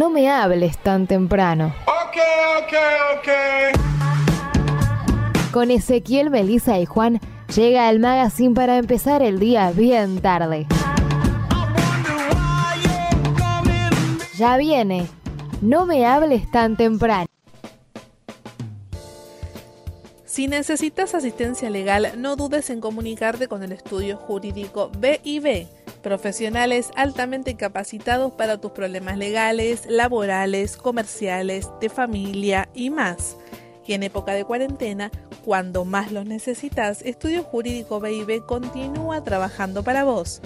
No me hables tan temprano. Ok, ok, ok. Con Ezequiel, Melissa y Juan llega el magazine para empezar el día bien tarde. Ya viene. No me hables tan temprano. Si necesitas asistencia legal, no dudes en comunicarte con el estudio jurídico BIB, profesionales altamente capacitados para tus problemas legales, laborales, comerciales, de familia y más. Y en época de cuarentena, cuando más los necesitas, Estudio Jurídico BIB continúa trabajando para vos.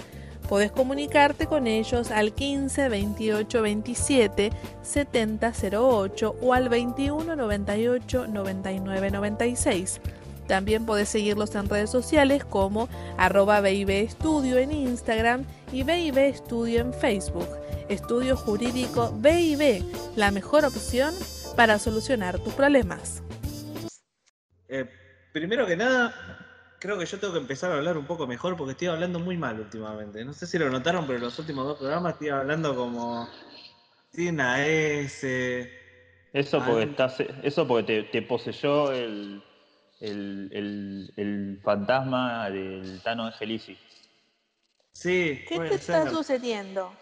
Podés comunicarte con ellos al 15 28 27 70 08 o al 21 98 99 96. También podés seguirlos en redes sociales como arroba Estudio en Instagram y BIB Estudio en Facebook. Estudio Jurídico BIB, la mejor opción para solucionar tus problemas. Eh, primero que nada, creo que yo tengo que empezar a hablar un poco mejor porque estoy hablando muy mal últimamente. No sé si lo notaron, pero en los últimos dos programas estoy hablando como sin S. Eso porque, estás, eso porque te, te poseyó el, el, el, el fantasma del Tano Angelici. Sí, ¿Qué puede te está sucediendo?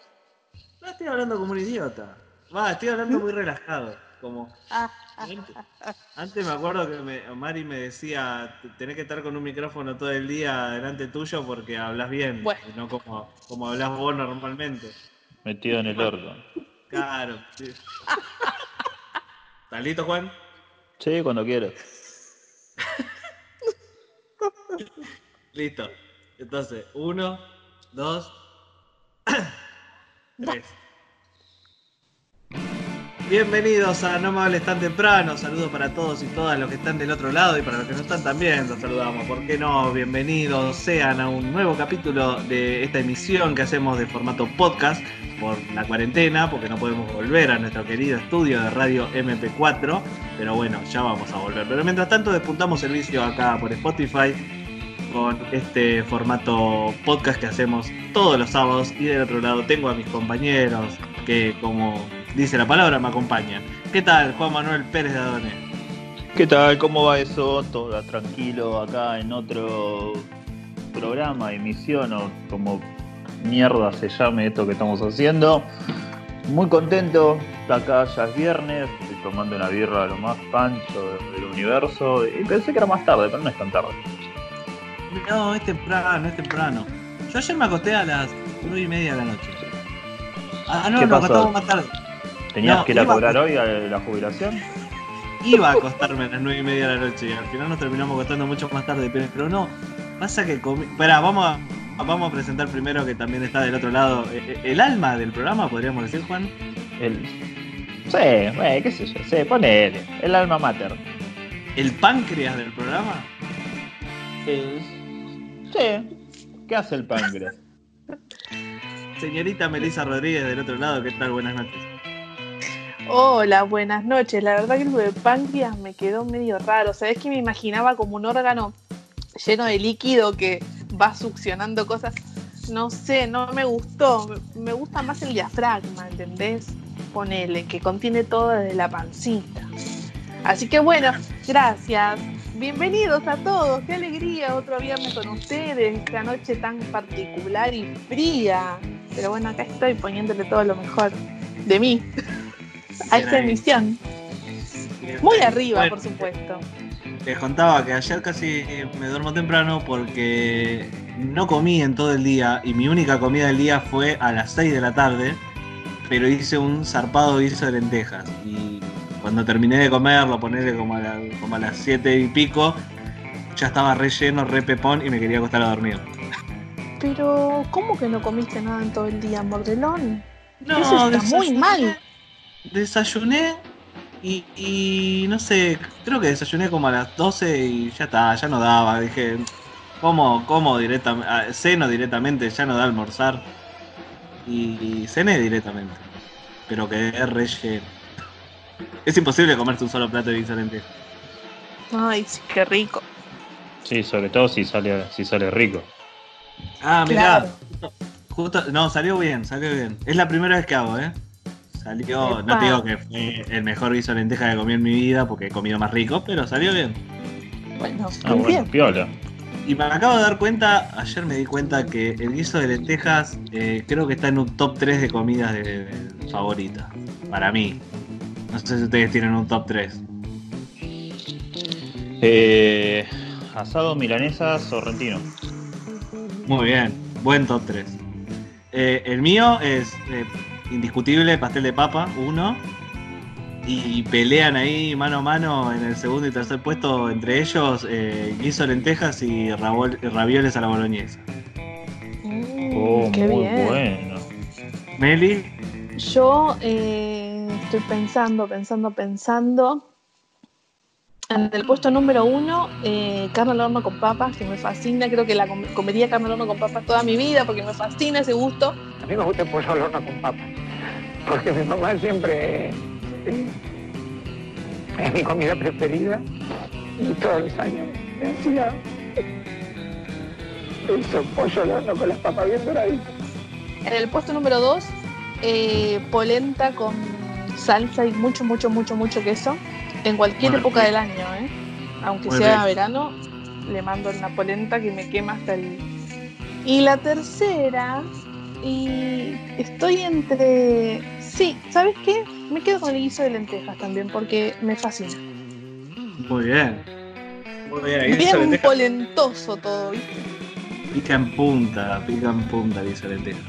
No estoy hablando como un idiota. Va, estoy hablando muy relajado. Como Ah, antes, antes me acuerdo que me- Mari me decía, tenés que estar con un micrófono todo el día delante tuyo porque hablas bien, Bueno. y no como, como hablas vos normalmente. Metido en el orto. Claro. sí. ¿Estás listo, Juan? Sí, cuando quieras. Listo. Entonces, uno, dos, tres. Bienvenidos a No me tan temprano. Saludos para todos y todas los que están del otro lado y para los que no están también. Los saludamos. ¿Por qué no? Bienvenidos sean a un nuevo capítulo de esta emisión que hacemos de formato podcast por la cuarentena, porque no podemos volver a nuestro querido estudio de radio MP4. Pero bueno, ya vamos a volver. Pero mientras tanto, despuntamos servicio acá por Spotify con este formato podcast que hacemos todos los sábados y del otro lado tengo a mis compañeros que como dice la palabra me acompañan. ¿Qué tal Juan Manuel Pérez de Adone? ¿Qué tal? ¿Cómo va eso? Todo tranquilo acá en otro programa, emisión o como mierda se llame esto que estamos haciendo. Muy contento, acá ya es viernes, estoy tomando una birra lo más pancho del universo y pensé que era más tarde, pero no es tan tarde. No, es temprano, es temprano. Yo ayer me acosté a las nueve y media de la noche. Ah, no, ¿Qué no, pasó? acostamos más tarde. ¿Tenías No, que ir a cobrar hoy a la jubilación? Iba a acostarme a las nueve y media de la noche y al final nos terminamos acostando mucho más tarde, pero, pero no. Pasa que comí. Espera, vamos a, vamos a presentar primero que también está del otro lado eh, eh, el alma del programa, podríamos decir, Juan. El... Sí, eh, qué sé yo, sí, ponele, el alma mater. El páncreas del programa. Sí, ¿qué hace el páncreas? Señorita Melissa Rodríguez del otro lado, ¿qué tal? Buenas noches. Hola, buenas noches. La verdad que lo de páncreas me quedó medio raro. Sabés que me imaginaba como un órgano lleno de líquido que va succionando cosas. No sé, no me gustó. Me gusta más el diafragma, ¿entendés? Ponele, que contiene todo desde la pancita. Así que bueno, gracias. Bienvenidos a todos. Qué alegría otro viernes con ustedes. Esta noche tan particular y fría. Pero bueno, acá estoy poniéndole todo lo mejor de mí a esta emisión. Muy arriba, Bueno, por supuesto. Les contaba que ayer casi me duermo temprano porque no comí en todo el día y mi única comida del día fue a las 6 de la tarde, pero hice un zarpado guiso de lentejas. Y cuando terminé de comerlo, ponerle como a, la- como a las 7 y pico, ya estaba re lleno, re pepón y me quería acostar a dormir. Pero, ¿cómo que no comiste nada en todo el día, Mordelón? No, Eso está muy mal. Desayuné y, y no sé, creo que desayuné como a las 12 y ya está, ya no daba. Dije, como, como directamente, ceno directamente, ya no da almorzar. Y, cené directamente. Pero quedé re lleno. Es imposible comerte un solo plato de lentejas. Ay, sí, qué rico. Sí, sobre todo si sale, si sale rico. Ah, mirá. Claro. Justo, no, salió bien, salió bien. Es la primera vez que hago, ¿eh? Salió, no Epa. te digo que fue el mejor guiso de lenteja que comí en mi vida, porque he comido más rico, pero salió bien. Bueno, Ah, bueno, bien. piola. Y me acabo de dar cuenta, ayer me di cuenta que el guiso de lentejas eh, creo que está en un top 3 de comidas de, de favoritas. Para mí. No sé si ustedes tienen un top 3. Eh, asado milanesa sorrentino. Muy bien, buen top 3. Eh, el mío es eh, indiscutible pastel de papa, uno. Y pelean ahí mano a mano en el segundo y tercer puesto entre ellos eh, guiso de lentejas y rabol- ravioles a la boloñesa. Mm, Oh, qué muy bien. bueno. Meli, Yo eh, estoy pensando, pensando, pensando. En el puesto número uno, eh, carne al horno con papas, que me fascina. Creo que la com- comería carne al horno con papas toda mi vida porque me fascina ese gusto. A mí me gusta el pollo al horno con papas, porque mi mamá siempre eh, es mi comida preferida y todos los años me hacía eso, pollo al horno con las papas bien doraditas. En el puesto número dos, eh, polenta con salsa y mucho, mucho, mucho, mucho queso. En cualquier época del año, ¿eh? Aunque sea verano, le mando una polenta que me quema hasta el... Y la tercera, y estoy entre... Sí, ¿sabes qué? Me quedo con el guiso de lentejas también porque me fascina. muy bien. Muy bien, Bien polentoso todo, ¿viste? pica en punta, pica en punta el guiso de lentejas.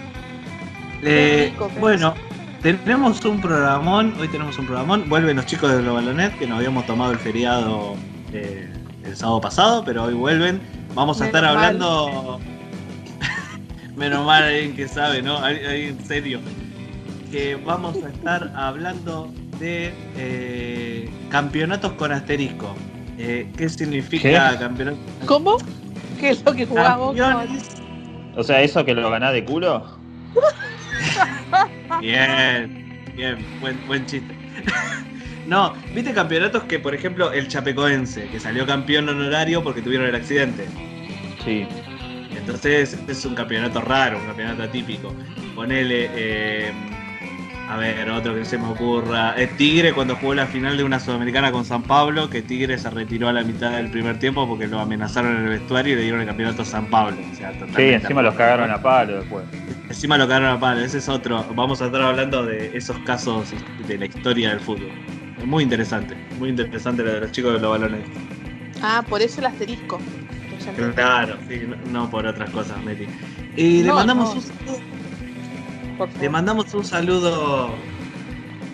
Eh, bueno, tenemos un programón, hoy tenemos un programón, vuelven los chicos de Globalonet que nos habíamos tomado el feriado eh, el sábado pasado, pero hoy vuelven. Vamos a Menos estar mal. hablando. Menos mal alguien que sabe, ¿no? Alguien alguien en serio. Que vamos a estar hablando de eh, campeonatos con asterisco. Eh, ¿Qué significa campeonato? ¿Cómo? ¿Qué es lo que jugamos? Campeones. O sea, eso que lo ganás de culo. Bien, bien, buen, buen chiste. No, viste campeonatos que, por ejemplo, el Chapecoense, que salió campeón honorario porque tuvieron el accidente. Sí. Entonces es un campeonato raro, un campeonato atípico. Ponele, eh, a ver, otro que se me ocurra. Es Tigre cuando jugó la final de una sudamericana con San Pablo, que Tigre se retiró a la mitad del primer tiempo porque lo amenazaron en el vestuario y le dieron el campeonato a San Pablo. O sea, Sí, encima los cagaron a palo después. Encima lo cagaron a palo, ese es otro. Vamos a estar hablando de esos casos de la historia del fútbol. Es muy interesante, muy interesante lo de los chicos de los balones. Ah, por eso el asterisco. Claro, sí, no, no por otras cosas, Meti. Y le No, mandamos no. un saludo- Por favor. Le mandamos un saludo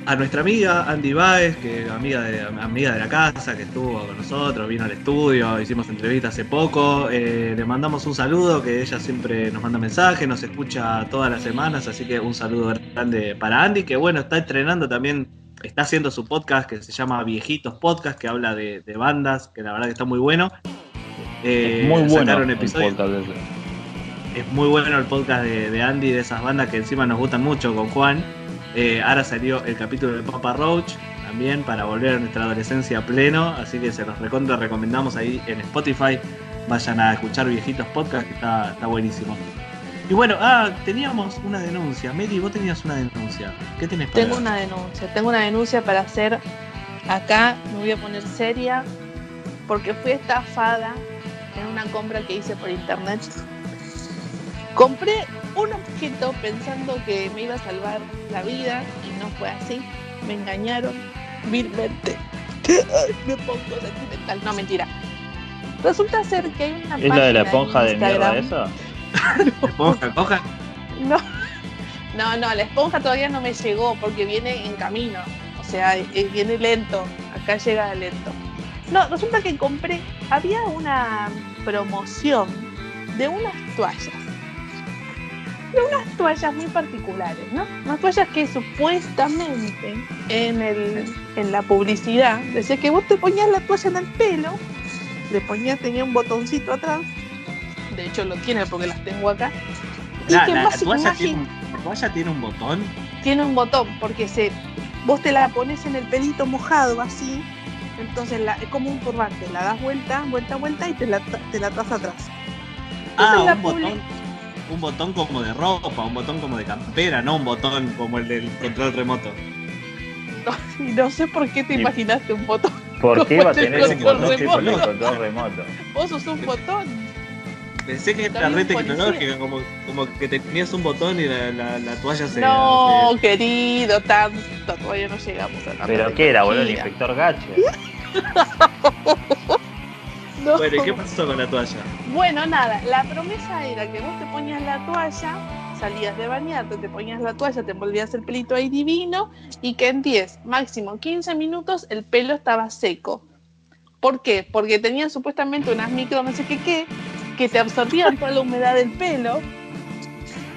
a nuestra amiga Andy Baez, que amiga de, amiga de la casa, que estuvo con nosotros, vino al estudio, hicimos entrevista hace poco. Eh, le mandamos un saludo, que ella siempre nos manda mensajes, nos escucha todas las semanas, así que un saludo grande para Andy, que bueno, está estrenando también, está haciendo su podcast que se llama Viejitos Podcast, que habla de, de bandas, que la verdad que está muy bueno. Eh, muy bueno sacaron. Es muy bueno el podcast de, Andy, de esas bandas que encima nos gustan mucho con Juan. Eh, ahora salió el capítulo de Papa Roach también para volver a nuestra adolescencia pleno. Así que se los recontra recomendamos ahí en Spotify. Vayan a escuchar viejitos podcast que está, está buenísimo. Y bueno, ah, teníamos una denuncia. Meli, vos tenías una denuncia. ¿Qué tenés para Tengo una denuncia, tengo una denuncia para hacer acá, me voy a poner seria, porque fui estafada en una compra que hice por internet. Compré un objeto pensando que me iba a salvar la vida y no fue así. Me engañaron vilmente. Ay, me pongo sentimental. No, mentira. Resulta ser que hay una ¿Es la de la esponja de mierda esa? Esponja, coja. No, no, no, la esponja todavía no me llegó porque viene en camino. O sea, eh, viene lento. Acá llega lento. No, resulta que compré, había una promoción de unas toallas. De unas toallas muy particulares, ¿no? Unas toallas que supuestamente en, el, en la publicidad decía que vos te ponías la toalla en el pelo, le ponías, tenía un botoncito atrás, de hecho lo tiene porque las tengo acá, y La, que la más toalla, imagen- tiene un, la toalla tiene un botón. tiene un botón porque se vos te la pones en el pelito mojado así entonces la, es como un turbante la das vuelta vuelta vuelta y te la, te la atrás Ah, Entonces la un botón. Un botón como de ropa, un botón como de campera, no un botón como el del control remoto. No, no sé por qué te imaginaste un botón. ¿Por qué iba a tener el un control botón tipo el remoto. control remoto? Vos sos un botón. Pensé que era re tecnológica, como, como que tenías un botón y la, la, la toalla se. No, se- querido, tanto todavía no llegamos a la ¿Pero qué era, boludo? El inspector Gache. No. Bueno, ¿y qué pasó con la toalla? Bueno, nada, la promesa era que vos te ponías la toalla, salías de bañarte, te ponías la toalla, te envolvías el pelito ahí divino y que en 10, máximo 15 minutos el pelo estaba seco. ¿Por qué? Porque tenían supuestamente unas micro no sé qué qué que te absorbían toda la humedad del pelo,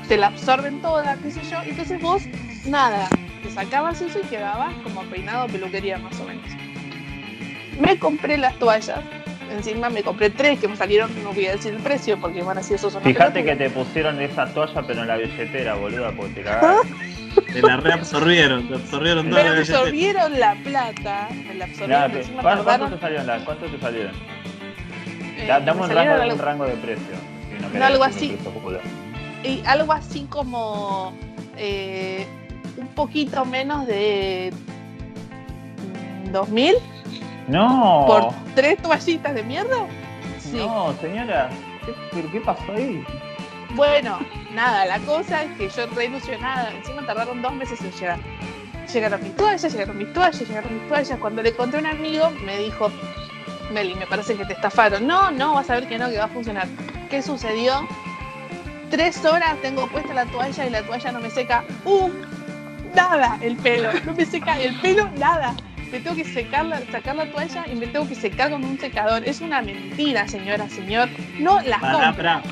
te la absorben toda, qué sé yo, entonces vos, nada, te sacabas eso y quedabas como peinado peluquería más o menos. Me compré las toallas, encima me compré tres que me salieron, no voy a decir el precio porque van así esos son Fíjate que te pusieron esa toalla, pero en la billetera, boluda, porque te cagaron. Te la reabsorbieron, te absorbieron Me toda la billetera. absorbieron la plata, me la absorbieron, pero, encima ¿cuánto, te salieron? las- ¿Cuánto te salieron? eh, Da- Dame me un rango, algo- un rango de precio. si no querés algo así. y algo así como eh, un poquito menos de mm, 2000 No, por tres toallitas de mierda. Sí. no, señora. ¿Qué, pero qué pasó ahí? Bueno, nada, la cosa es que yo re ilusionada, encima tardaron dos meses en llegar. Llegaron mis toallas, llegaron mis toallas, llegaron mis toallas. Cuando le conté a un amigo, me dijo, Meli, me parece que te estafaron. No, no, vas a ver que no, que va a funcionar. ¿Qué sucedió? Tres horas tengo puesta la toalla y la toalla no me seca un nada el pelo. No me seca el pelo nada. Me tengo que secar la, sacar la toalla y me tengo que secar con un secador. Es una mentira, señora, señor. No las Pará, pará,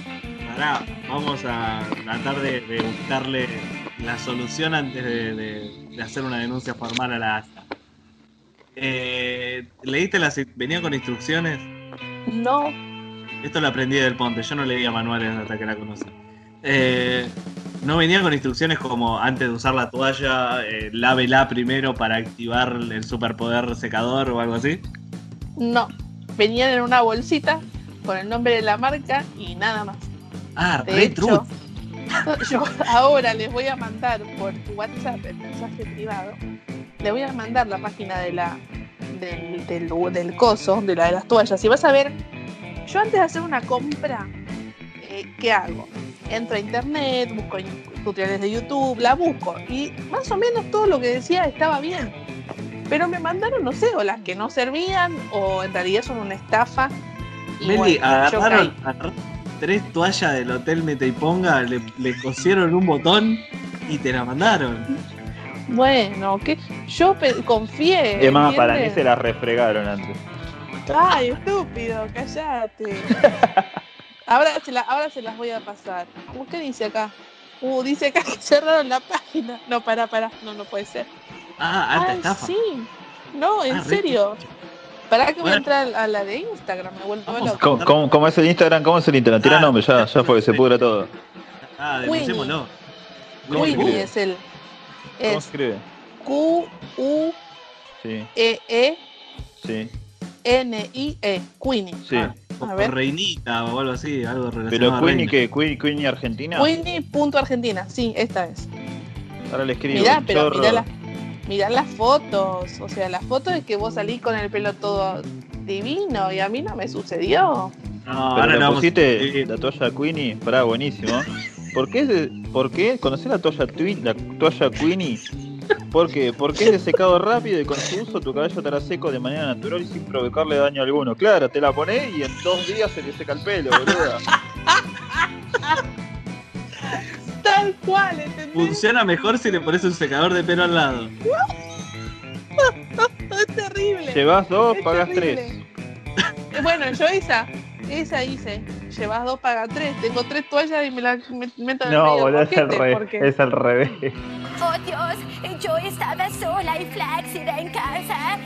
pará. Vamos a tratar de, de buscarle la solución antes de, de- de hacer una denuncia formal a la ASA. Eh, ¿Leíste las... venía con instrucciones? No, Esto lo aprendí del Ponte, yo no leía manuales hasta que la conocí. Eh, no venía con instrucciones como antes de usar la toalla, eh, lávela primero para activar el superpoder secador o algo así. No, venían en una bolsita con el nombre de la marca y nada más. Ah, De re hecho, yo ahora les voy a mandar por WhatsApp el mensaje privado. Le voy a mandar la página de la del, del, del coso, de la de las toallas. Y vas a ver, yo antes de hacer una compra, eh, ¿qué hago? Entro a internet, busco tutoriales de YouTube, la busco y más o menos todo lo que decía estaba bien. Pero me mandaron, no sé, o las que no servían o en realidad son una estafa. Y Meli, bueno, agarraron, tres toallas del hotel Mete y Ponga, le, le cosieron un botón y te la mandaron. Bueno, que yo confié. Es más, para mí se la refregaron antes. Ay, estúpido, cállate. ahora, se la- ahora se las voy a pasar. ¿Qué dice acá? Uh, dice acá que cerraron la página. No, para, para. No, no puede ser. Ah, alta Ay, estafa. sí. No, en Ah, serio. Para que voy a entrar a la de Instagram, me vuelvo loca. ¿Cómo, cómo, cómo es el Instagram? ¿Cómo es el Instagram? Tira Ah, nombre, ya, ya fue, se pudra todo. Ah, denunciémoslo. ¿Cómo Winnie escribe? es el. ¿Cómo se Es escribe? Q-U-E-E-N-I-E. Sí, sí, Queenie. sí. Ah, a o ver. reinita o algo así, algo relacionado Pero a Queenie. ¿qué? Queenie, Queenie Argentina. Queenie.argentina. Sí, esta es. Ahora le escribo. Mirá, pero mirá, la- mirá las fotos. O sea, las fotos es que vos salís con el pelo todo divino y a mí no me sucedió. No, Pero ahora le pusiste la toalla Queenie, pará, buenísimo. ¿Por qué, ¿Por qué? ¿Conocés la toalla, la toalla Queenie? ¿Por qué? Porque es de secado rápido y con su uso tu cabello estará seco de manera natural y sin provocarle daño alguno. Claro, te la ponés y en dos días se le seca el pelo, boluda. Tal cual, ¿entendés? Funciona mejor si le pones un secador de pelo al lado. Es terrible. Llevas dos, Es pagas terrible. tres. Eh, Bueno, yo esa, esa hice. Llevas dos, paga tres. Tengo tres toallas y me las me, meto en el No, medio del boludo, es al boquete, revés. porque- Es al revés. Oh Dios, yo estaba sola y flácida en casa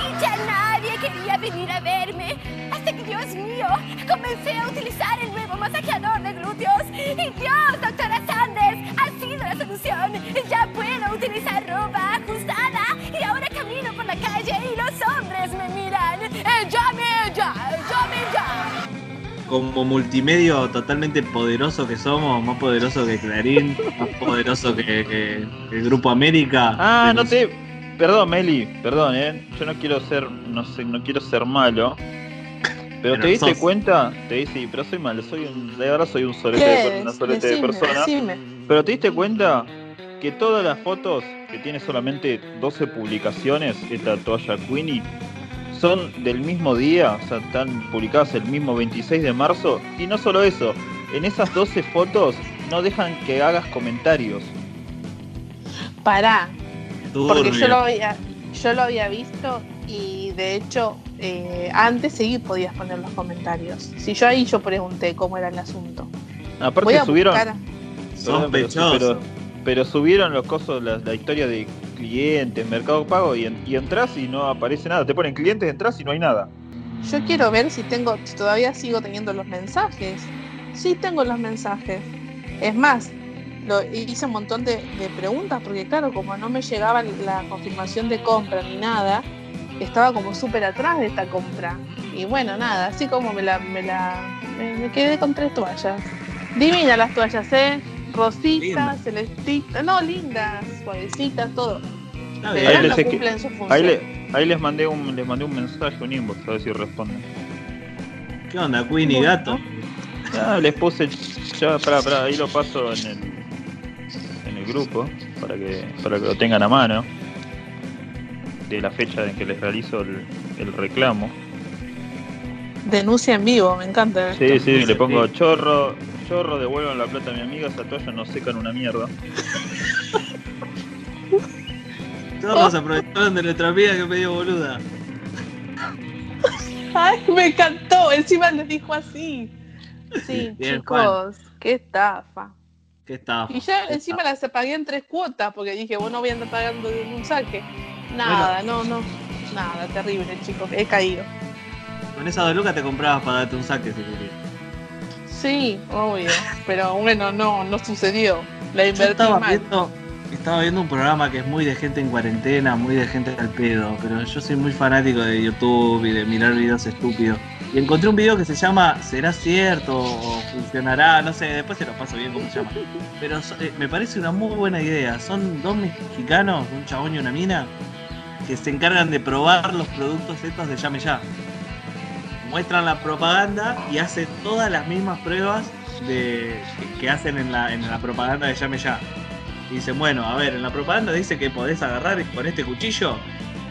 y ya nadie quería venir a verme. Hasta que, Dios mío, comencé a utilizar el nuevo masajeador de glúteos. Y Dios, doctora Sanders, ha sido la solución. Ya puedo utilizar ropa ajustada y ahora camino por la calle y los hombres me miran. ¡Llame ya! Como multimedio totalmente poderoso que somos, más poderoso que Clarín, más poderoso que, que el Grupo América. Ah, no te. Perdón, Meli, perdón, eh. Yo no quiero ser, no sé, no quiero ser malo. Pero, Pero te diste sos. cuenta, te diste, sí, pero soy malo, soy un, de verdad soy un solete, ¿Qué? de, una solete de persona. decime. Pero te diste cuenta que todas las fotos que tiene solamente 12 publicaciones, esta toalla Queenie, son del mismo día, o sea, están publicadas el mismo 26 de marzo. Y no solo eso, en esas 12 fotos no dejan que hagas comentarios. Pará, porque yo lo había, yo lo había visto y de hecho eh, antes sí podías poner los comentarios. Si yo ahí yo pregunté cómo era el asunto. Voy Aparte a subieron... buscar. Sospechoso. Pero, pero subieron los cosos, la, la historia de clientes, Mercado Pago, y, en- y entras y no aparece nada. Te ponen clientes, entras y no hay nada. Yo quiero ver si tengo, si todavía sigo teniendo los mensajes. Sí tengo los mensajes. Es más, hice un montón de, preguntas porque claro, como no me llegaba la confirmación de compra ni nada, estaba como súper atrás de esta compra. Y bueno, nada, así como me la, me la, me, quedé con tres toallas. Divinas las toallas, ¿eh? Rositas, celestitas, no, lindas, suavecitas, todo. Bien. Ahí les no sé que- cumplen su función. Ahí, le- ahí les mandé un les mandé un mensaje, un inbox, a ver si responden. ¿Qué onda, Queenie Gato? Ah, les puse ya, pará, pará, ahí lo paso en el en el grupo para que para que lo tengan a mano de la fecha en que les realizo el, el reclamo. Denuncia en vivo, me encanta. Sí, esto. sí, le pongo chorro, chorro, devuelvan la plata a mi amiga, esa toalla no secan una mierda. Todos aprovecharon de nuestra amiga que medio boluda. Ay, me encantó. Encima les dijo así. Sí, Bien, chicos, qué estafa. ¿Qué estaba? Y ya encima las pagué en tres cuotas porque dije, bueno, voy a andar pagando de un saque. Nada, no, no. Nada, terrible, chicos. He caído. Con esa dos lucas te comprabas para darte un saque si querías. Sí, obvio. Pero bueno, no, no sucedió. La Yo invertí estaba mal. viendo, estaba viendo un programa que es muy de gente en cuarentena, muy de gente al pedo, pero yo soy muy fanático de YouTube y de mirar videos estúpidos. Y encontré un video que se llama ¿Será cierto? o funcionará, no sé, después se lo paso bien cómo se llama. Pero eh, me parece una muy buena idea. Son dos mexicanos, un chabón y una mina, que se encargan de probar los productos estos de Llame Ya. Muestran la propaganda y hacen todas las mismas pruebas de, que, hacen en la, en la propaganda de Llame Ya. Y dicen, bueno, a ver, en la propaganda dice que podés agarrar con este cuchillo,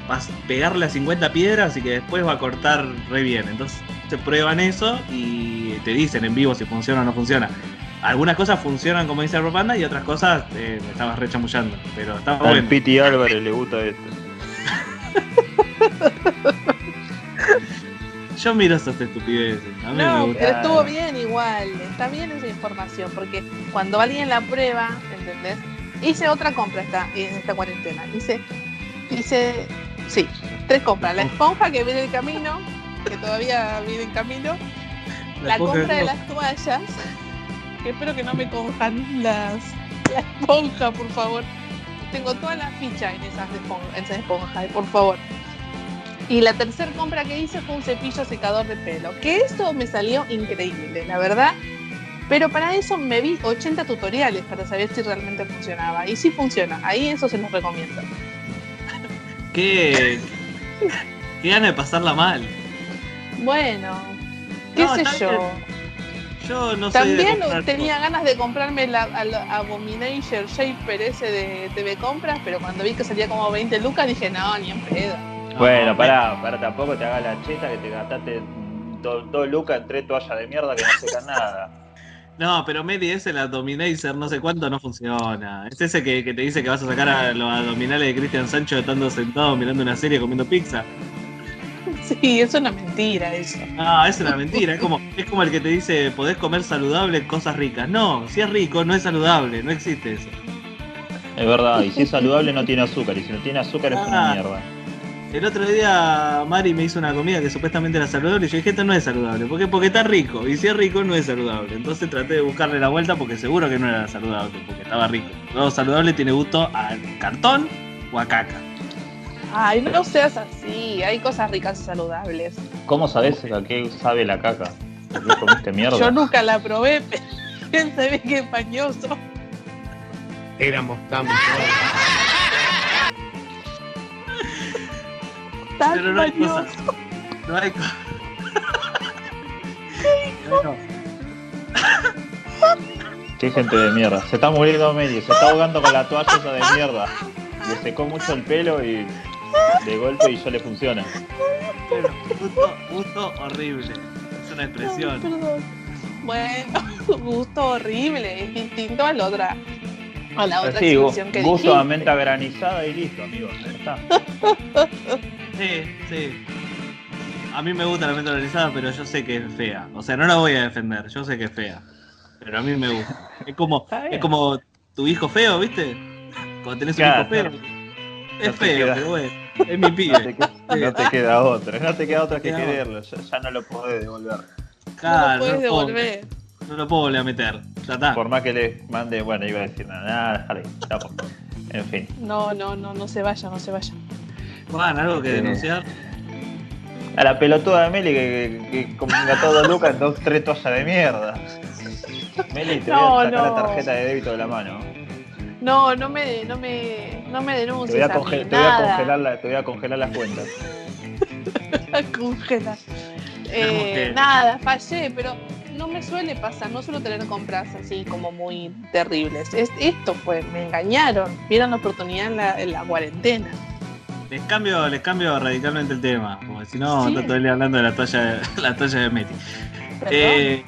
vas a pegarle a 50 piedras y que después va a cortar re bien. Entonces se prueban eso y te dicen en vivo si funciona o no funciona. Algunas cosas funcionan como dice la propaganda y otras cosas eh, me estabas rechamullando. Pero está Al bueno. Piti Álvarez le gusta esto. Yo miro esas estupideces. A mí No, pero estuvo bien igual. Está bien esa información porque cuando alguien la prueba, ¿entendés? Hice otra compra esta, en esta cuarentena. Hice, hice, sí, tres compras. La esponja que viene en camino, que todavía viene en camino. La, compra de las toallas, que espero que no me cojan las, la esponja, por favor. Tengo toda la ficha en esas esponjas, en esa esponja, por favor. Y la tercera compra que hice fue un cepillo secador de pelo, que eso me salió increíble, la verdad. Pero para eso me vi 80 tutoriales para saber si realmente funcionaba. Y sí funciona, ahí eso se los recomiendo. Qué, qué gana de pasarla mal. Bueno, qué No, sé yo. Yo no de También tenía ganas de comprarme la, al Abominator Shaper ese de TV Compras, pero cuando vi que salía como 20 lucas dije, no, ni en pedo. Bueno, No, pará, pará, tampoco te hagas la cheta que te gastaste dos dos lucas en tres toallas de mierda que no secan nada. No, pero Medi ese, el Dominator, no sé cuánto, no funciona. Es ese que, que te dice que vas a sacar a los abdominales de Cristian Sancho estando sentado mirando una serie comiendo pizza. Sí, es una mentira eso. No, es una mentira. Es como, es como el que te dice, podés comer saludable cosas ricas. No, si es rico, no es saludable, no existe eso. Es verdad, y si es saludable no tiene azúcar, y si no tiene azúcar es una Ah. mierda. El otro día Mari me hizo una comida que supuestamente era saludable y yo dije, esto no es saludable. ¿Por qué? Porque está rico. Y si es rico, no es saludable. Entonces traté de buscarle la vuelta porque seguro que no era saludable, porque estaba rico. Todo saludable tiene gusto a cartón o a caca. Ay, no seas así, hay cosas ricas y saludables. ¿Cómo sabes a qué sabe la caca? ¿Por qué comiste mierda? Yo nunca la probé, pero él se ve que es pañoso. Éramos tan Tan Pero no hay cosas. No hay cosas. Bueno, Qué gente de mierda. Se está muriendo Meli, se está ahogando con la toalla esa de mierda. Le secó mucho el pelo y de golpe y ya le funciona. pero gusto, gusto horrible. Es una expresión. Perdón. Bueno, gusto horrible, es distinto a la otra, a la otra Sí, expresión que gusto a dijiste. menta granizada y listo, amigos. Está. Sí, sí. A mí me gusta la menta granizada, pero yo sé que es fea. O sea, no la voy a defender, yo sé que es fea. Pero a mí me gusta. Es como, es como tu hijo feo, ¿viste? Cuando tenés un hijo feo. no. Es No feo, queda. pero bueno, es mi No te, pibe. no te queda otra, no te queda otra que quererlo, ya, ya no lo podés devolver. No Claro, no lo puedo- devolver. No lo puedo volver a meter. Ya está. Por más que le mande, bueno, iba a decir nada, nada, déjale. En fin. No, no, no, no se vaya, no se vaya. Juan, ¿algo que Sí. denunciar? A la pelotuda de Meli que, que, que todo Lucas en dos, tres toallas de mierda. Meli, te voy a sacar no. la tarjeta de débito de la mano. No, no me, no me, no me Te denuncies. voy a, a mí, conge- te voy a congelar la- te voy a congelar las cuentas. Congela. Tenemos Eh, Nada, fallé, pero no me suele pasar, no suelo tener compras así como muy terribles. Es, esto fue, me engañaron, vieron la oportunidad en la, en la cuarentena. Les cambio, les cambio radicalmente el tema, porque si no, Sí. está todo el día hablando de la toalla, de- la toalla de Meti. Eh,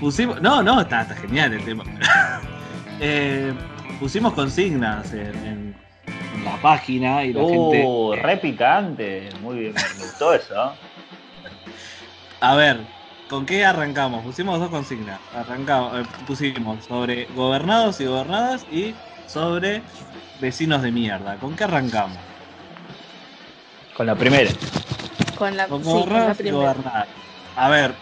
pusimos, no, no, está, está genial el tema. Eh, pusimos consignas en, en- en la página y la gente. Uh, re picante. Muy bien, me gustó eso. A ver, ¿con qué arrancamos? Pusimos dos consignas. Arrancamos, eh, pusimos sobre gobernados y gobernadas y sobre vecinos de mierda. ¿Con qué arrancamos? Con la primera. con la, Con sí, con la primera. A ver,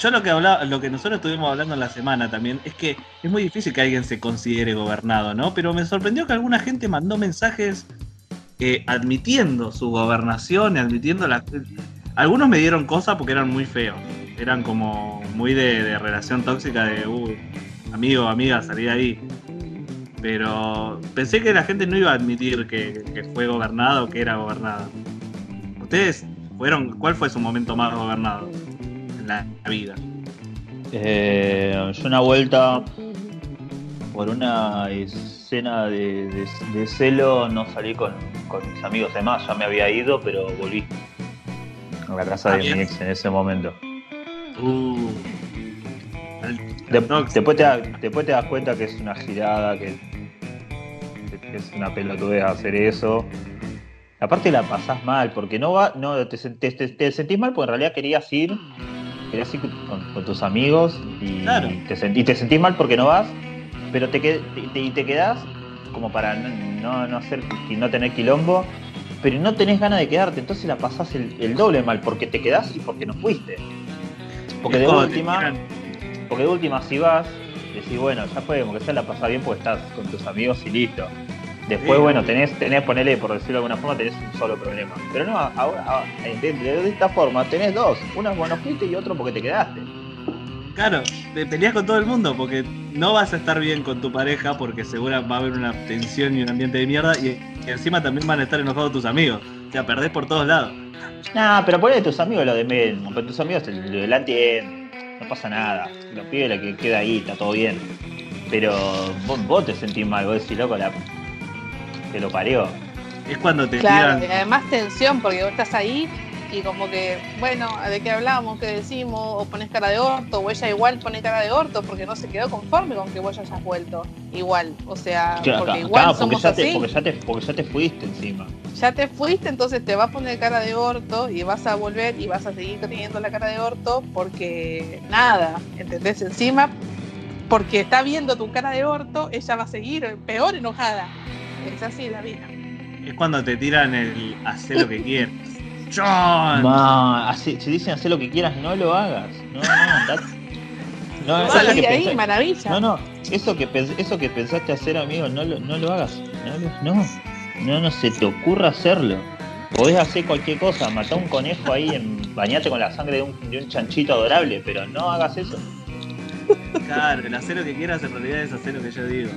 yo lo que hablaba, lo que nosotros estuvimos hablando en la semana también es que es muy difícil que alguien se considere gobernado, ¿no? Pero me sorprendió que alguna gente mandó mensajes eh, admitiendo su gobernación, y admitiendo la. Algunos me dieron cosas porque eran muy feos. Eran como muy de, de relación tóxica de, uh, amigo, amiga, salí de ahí. Pero pensé que la gente no iba a admitir que, que fue gobernado o que era gobernada. ¿Ustedes fueron, cuál fue su momento más gobernado en la vida? Eh, yo una vuelta por una escena de, de- de celo no salí con, con mis amigos. Además, ya me había ido, pero volví a la casa Ah, de mi ex en ese momento. Uh, te, después te das cuenta que es una girada, que, que es una pelotudez hacer eso. Aparte la pasás mal, porque no va, no te, te- te- te sentís mal porque en realidad querías ir, querías ir con, con tus amigos y, Claro. te y te sentís mal porque no vas, pero te, te- y te quedás como para no, no, hacer y no tener quilombo, pero no tenés ganas de quedarte, entonces la pasás el, el doble mal, porque te quedás y porque no fuiste. Porque de última, porque de última si vas, decís, bueno, ya como que sea la pasás bien porque estás con tus amigos y listo. Después, Sí, bueno, tenés, tenés, ponele, por decirlo de alguna forma, tenés un solo problema. Pero no, ahora, ahora, de, esta forma, tenés dos. Uno porque no fuiste y otro porque te quedaste. Claro, te peleas con todo el mundo porque no vas a estar bien con tu pareja porque seguro va a haber una tensión y un ambiente de mierda y, y encima también van a estar enojados tus amigos. O sea, perdés por todos lados. Nah, pero ponele tus amigos lo de menos, pero tus amigos te- lo la entienden, no pasa nada. Los pibes la que queda ahí, está todo bien. Pero vos, vos te sentís mal, vos decís, loco, la... te lo parió. Es cuando te Claro, y tiran. además tensión, porque vos estás ahí y como que, bueno, ¿de qué hablamos? ¿Qué decimos? O pones cara de orto, o ella igual pone cara de orto porque no se quedó conforme con que vos ya hayas vuelto. Igual, o sea, Claro, porque claro, igual porque, somos ya te, así. porque, ya te, porque ya te fuiste encima. Ya te fuiste, entonces te va a poner cara de orto y vas a volver y vas a seguir teniendo la cara de orto porque nada, ¿entendés? Encima, porque está viendo tu cara de orto, ella va a seguir peor enojada. Es así la vida. Es cuando te tiran el hacer lo que quieras. John. No, así, si dicen hacer lo que quieras, no lo hagas. No, no, andate. No, eso Salí que de ahí, maravilla. no, no, eso que, eso que pensaste hacer, amigo, no lo, no lo hagas. No, lo- no, no, no se te ocurra hacerlo. Podés hacer cualquier cosa, matar un conejo ahí, en, bañate con la sangre de un, de un chanchito adorable, pero no hagas eso. Claro, el hacer lo que quieras en realidad es hacer lo que yo digo.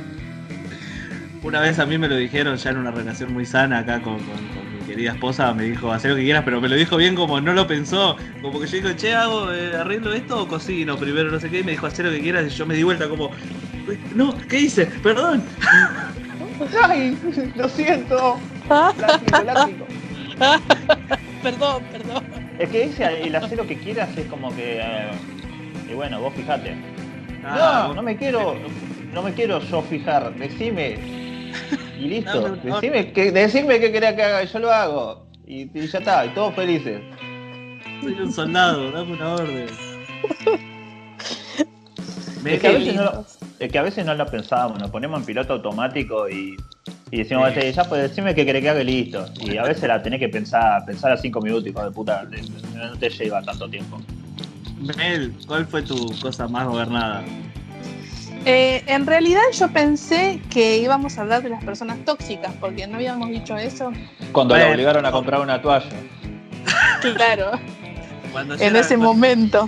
Una vez a mí me lo dijeron ya en una relación muy sana acá con, con- con mi querida esposa, me dijo hacer lo que quieras, pero me lo dijo bien como no lo pensó. Como que yo digo, che, hago, eh, arreglo esto o cocino primero, no sé qué, y me dijo hacer lo que quieras, y yo me di vuelta como, no, ¿qué hice? Perdón. Ay, lo siento. Látigo, látigo. Perdón, perdón. Es que ese, el hacer lo que quieras es como que. eh, y bueno, vos fijate. Ah, no, no me quiero. No me quiero yo fijar. Decime. Y listo. Dame una Decime que, decime qué querés que haga yo lo hago. Y, y ya está, y todos felices. soy un soldado, dame una orden. Es que, a veces no, lo- es que a veces no lo pensábamos, nos ponemos en piloto automático y, y decimos, Sí. "Che, ya pues decime qué querés que haga y listo. Y a veces la tenés que pensar, pensar a cinco minutos, hijo de puta, no te lleva tanto tiempo. Mel, ¿cuál fue tu cosa más gobernada? Eh, en realidad yo pensé que íbamos a hablar de las personas tóxicas, porque no habíamos dicho eso. Cuando Bueno. la obligaron a comprar una toalla. Claro, Cuando en era- ese momento.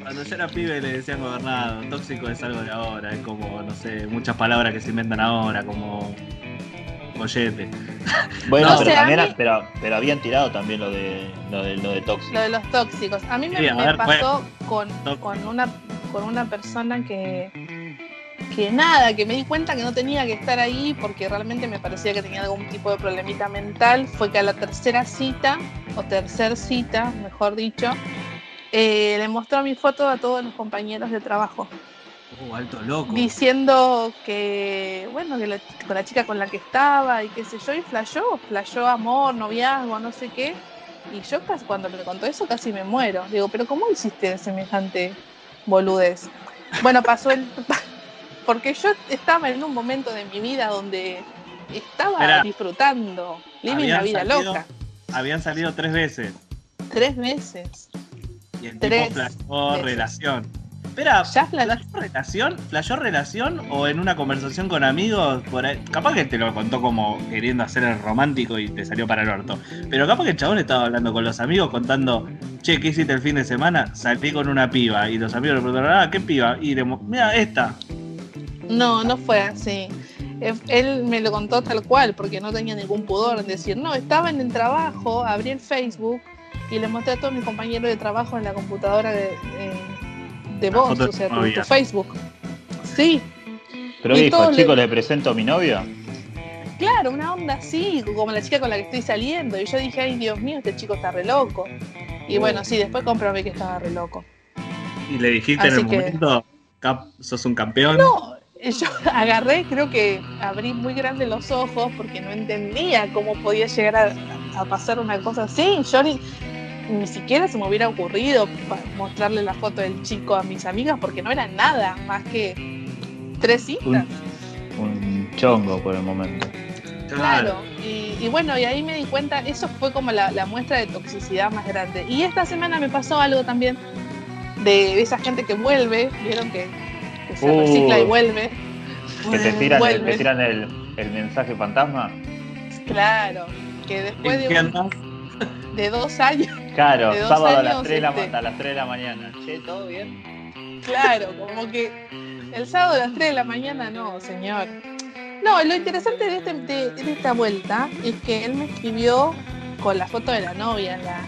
Cuando yo era pibe le decían gobernado, tóxico es algo de ahora, es como, no sé, muchas palabras que se inventan ahora, como mollete. Bueno, No pero también mí- pero, pero habían tirado también lo de lo de, lo de tóxico. Lo de los tóxicos. A mí me, Sí, a me ver, pasó con, con, una, con una persona que, que nada, que me di cuenta que no tenía que estar ahí porque realmente me parecía que tenía algún tipo de problemita mental. Fue que a la tercera cita, o tercer cita, mejor dicho, eh, le mostró mi foto a todos los compañeros de trabajo. Uh, alto loco. diciendo que, bueno, que la, con la chica con la que estaba y qué sé yo, y flashó, flashó amor, noviazgo, no sé qué. Y yo casi, cuando me contó eso casi me muero. Digo, pero ¿cómo hiciste semejante boludez? Bueno, pasó el... Porque yo estaba en un momento de mi vida donde estaba disfrutando, living la vida salido- loca. Habían salido tres veces Tres meses. y el Tres tipo flashó veces. relación. Espera, ¿flashó relación? ¿Flashó relación o en una conversación con amigos? Por ahí? Capaz que te lo contó como queriendo hacer el romántico y te salió para el orto. Pero capaz que el chabón estaba hablando con los amigos contando, che, ¿qué hiciste el fin de semana? Salí con una piba. Y los amigos le preguntaron, ah, ¿qué piba? Y le mira, esta. No, no fue así. Él me lo contó tal cual, porque no tenía ningún pudor en decir, no, estaba en el trabajo, abrí el Facebook y le mostré a todos mis compañeros de trabajo en la computadora de, de, vos, o sea, tu tu, Facebook. Sí, Pero y dijo, le- chicos, le presento a mi novia. claro, una onda así, como la chica con la que estoy saliendo. Y yo dije, ay, Dios mío, este chico está re loco. Y bueno, sí, después comprobé que estaba re loco. Y le dijiste en el que- momento, "Cap, sos un campeón. No, yo agarré, creo que abrí muy grande los ojos porque no entendía cómo podía llegar a, a pasar una cosa así. Yo ni, ni siquiera se me hubiera ocurrido mostrarle la foto del chico a mis amigas porque no era nada más que tres citas. Un, un chongo por el momento. Claro, y, y bueno, y ahí me di cuenta, eso fue como la, la muestra de toxicidad más grande. Y esta semana me pasó algo también de esa gente que vuelve, vieron que, que se Uh. recicla y vuelve. Que te tiran, el, Vuelve. te tiran el, el mensaje fantasma. Claro, que después ¿En de, un- de dos años, Claro, De dos sábado a las, años, 3 de la, este. a las 3 de la mañana. Che, ¿todo bien? claro, como que el sábado a las 3 de la mañana, no, señor. No, lo interesante de, este- de- de esta vuelta es que él me escribió con la foto de la novia en, la,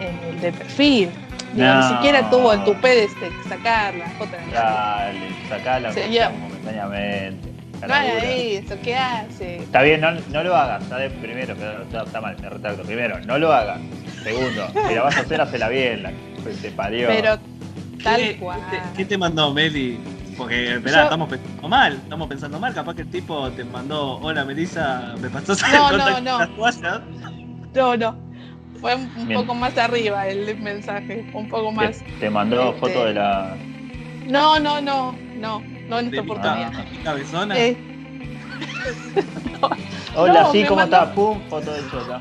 en el de perfil. No. Ni siquiera tuvo el tupé de este- sacar la foto de. Dale, sacala sea momentáneamente. No eso, ¿qué hace? Está bien, no, no lo hagas. Está de- primero, que está, está mal, me retracto. Primero, no lo hagas. Segundo, si la vas a hacer, hacela bien. La, pues te parió. Pero tal ¿Qué, cual. qué te, qué te mandó Meli? Porque, esperá, Yo- estamos pensando mal, estamos pensando mal, capaz que el tipo te mandó, hola Melissa, me pasó No, el no, no. las toallas. No, no. Fue un, Bien. poco más arriba el mensaje, un poco más. te mandó este, foto de la. No, no, no, no, no en de esta mi oportunidad. cabezona. Eh, Hola, No, sí, me ¿cómo mandó- está? Pum, foto de chota.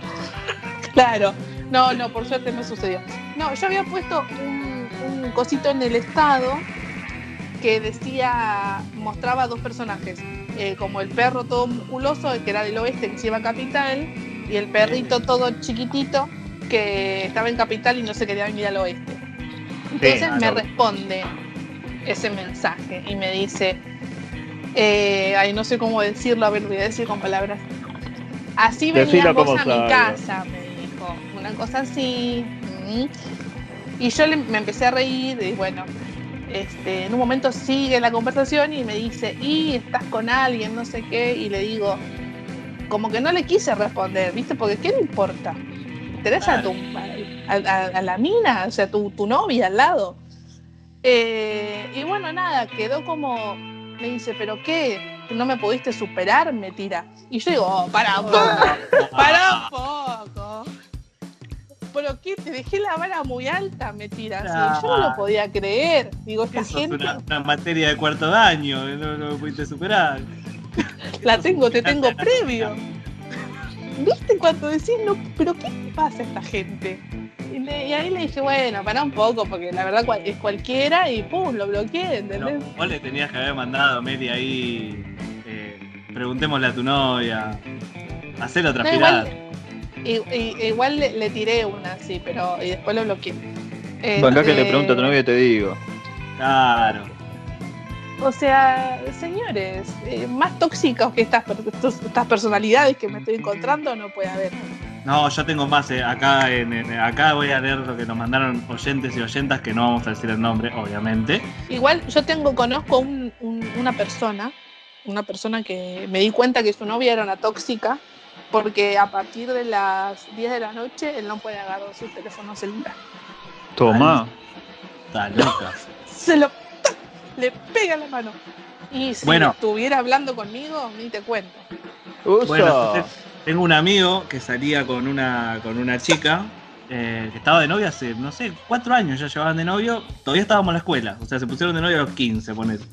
claro. No, no, por suerte no sucedió. No, yo había puesto un, un cosito en el estado que decía, mostraba dos personajes, eh, como el perro todo musculoso, el que era del oeste, que se iba a Capital, y el perrito todo chiquitito que estaba en Capital y no se quería venir al oeste. Entonces Sí, me responde ese mensaje y me dice, eh, ay, no sé cómo decirlo, a ver, voy a decir con palabras. Así venías Decilo vos a mi casa, me dijo, una cosa así. mm. Y yo le- me empecé a reír y bueno, este, en un momento sigue la conversación y me dice, y estás con alguien, no sé qué, y le digo, como que no le quise responder, ¿viste? Porque ¿qué me importa? ¿Tenés a, tu, a, a- a la mina, o sea, tu, tu novia al lado? Eh, y bueno, nada, quedó como, me dice, ¿pero qué? ¿No me pudiste superar? Me tira. Y yo digo, oh, para un poco, para un poco. ¿Pero qué? Te dejé la vara muy alta, me tira. así. Yo no lo podía creer. Digo, esta es una, una materia de cuarto de año, que no, no lo pudiste superar. la tengo, te tengo previo. ¿Viste cuando decís, no, pero qué pasa a esta gente? Y, le- y ahí le dije, bueno, para un poco, porque la verdad cual- es cualquiera y pum, lo bloqueé, No, ¿entendés? vos le tenías que haber mandado, Meli, ahí. eh, preguntémosle a tu novia. Hacer otra No, igual, igual le, le tiré una, sí, pero y después lo bloqueé. Acá que le Este, pregunto a tu novia y te digo. Claro. O sea, señores, eh, más tóxicos que estas, estas personalidades que me estoy encontrando no puede haber. No, yo tengo más. eh, acá, en, en- acá voy a leer lo que nos mandaron oyentes y oyentas, que no vamos a decir el nombre, obviamente. Igual yo tengo, conozco un- un- una persona, una persona que me di cuenta que su novia era una tóxica, porque a partir de las 10 de la noche él no puede agarrar su teléfono celular. Toma. Está loca. Se lo le pega la mano. Y si Bueno. estuviera hablando conmigo, ni te cuento. Bueno, te- tengo un amigo que salía con una, con una chica eh, que estaba de novia hace, no sé, cuatro años ya llevaban de novio. Todavía estábamos en la escuela, o sea, se pusieron de novio a los 15, ponete.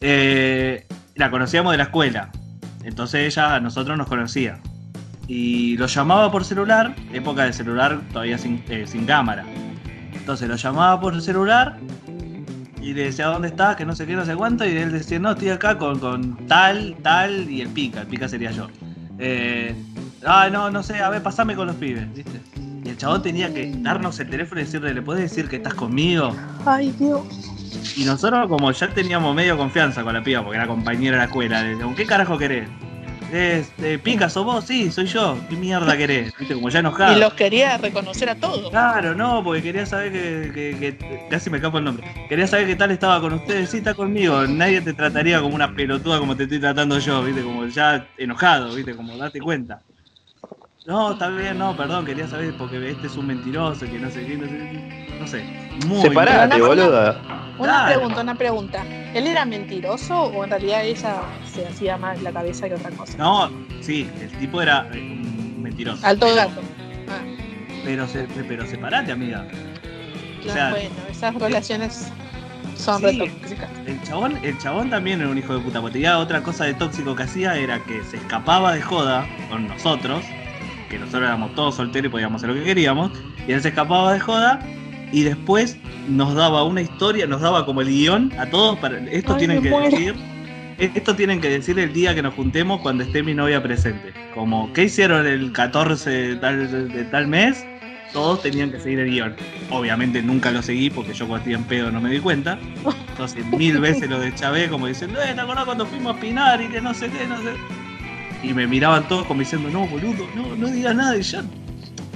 Eh, la conocíamos de la escuela, entonces ella a nosotros nos conocía. Y lo llamaba por celular, época de celular todavía sin, eh, sin cámara. Entonces lo llamaba por celular y le decía dónde estás, que no sé qué, no sé cuánto, y él decía, no, estoy acá con, con tal, tal, y el pica, el pica sería yo. Eh, ah, no, no sé, a ver, pasame con los pibes, ¿viste? Y el chabón tenía que darnos el teléfono y decirle, ¿le puedes decir que estás conmigo? Ay, Dios. Y nosotros como ya teníamos medio confianza con la piba, porque era compañera de la escuela, le decíamos, ¿qué carajo querés? Este, pica, sos vos, sí, soy yo. ¿Qué mierda querés? ¿Viste? Como ya enojado. Y los quería reconocer a todos. Claro, no, porque quería saber que, que- que- Casi me escapo el nombre. Quería saber qué tal estaba con ustedes. Sí, está conmigo. Nadie te trataría como una pelotuda como te estoy tratando yo, ¿viste? Como ya enojado, ¿viste? Como date cuenta. No, está bien, no, perdón, quería saber porque este es un mentiroso, que no sé qué, no sé qué. No sé. Muy Separate, no, boluda. Una pregunta, una pregunta. ¿Él era mentiroso o en realidad ella se hacía más la cabeza que otra cosa? No, sí, el tipo era eh, un mentiroso. Alto gato. Ah, Pero, se, pero separate, amiga. O no, sea, bueno, esas relaciones son Sí. re tóxicas. El chabón, el chabón también era un hijo de puta. Porque tenía otra cosa de tóxico que hacía era que se escapaba de joda con nosotros, que nosotros éramos todos solteros y podíamos hacer lo que queríamos, y él se escapaba de joda y después nos daba una historia, nos daba como el guion a todos para esto Ay, tienen que muero. decir. Esto tienen que decir el día que nos juntemos cuando esté mi novia presente. Como, ¿qué hicieron el 14 de tal, de tal mes? Todos tenían que seguir el guion. Obviamente nunca lo seguí porque yo cuando estoy en pedo no me di cuenta. Entonces mil veces lo deschavé como diciendo, eh, ¿te acordás cuando fuimos a Pinar y que no sé qué, no sé? Y me miraban todos como diciendo, no, boludo, no, no digas nada. Y yo,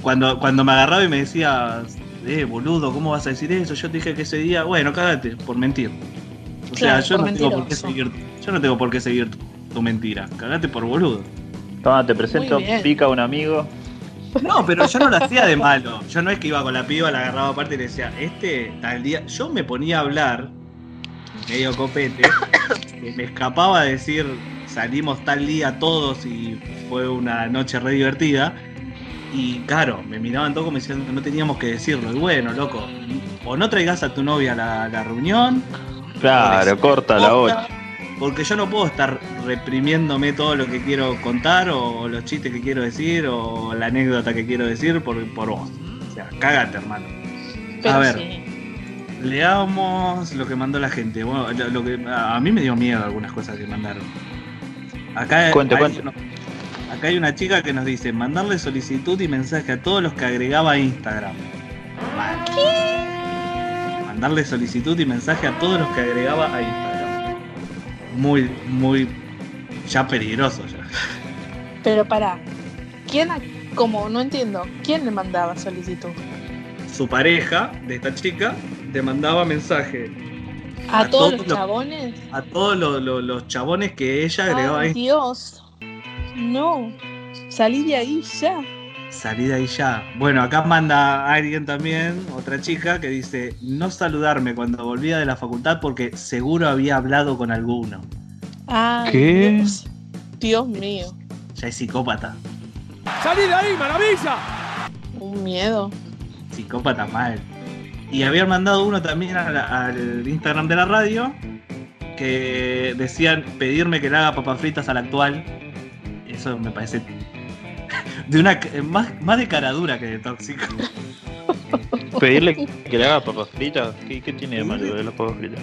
cuando, cuando me agarraba y me decía, eh, boludo, ¿cómo vas a decir eso? Yo te dije que ese día, bueno, cágate, por mentir. O Claro, sea, yo no, tengo por qué seguir, yo no tengo por qué seguir tu, tu mentira. Cagate por boludo. Toma, te presento, pica un amigo. No, pero yo no lo hacía de malo. Yo no es que iba con la piba, la agarraba aparte y le decía, este tal día. Yo me ponía a hablar, medio copete, me escapaba de decir, salimos tal día todos y fue una noche re divertida. Y claro, me miraban todos como diciendo que no teníamos que decirlo. Y bueno, loco, o no traigas a tu novia a la, la reunión, Claro, corta la bocha. Porque yo no puedo estar reprimiéndome todo lo que quiero contar, o los chistes que quiero decir, o la anécdota que quiero decir por, por vos. O sea, cágate, hermano. Pero a ver, sí. leamos lo que mandó la gente. Bueno, lo, lo que, a mí me dio miedo algunas cosas que mandaron. Acá Cuente, hay- cuente. no- Acá hay una chica que nos dice mandarle solicitud y mensaje a todos los que agregaba a Instagram. ¿Qué? Mandarle solicitud y mensaje a todos los que agregaba a Instagram. Muy, muy ya peligroso ya. Pero para, ¿quién, como no entiendo, quién le mandaba solicitud? Su pareja de esta chica le mandaba mensaje ¿A, A todos todos los los- chabones? a todos los, los- los chabones que ella agregaba a Ay. Dios. No. Salí de ahí ya. Salí de ahí ya. Bueno, acá manda alguien también, otra chica, que dice no saludarme cuando volvía de la facultad porque seguro había hablado con alguno. Ay, ¿Qué? Dios. Dios mío. Ya es psicópata. ¡Salí de ahí, maravilla! Un miedo. Psicópata mal. Y habían mandado uno también la- al Instagram de la radio que decían pedirme que le haga papas fritas al actual. Eso me parece de una más, más de caradura que de tóxico. Pedirle que le haga papas fritas. ¿Qué, qué tiene de malo de las papas fritas?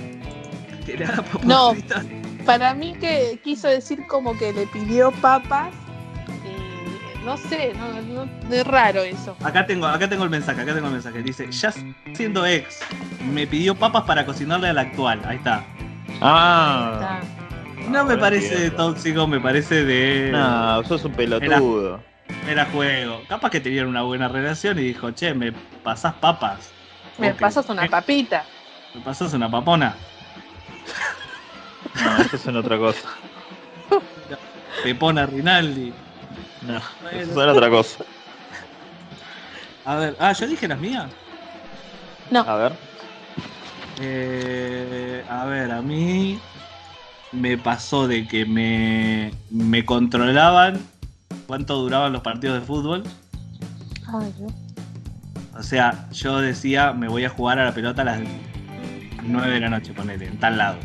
Que le haga papas No. fritas. Para mí que quiso decir como que le pidió papas. No sé, no, no- es raro eso. Acá tengo, acá tengo el mensaje, acá tengo el mensaje. Dice, ya siendo ex, me pidió papas para cocinarle al actual. Ahí está. Ah, Está. No me bueno, parece de entiendo. tóxico, me parece de. no, sos un pelotudo. Era juego. Capaz que tenían una buena relación y dijo, che, me pasás papas. Me Ok. pasas una papita. Me pasás una papona. No, eso es otra cosa. Pepona Rinaldi. No, eso es otra cosa. A ver, ah, yo dije las mías. A ver. Eh, a ver, a mí me pasó de que me, me controlaban cuánto duraban los partidos de fútbol. Ay, Dios. O sea, yo decía, me voy a jugar a la pelota a las 9 de la noche, ponele, en tal lado.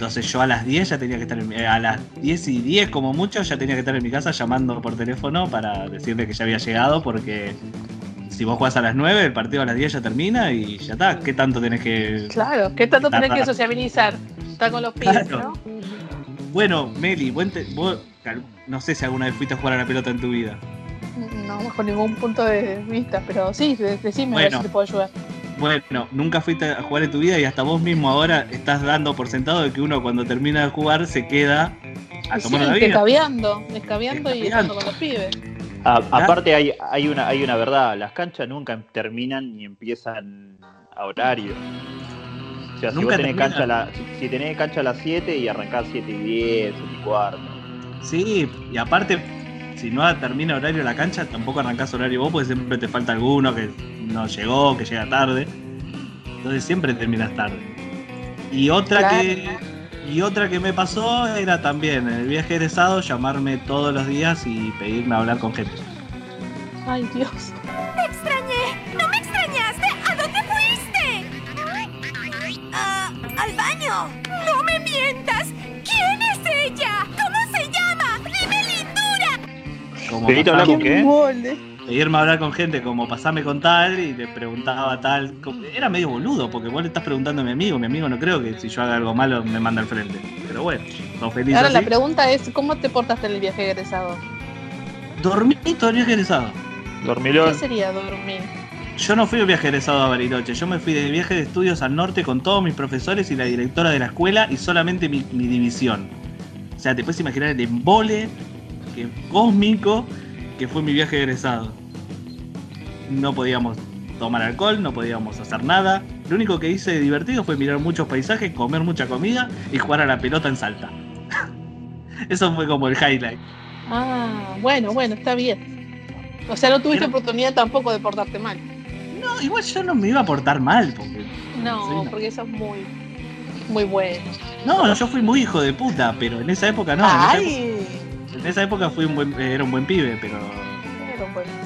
Entonces yo a las 10 ya tenía que estar en mi- a las 10 y 10 como mucho ya tenía que estar en mi casa llamando por teléfono para decirle que ya había llegado porque si vos jugás a las 9 el partido a las 10 ya termina y ya está. ¿Qué tanto tenés que...? Claro, ¿qué tanto tenés que sociabilizar? Estar con los Claro. ¿no? Bueno, Meli, buen te- vos cal- no sé si alguna vez fuiste a jugar a la pelota en tu vida. No, bajo ningún punto de vista, pero sí, de- decime a ver Bueno. si te puedo ayudar. Bueno, nunca fuiste a jugar en tu vida y hasta vos mismo ahora estás dando por sentado de que uno cuando termina de jugar se queda a Y tomar sí, la vida. escabeando, escabeando y estando con los pibes. A- aparte hay, hay una hay una verdad, las canchas nunca terminan ni empiezan a horario. O sea, si Nunca vos tenés cancha a la, si, si tenés cancha a las 7 y arrancás 7 y 10, 7 y cuarto. Sí, y aparte, si no termina horario la cancha, tampoco arrancás horario vos, porque siempre te falta alguno que no llegó, que llega tarde. Entonces siempre terminas tarde. Y otra Claro. que. Y otra que me pasó era también en el viaje egresado llamarme todos los días y pedirme hablar con gente. Ay, Dios. Como ¿Pediste hablar pasame- con qué? pedirme hablar con gente como pasame con tal y le preguntaba tal. Era medio boludo porque vos le estás preguntando a mi amigo. Mi amigo no creo que si yo haga algo malo me manda al frente. Pero bueno, son felices. Ahora la pregunta es, ¿cómo te portaste en el viaje egresado? Dormí todo el viaje egresado. Dormilón. ¿Qué sería dormir? Yo no fui de viaje egresado a Bariloche, yo me fui de viaje de estudios al norte con todos mis profesores y la directora de la escuela y solamente mi, mi división. O sea, te puedes imaginar el embole que, cósmico que fue mi viaje egresado. No podíamos tomar alcohol, no podíamos hacer nada. Lo único que hice de divertido fue mirar muchos paisajes, comer mucha comida y jugar a la pelota en Salta. Eso fue como el highlight. Ah, bueno, bueno, está bien. O sea, no tuviste Pero- oportunidad tampoco de portarte mal. No, igual yo no me iba a portar mal, porque No, Sí, no. porque eso es muy, muy bueno. No, yo fui muy hijo de puta, pero en esa época no. En esa, época, Ay, en esa época fui un buen, era un buen pibe, pero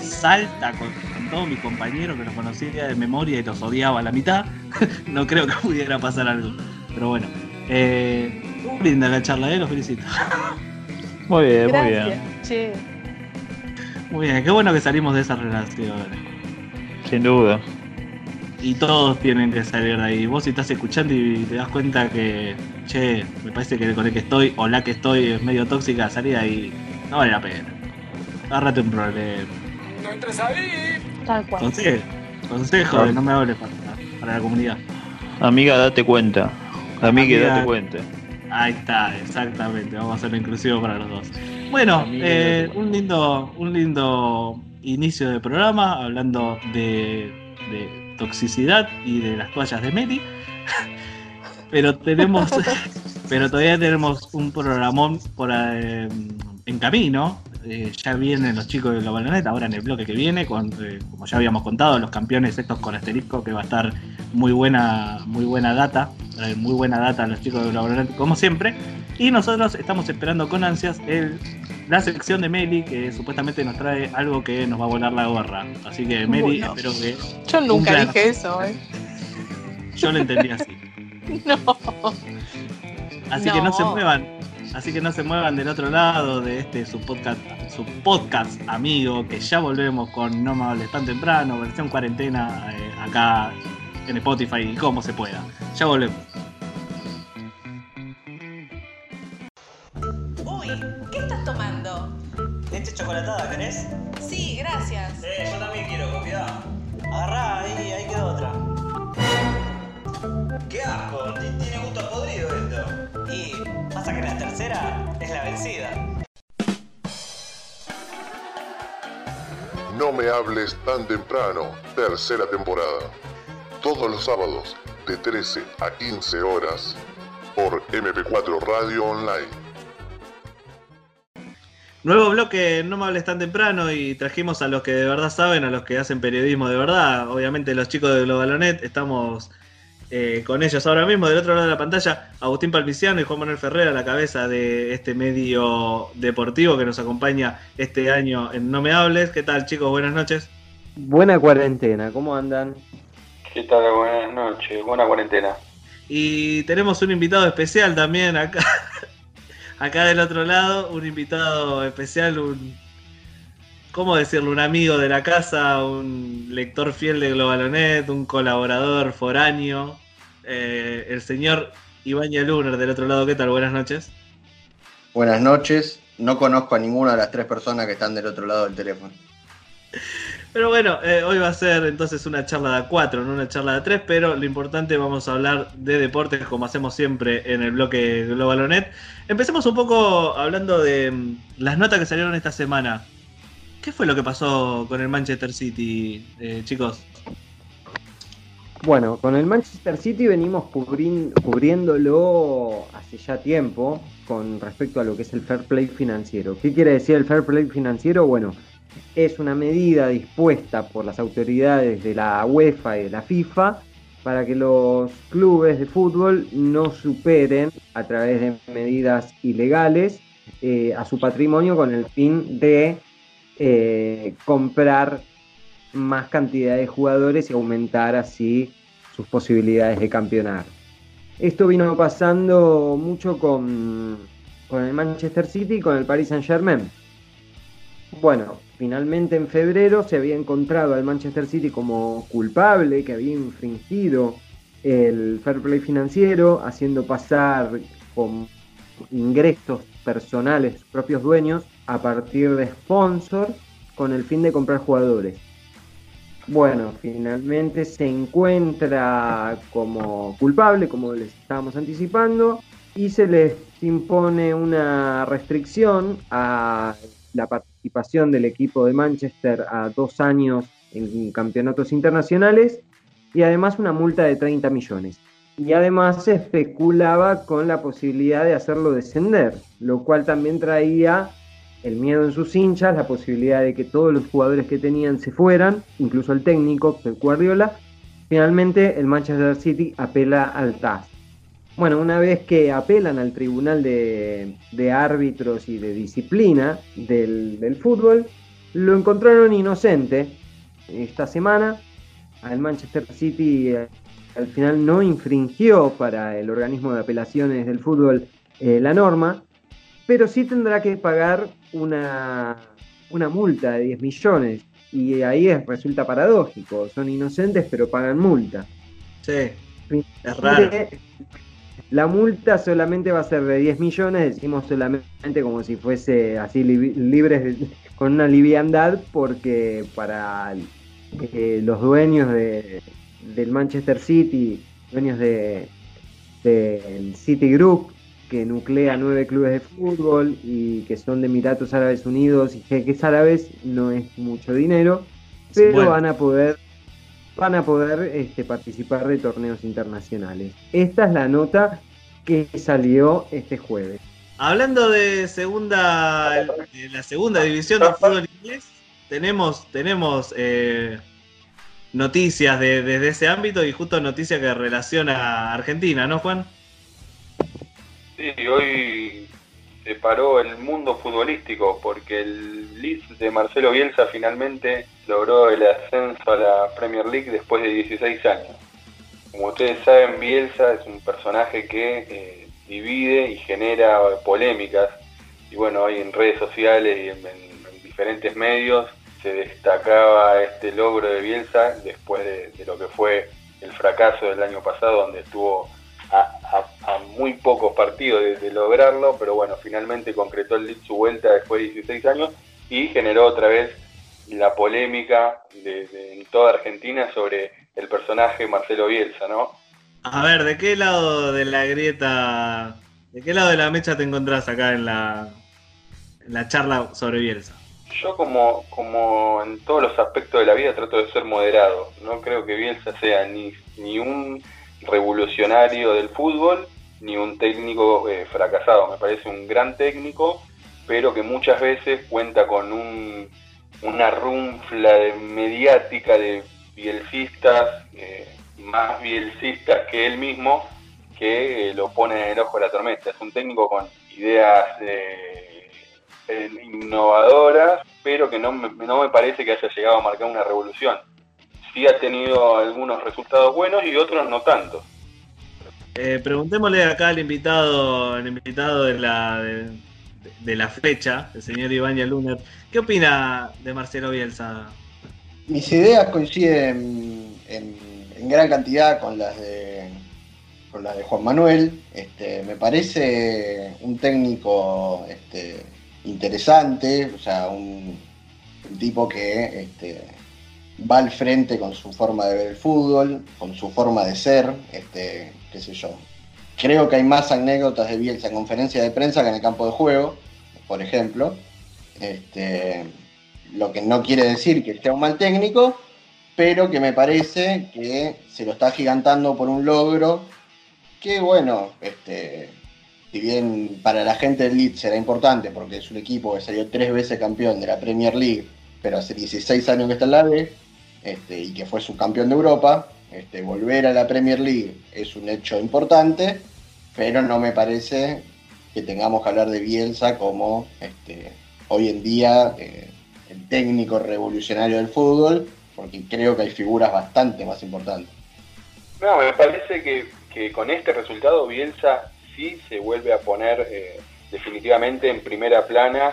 salta con, con todos mis compañeros que los conocía de memoria y los odiaba a la mitad. no creo que pudiera pasar algo. Pero bueno, eh, linda la charla, eh, los felicito. Muy bien, muy bien. Che, Muy bien, qué bueno que salimos de esa relación. Sin duda. Y todos tienen que salir de ahí. Vos si estás escuchando y te das cuenta que, che, me parece que con el que estoy o la que estoy es medio tóxica, salí de ahí. No vale la pena. Agárrate un problema. No entres ahí. Tal cual. Consejo, consejo de no me hables para, para la comunidad. Amiga, date cuenta. Amiga, Amiga. date cuenta. Ahí está, exactamente. Vamos a hacerlo inclusivo para los dos. Bueno, Amiga, eh, un lindo, un lindo inicio de programa hablando de, de toxicidad y de las toallas de Meli. pero tenemos, pero todavía tenemos un programón por eh, en camino. Eh, ya vienen los chicos de Globalonet, ahora en el bloque que viene, con, eh, como ya habíamos contado, los campeones estos con asterisco, que va a estar muy buena, muy buena data, eh, muy buena data los chicos de Globalonet, como siempre. Y nosotros estamos esperando con ansias el, la sección de Meli, que supuestamente nos trae algo que nos va a volar la gorra. Así que Meli, espero que Yo nunca dije eso, ¿eh? yo lo entendí así. No. Así que no se muevan. Así que no se muevan del otro lado de este su podcast, su podcast amigo, que ya volvemos con No me hables tan temprano, versión cuarentena eh, acá en Spotify y como se pueda. Ya volvemos. Uy, ¿qué estás tomando? Leche chocolatada, ¿querés? Sí, gracias. Eh, yo también quiero, cuidado. Agarrá, ahí, ahí quedó otra. ¡Qué asco! ti- Tiene gusto podrido esto. Y pasa que la tercera es la vencida. No me hables tan temprano, tercera temporada. Todos los sábados, de 13 a 15 horas, por MP4 Radio Online. Nuevo bloque, no me hables tan temprano y trajimos a los que de verdad saben, a los que hacen periodismo de verdad. Obviamente los chicos de Globalonet, estamos eh, con ellos ahora mismo. Del otro lado de la pantalla, Agustín Palmiciano y Juan Manuel Ferrer a la cabeza de este medio deportivo que nos acompaña este año en No me hables. ¿Qué tal chicos? Buenas noches. Buena cuarentena, ¿cómo andan? ¿Qué tal? Buenas noches, buena cuarentena. Y tenemos un invitado especial también acá. Acá del otro lado, un invitado especial, un. ¿Cómo decirlo? Un amigo de la casa, un lector fiel de Globalonet, un colaborador foráneo. Eh, el señor Iván Lunar del otro lado, ¿qué tal? Buenas noches. Buenas noches. No conozco a ninguna de las tres personas que están del otro lado del teléfono. Pero bueno, eh, hoy va a ser entonces una charla de cuatro, no una charla de tres, pero lo importante vamos a hablar de deportes como hacemos siempre en el bloque Globalonet. Empecemos un poco hablando de mm, las notas que salieron esta semana. ¿Qué fue lo que pasó con el Manchester City, eh, chicos? Bueno, con el Manchester City venimos cubriéndolo hace ya tiempo con respecto a lo que es el fair play financiero. ¿Qué quiere decir el fair play financiero? Bueno, es una medida dispuesta por las autoridades de la UEFA y de la FIFA para que los clubes de fútbol no superen a través de medidas ilegales eh, a su patrimonio con el fin de eh, comprar más cantidad de jugadores y aumentar así sus posibilidades de campeonar. Esto vino pasando mucho con, con el Manchester City y con el Paris Saint Germain. Bueno, finalmente en febrero se había encontrado al Manchester City como culpable, que había infringido el fair play financiero, haciendo pasar con ingresos personales propios dueños a partir de sponsor con el fin de comprar jugadores. Bueno, finalmente se encuentra como culpable, como les estábamos anticipando, y se les impone una restricción a la participación del equipo de Manchester a dos años en campeonatos internacionales y además una multa de 30 millones. Y además se especulaba con la posibilidad de hacerlo descender, lo cual también traía el miedo en sus hinchas, la posibilidad de que todos los jugadores que tenían se fueran, incluso el técnico, Pep Guardiola. Finalmente el Manchester City apela al TAS. Bueno, una vez que apelan al Tribunal de, Árbitros y de Disciplina del, del fútbol, lo encontraron inocente esta semana. Al Manchester City eh, al final no infringió para el organismo de apelaciones del fútbol eh, la norma, pero sí tendrá que pagar una, una multa de 10 millones. Y ahí es- resulta paradójico, son inocentes pero pagan multa. Sí, es raro. La multa solamente va a ser de 10 millones, decimos solamente como si fuese así libre con una liviandad, porque para eh, los dueños de, del Manchester City, dueños de, del City Group, que nuclea nueve clubes de fútbol y que son de Emiratos Árabes Unidos y jeques árabes, no es mucho dinero, pero van a poder van a poder este, participar de torneos internacionales. Esta es la nota que salió este jueves. Hablando de segunda, la segunda división del fútbol inglés, tenemos, tenemos eh, noticias desde ese ámbito y justo noticias que relaciona a Argentina, ¿no, Juan? Sí, hoy se paró el mundo futbolístico porque el Leeds de Marcelo Bielsa finalmente logró el ascenso a la Premier League después de 16 años. Como ustedes saben, Bielsa es un personaje que eh, divide y genera polémicas. Y bueno, hoy en redes sociales y en, diferentes medios se destacaba este logro de Bielsa después de lo que fue el fracaso del año pasado, donde estuvo a, muy pocos partidos de, lograrlo, pero bueno, finalmente concretó el su vuelta después de 16 años y generó otra vez la polémica de, en toda Argentina sobre el personaje Marcelo Bielsa, ¿no? A ver, ¿de qué lado de la grieta, de qué lado de la mecha te encontrás acá en la, en la charla sobre Bielsa? Yo como, como en todos los aspectos de la vida trato de ser moderado. No creo que Bielsa sea ni, ni un revolucionario del fútbol ni un técnico eh, fracasado. Me parece un gran técnico, pero que muchas veces cuenta con un, una runfla de mediática de bielcistas, eh, más bielcistas que él mismo, que eh, lo pone en el ojo de la tormenta. Es un técnico con ideas innovadoras, pero que no no me parece que haya llegado a marcar una revolución sí ha tenido algunos resultados buenos y otros no tanto. Eh, preguntémosle acá al invitado, el invitado de la, de, la fecha, el señor Iván Yaluner, ¿qué opina de Marcelo Bielsa? Mis ideas coinciden en, gran cantidad con las de con las de Juan Manuel. Este, me parece un técnico este, interesante, o sea, un, un tipo que este, va al frente con su forma de ver el fútbol, con su forma de ser, este, qué sé yo. Creo que hay más anécdotas de Bielsa en conferencia de prensa que en el campo de juego, por ejemplo. Este, lo que no quiere decir que sea un mal técnico, pero que me parece que se lo está gigantando por un logro que, bueno, este, si bien para la gente del Leeds será importante porque es un equipo que salió tres veces campeón de la Premier League, pero hace 16 años que está en la B, este, y que fue subcampeón de Europa. Este, volver a la Premier League es un hecho importante, pero no me parece que tengamos que hablar de Bielsa como este, hoy en día eh, el técnico revolucionario del fútbol, porque creo que hay figuras bastante más importantes. No, me parece que, con este resultado Bielsa sí se vuelve a poner eh, definitivamente en primera plana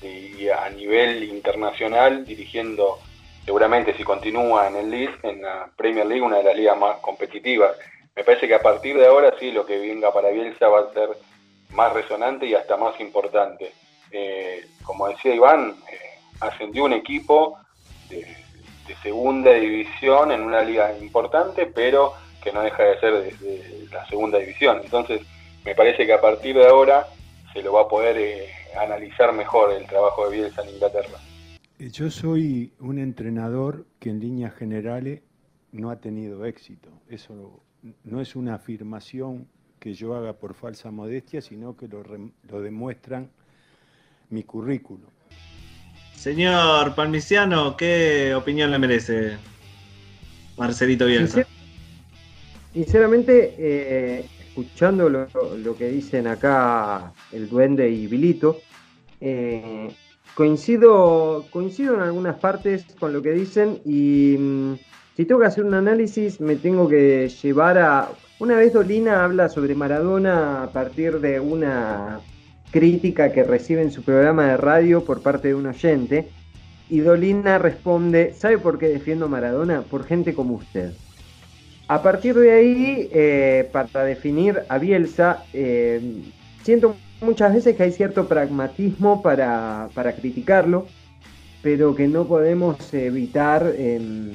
y a nivel internacional dirigiendo seguramente si continúa en el League, en la Premier League, una de las ligas más competitivas. Me parece que a partir de ahora sí lo que venga para Bielsa va a ser más resonante y hasta más importante. Eh, como decía Iván, eh, ascendió un equipo de, segunda división en una liga importante, pero que no deja de ser de, la segunda división. Entonces, me parece que a partir de ahora se lo va a poder eh, analizar mejor el trabajo de Bielsa en Inglaterra. Yo soy un entrenador que en líneas generales no ha tenido éxito. Eso no es una afirmación que yo haga por falsa modestia, sino que lo, demuestran mi currículum. Señor Palmiciano, ¿qué opinión le merece Marcelito Bielsa? Sinceramente, eh, escuchando lo, que dicen acá el duende y Vilito, eh, Coincido, coincido en algunas partes con lo que dicen y mm, si tengo que hacer un análisis me tengo que llevar a... Una vez Dolina habla sobre Maradona a partir de una crítica que recibe en su programa de radio por parte de un oyente y Dolina responde, ¿sabe por qué defiendo Maradona? Por gente como usted. A partir de ahí, eh, para definir a Bielsa, eh, siento muchas veces que hay cierto pragmatismo para, para criticarlo, pero que no podemos evitar, em,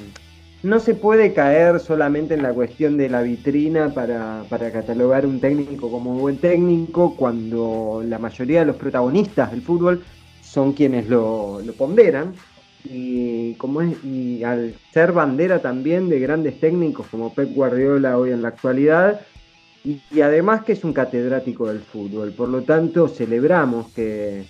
no se puede caer solamente en la cuestión de la vitrina para, para catalogar un técnico como buen técnico cuando la mayoría de los protagonistas del fútbol son quienes lo, lo ponderan. Y como es y al ser bandera también de grandes técnicos como Pep Guardiola hoy en la actualidad y, además que es un catedrático del fútbol por lo tanto celebramos que,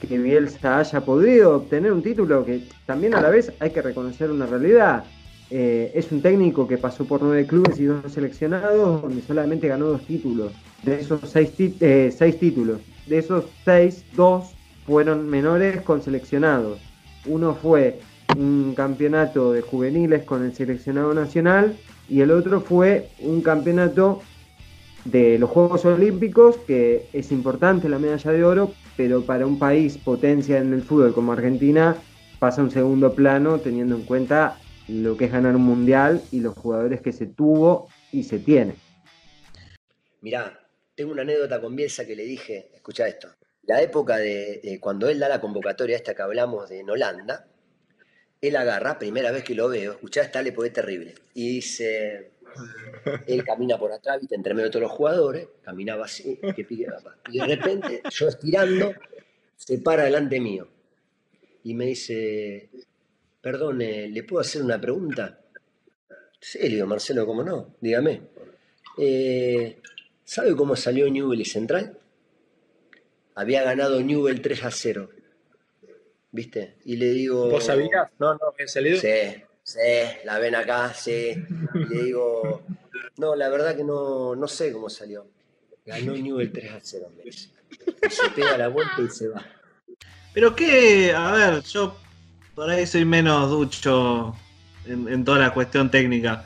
que Bielsa haya podido obtener un título que también a la vez hay que reconocer una realidad. Eh, es un técnico que pasó por nueve clubes y dos seleccionados donde solamente ganó dos títulos. De esos seis, eh, seis títulos de esos seis dos fueron menores con seleccionados. Uno fue un campeonato de juveniles con el seleccionado nacional y el otro fue un campeonato de los Juegos Olímpicos, que es importante la medalla de oro, pero para un país potencia en el fútbol como Argentina pasa un segundo plano teniendo en cuenta lo que es ganar un mundial y los jugadores que se tuvo y se tiene. Mirá, tengo una anécdota con Bielsa que le dije, escucha esto, la época de, cuando él da la convocatoria esta que hablamos de en Holanda, él agarra, primera vez que lo veo, escuchá esta le es terrible, y dice, él camina por atrás, viste, entre medio de todos los jugadores, caminaba así. Y de repente, yo estirando, se para delante mío y me dice, perdón, ¿le puedo hacer una pregunta? Sí, le digo, Marcelo, ¿cómo no? Dígame. Eh, ¿Sabe cómo salió Newell y Central? Había ganado Newell 3 a 0. ¿Viste? Y le digo. ¿Vos sabías? No, no, ¿había salido? Sí, sí, la ven acá, sí. Y le digo, no, la verdad que no, no sé cómo salió. Ganó Newell 3 a 0, me dice. Y se pega la vuelta y se va. Pero qué, a ver, yo por ahí soy menos ducho en, en toda la cuestión técnica.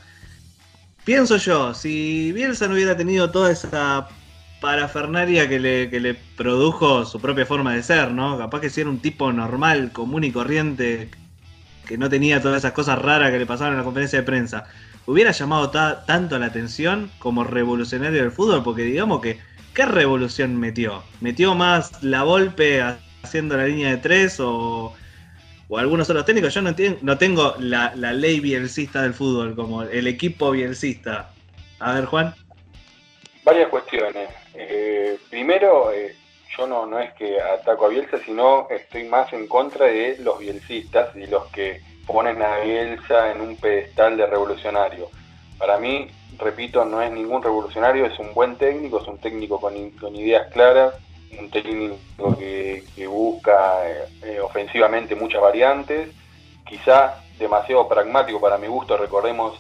Pienso yo, si Bielsa no hubiera tenido toda esa parafernaria que le, que le produjo su propia forma de ser, ¿no? Capaz que si era un tipo normal, común y corriente, que no tenía todas esas cosas raras que le pasaban en la conferencia de prensa, hubiera llamado ta- tanto la atención como revolucionario del fútbol, porque digamos que, ¿qué revolución metió? ¿Metió más la golpe haciendo la línea de tres o, o algunos otros técnicos? Yo no, no tengo la, la ley bielcista del fútbol, como el equipo bielcista. A ver, Juan. Varias cuestiones. Eh, primero, eh, yo no, no es que ataco a Bielsa, sino estoy más en contra de los bielcistas y los que ponen a Bielsa en un pedestal de revolucionario. Para mí, repito, no es ningún revolucionario, es un buen técnico, es un técnico con, con ideas claras, un técnico que, que busca eh, eh, ofensivamente muchas variantes, quizá demasiado pragmático para mi gusto, recordemos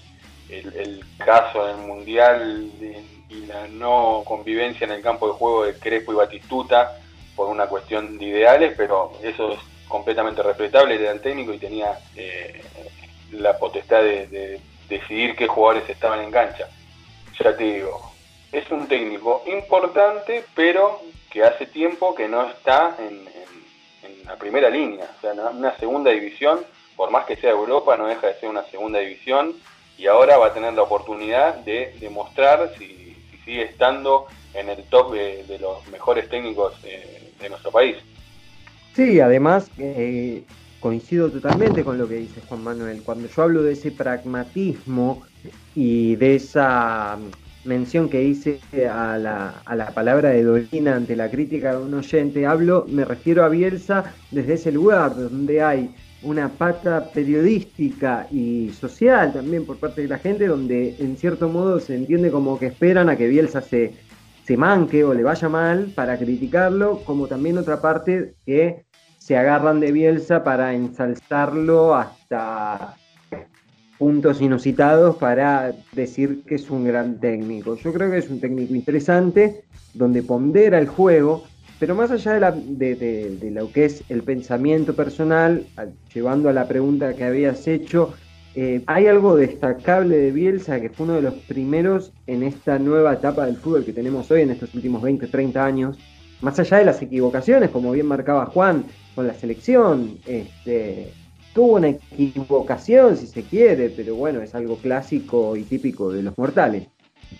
el, el caso en el Mundial de- y la no convivencia en el campo de juego de Crespo y Batistuta por una cuestión de ideales, pero eso es completamente respetable, era el técnico y tenía eh, la potestad de, de decidir qué jugadores estaban en cancha. Ya te digo, es un técnico importante, pero que hace tiempo que no está en, en- la primera línea, o sea, una segunda división, por más que sea Europa, no deja de ser una segunda división y ahora va a tener la oportunidad de demostrar si sigue estando en el top de, los mejores técnicos eh, de nuestro país. Sí, además eh, coincido totalmente con lo que dice Juan Manuel. Cuando yo hablo de ese pragmatismo y de esa mención que hice a la, a la palabra de Dolina ante la crítica de un oyente, hablo, me refiero a Bielsa desde ese lugar donde hay una pata periodística y social también por parte de la gente, donde en cierto modo se entiende como que esperan a que Bielsa se, se manque o le vaya mal para criticarlo, como también otra parte que se agarran de Bielsa para ensalzarlo hasta puntos inusitados para decir que es un gran técnico. Yo creo que es un técnico interesante, donde pondera el juego, pero más allá de, lo que es el pensamiento personal, llevando a la pregunta que habías hecho, eh, hay algo destacable de Bielsa que fue uno de los primeros en esta nueva etapa del fútbol que tenemos hoy, en estos últimos 20, 30 años, más allá de las equivocaciones, como bien marcaba Juan, con la selección, este, tuvo una equivocación, si se quiere, pero bueno, es algo clásico y típico de los mortales.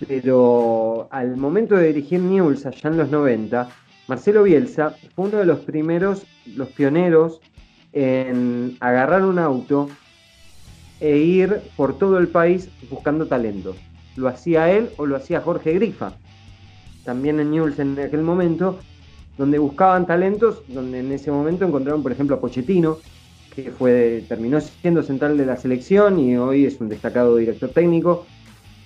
Pero al momento de dirigir Newell's allá en los 90, Marcelo Bielsa fue uno de los primeros, los pioneros en agarrar un auto e ir por todo el país buscando talento. Lo hacía él o lo hacía Jorge Grifa, también en Newell's en aquel momento, donde buscaban talentos, donde en ese momento encontraron, por ejemplo, a Pochettino, que fue, terminó siendo central de la selección y hoy es un destacado director técnico.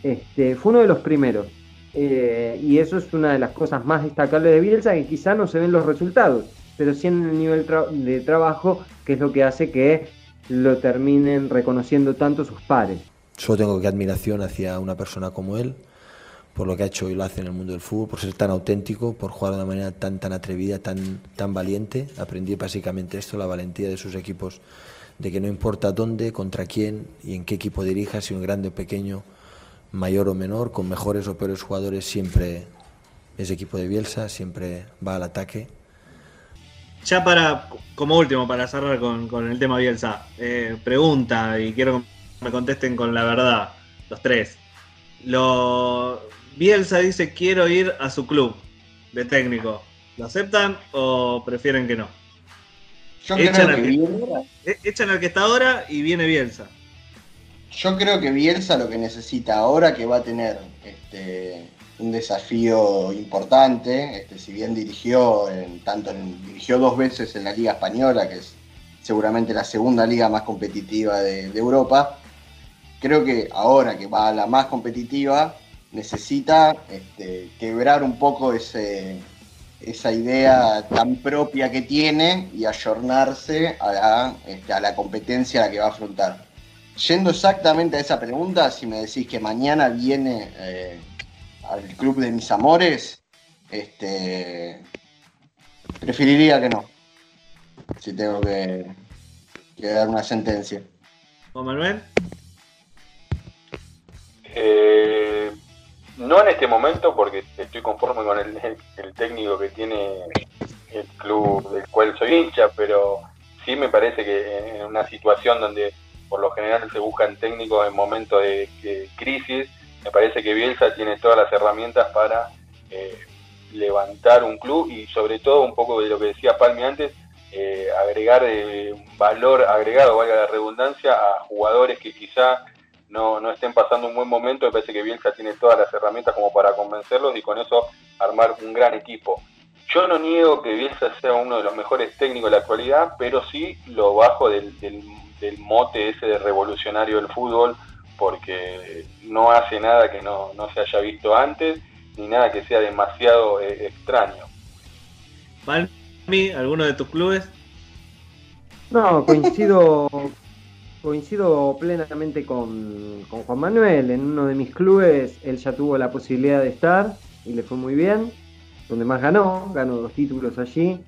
Este, fue uno de los primeros. Eh, y eso es una de las cosas más destacables de Bielsa, que quizá no se ven los resultados, pero sí en el nivel de trabajo, que es lo que hace que lo terminen reconociendo tanto sus pares. Solo tengo que admiración hacia una persona como él, por lo que ha hecho y lo hace en el mundo del fútbol, por ser tan auténtico, por jugar de una manera tan, tan atrevida, tan, tan valiente. Aprendí básicamente esto, la valentía de sus equipos, de que no importa dónde, contra quién y en qué equipo dirija, si un grande o pequeño, mayor o menor, con mejores o peores jugadores, siempre ese equipo de Bielsa, siempre va al ataque. Ya para, como último, para cerrar con, el tema Bielsa, eh, pregunta y quiero que me contesten con la verdad, los tres. Lo, Bielsa dice quiero ir a su club de técnico. ¿Lo aceptan o prefieren que no? echan, al que, e, echan al que está ahora y viene Bielsa. Yo creo que Bielsa lo que necesita ahora que va a tener este, un desafío importante, este, si bien dirigió tanto dirigió dos veces en la Liga Española, que es seguramente la segunda liga más competitiva de Europa, creo que ahora que va a la más competitiva, necesita este, quebrar un poco esa idea tan propia que tiene y ayornarse a la, a la competencia a la que va a afrontar. Yendo exactamente a esa pregunta, si me decís que mañana viene eh, al club de mis amores, este, preferiría que no. Si tengo que, que dar una sentencia. ¿Juan Manuel? Eh, no en este momento, porque estoy conforme con el, técnico que tiene el club del cual soy hincha, pero sí me parece que en una situación donde por lo general se buscan técnicos en momentos de, crisis, me parece que Bielsa tiene todas las herramientas para eh, levantar un club y sobre todo un poco de lo que decía Palmi antes, eh, agregar un valor agregado, valga la redundancia, a jugadores que quizá no, no estén pasando un buen momento, me parece que Bielsa tiene todas las herramientas como para convencerlos y con eso armar un gran equipo. Yo no niego que Bielsa sea uno de los mejores técnicos de la actualidad, pero sí lo bajo del, mote ese de revolucionario del fútbol, porque no hace nada que no, se haya visto antes, ni nada que sea demasiado eh, extraño. Palmi, ¿alguno de tus clubes? No, coincido coincido plenamente con, Juan Manuel. En uno de mis clubes él ya tuvo la posibilidad de estar y le fue muy bien. Donde más ganó, ganó dos títulos allí.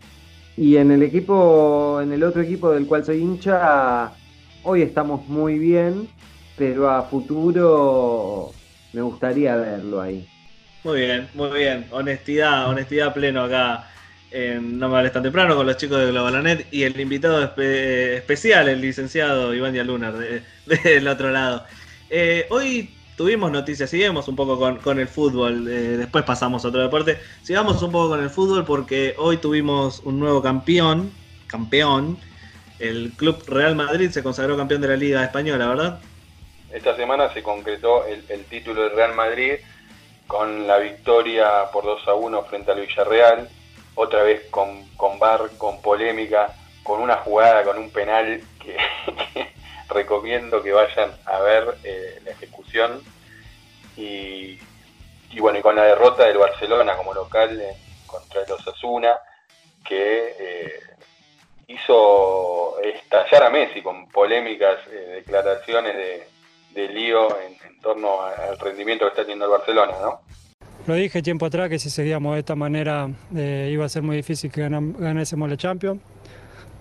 Y en el equipo, en el otro equipo del cual soy hincha, hoy estamos muy bien, pero a futuro me gustaría verlo ahí. Muy bien, muy bien. Honestidad, honestidad pleno acá no me hables tan temprano con los chicos de Globalanet y el invitado especial, el licenciado Iván Dialunar, del otro lado. Eh, hoy tuvimos noticias, sigamos un poco con, el fútbol, eh, después pasamos a otro deporte, sigamos un poco con el fútbol porque hoy tuvimos un nuevo campeón, campeón, el Club Real Madrid se consagró campeón de la Liga Española, ¿verdad? Esta semana se concretó el, título del Real Madrid con la victoria por 2 a 1 frente al Villarreal otra vez con, con bar, con polémica, con una jugada, con un penal que, recomiendo que vayan a ver eh, la ejecución. Y, bueno, y con la derrota del Barcelona como local contra el Osasuna, que eh, hizo estallar a Messi con polémicas eh, declaraciones de, de lío en, en, torno al rendimiento que está teniendo el Barcelona, ¿no? Lo dije tiempo atrás que si seguíamos de esta manera eh, iba a ser muy difícil que ganásemos la Champions.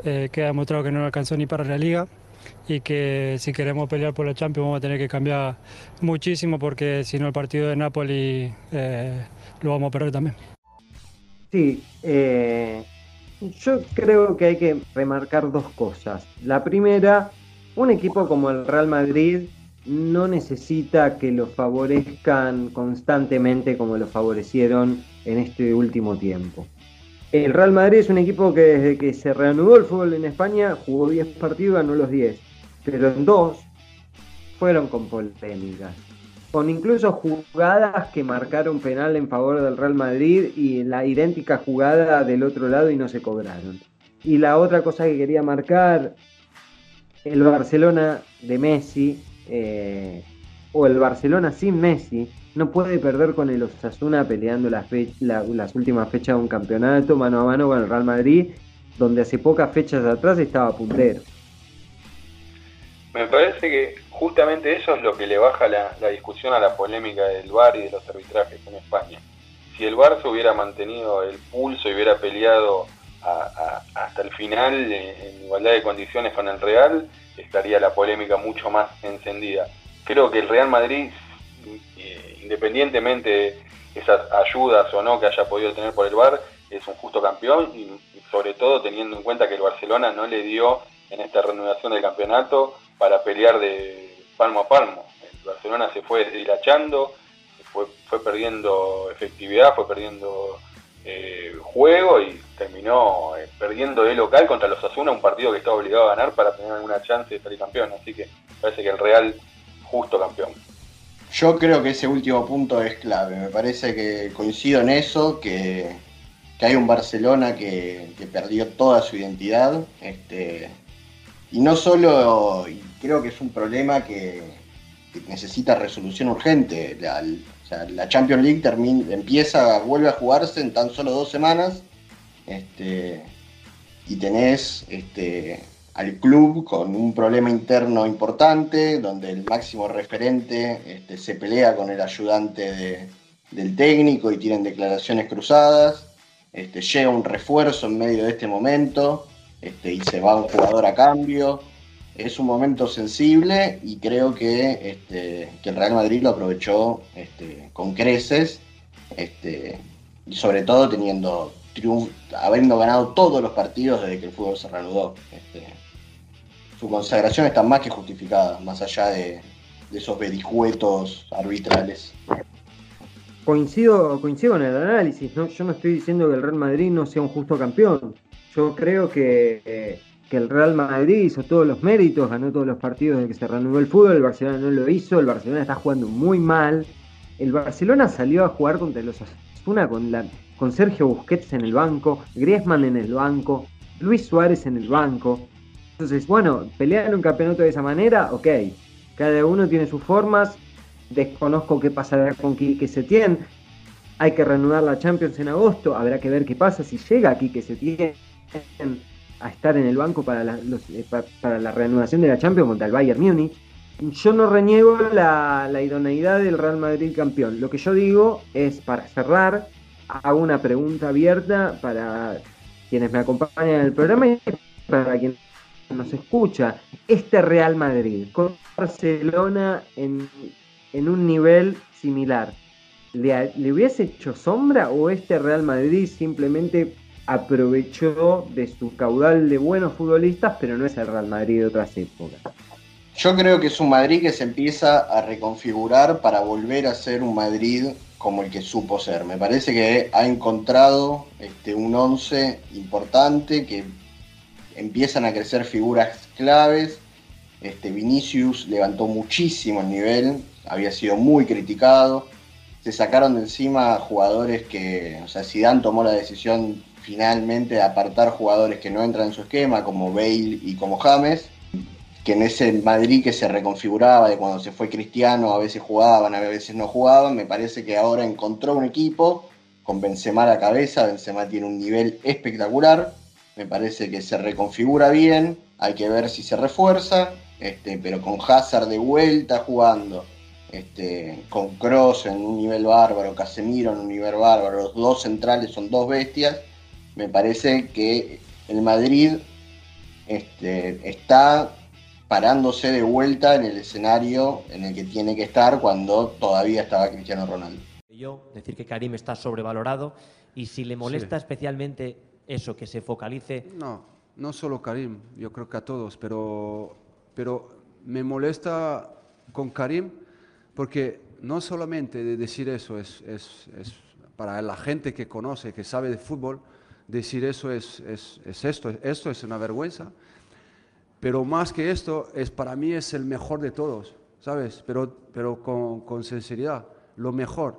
Eh, queda demostrado que no alcanzó ni para la liga y que si queremos pelear por la Champions vamos a tener que cambiar muchísimo porque si no el partido de Napoli eh, lo vamos a perder también. Sí, Yo creo que hay que remarcar dos cosas. La primera, un equipo como el Real Madrid no necesita que lo favorezcan constantemente como lo favorecieron en este último tiempo. El Real Madrid es un equipo que desde que se reanudó el fútbol en España jugó 10 partidos ganó los 10, pero en dos fueron con polémicas con incluso jugadas que marcaron penal en favor del Real Madrid y la idéntica jugada del otro lado y no se cobraron. Y la otra cosa que quería marcar, el Barcelona de Messi, eh, o el Barcelona sin Messi, no puede perder con el Osasuna peleando las, las últimas fechas de un campeonato mano a mano con el Real Madrid, donde hace pocas fechas atrás estaba puntero. Me parece que justamente eso es lo que le baja la, discusión a la polémica del VAR y de los arbitrajes en España. Si el VAR se hubiera mantenido el pulso y hubiera peleado hasta el final en, igualdad de condiciones con el Real, estaría la polémica mucho más encendida. Creo que el Real Madrid, eh, independientemente de esas ayudas o no que haya podido tener por el VAR, es un justo campeón y sobre todo teniendo en cuenta que el Barcelona no le dio en esta reanudación del campeonato para pelear de palmo a palmo. El Barcelona se fue deshilachando, fue, fue perdiendo efectividad, fue perdiendo eh, juego y terminó eh, perdiendo de local contra los Asuna, un partido que estaba obligado a ganar para tener alguna chance de salir campeón. Así que parece que el Real justo campeón. Yo creo que ese último punto es clave. Me parece que coincido en eso, que, hay un Barcelona que, que, perdió toda su identidad. Este, y no solo, creo que es un problema que, necesita resolución urgente. La, Champions League termina, empieza, vuelve a jugarse en tan solo dos semanas. Este, y tenés este, al club con un problema interno importante, donde el máximo referente este, se pelea con el ayudante del técnico y tienen declaraciones cruzadas. Llega un refuerzo en medio de este momento y se va un jugador a cambio. Es un momento sensible y creo que, este, el Real Madrid lo aprovechó este, con creces, y sobre todo teniendo habiendo ganado todos los partidos desde que el fútbol se reanudó. su consagración está más que justificada, más allá de, esos verijuetos arbitrales. Coincido, coincido en el análisis, yo no estoy diciendo que el Real Madrid no sea un justo campeón, yo creo que, el Real Madrid hizo todos los méritos, ganó todos los partidos de que se reanudó el fútbol, el Barcelona no lo hizo, el Barcelona está jugando muy mal. El Barcelona salió a jugar contra los Asuna con, la, con Sergio Busquets en el banco, Griezmann en el banco, Luis Suárez en el banco. Entonces, bueno, pelear en un campeonato de esa manera, ok. Cada uno tiene sus formas. Desconozco qué pasará con Quique Setién. Hay que reanudar la Champions en agosto. Habrá que ver qué pasa si llega Quique Setién a estar en el banco para la, eh, para la reanudación de la Champions contra el Bayern Múnich. Yo no reniego la, idoneidad del Real Madrid campeón. Lo que yo digo es, para cerrar, hago una pregunta abierta para quienes me acompañan en el programa y para quien nos escucha. Este Real Madrid con Barcelona en, un nivel similar, ¿le, ¿le hubiese hecho sombra o este Real Madrid simplemente aprovechó de su caudal de buenos futbolistas, pero no es el Real Madrid de otras épocas. Yo creo que es un Madrid que se empieza a reconfigurar para volver a ser un Madrid como el que supo ser. Me parece que ha encontrado este, un once importante, que empiezan a crecer figuras claves. Este, Vinicius levantó muchísimo el nivel, había sido muy criticado. Se sacaron de encima jugadores que, o sea, Zidane tomó la decisión finalmente apartar jugadores que no entran en su esquema, como Bale y como James, que en ese Madrid que se reconfiguraba de cuando se fue Cristiano, a veces jugaban, a veces no jugaban, me parece que ahora encontró un equipo con Benzema a la cabeza, Benzema tiene un nivel espectacular, me parece que se reconfigura bien, hay que ver si se refuerza, este, pero con Hazard de vuelta jugando, este, con Cross en un nivel bárbaro, Casemiro en un nivel bárbaro, los dos centrales son dos bestias, me parece que el Madrid este, está parándose de vuelta en el escenario en el que tiene que estar cuando todavía estaba Cristiano Ronaldo. Yo decir que Karim está sobrevalorado y si le molesta especialmente eso, que se focalice. No, no solo Karim, yo creo que a todos, pero, pero me molesta con Karim porque no solamente de decir eso es, es, es para la gente que conoce, que sabe de fútbol, decir eso es, es, es esto, esto es una vergüenza, pero más que esto, es, para mí es el mejor de todos, ¿sabes? Pero, pero con, con sinceridad, lo mejor.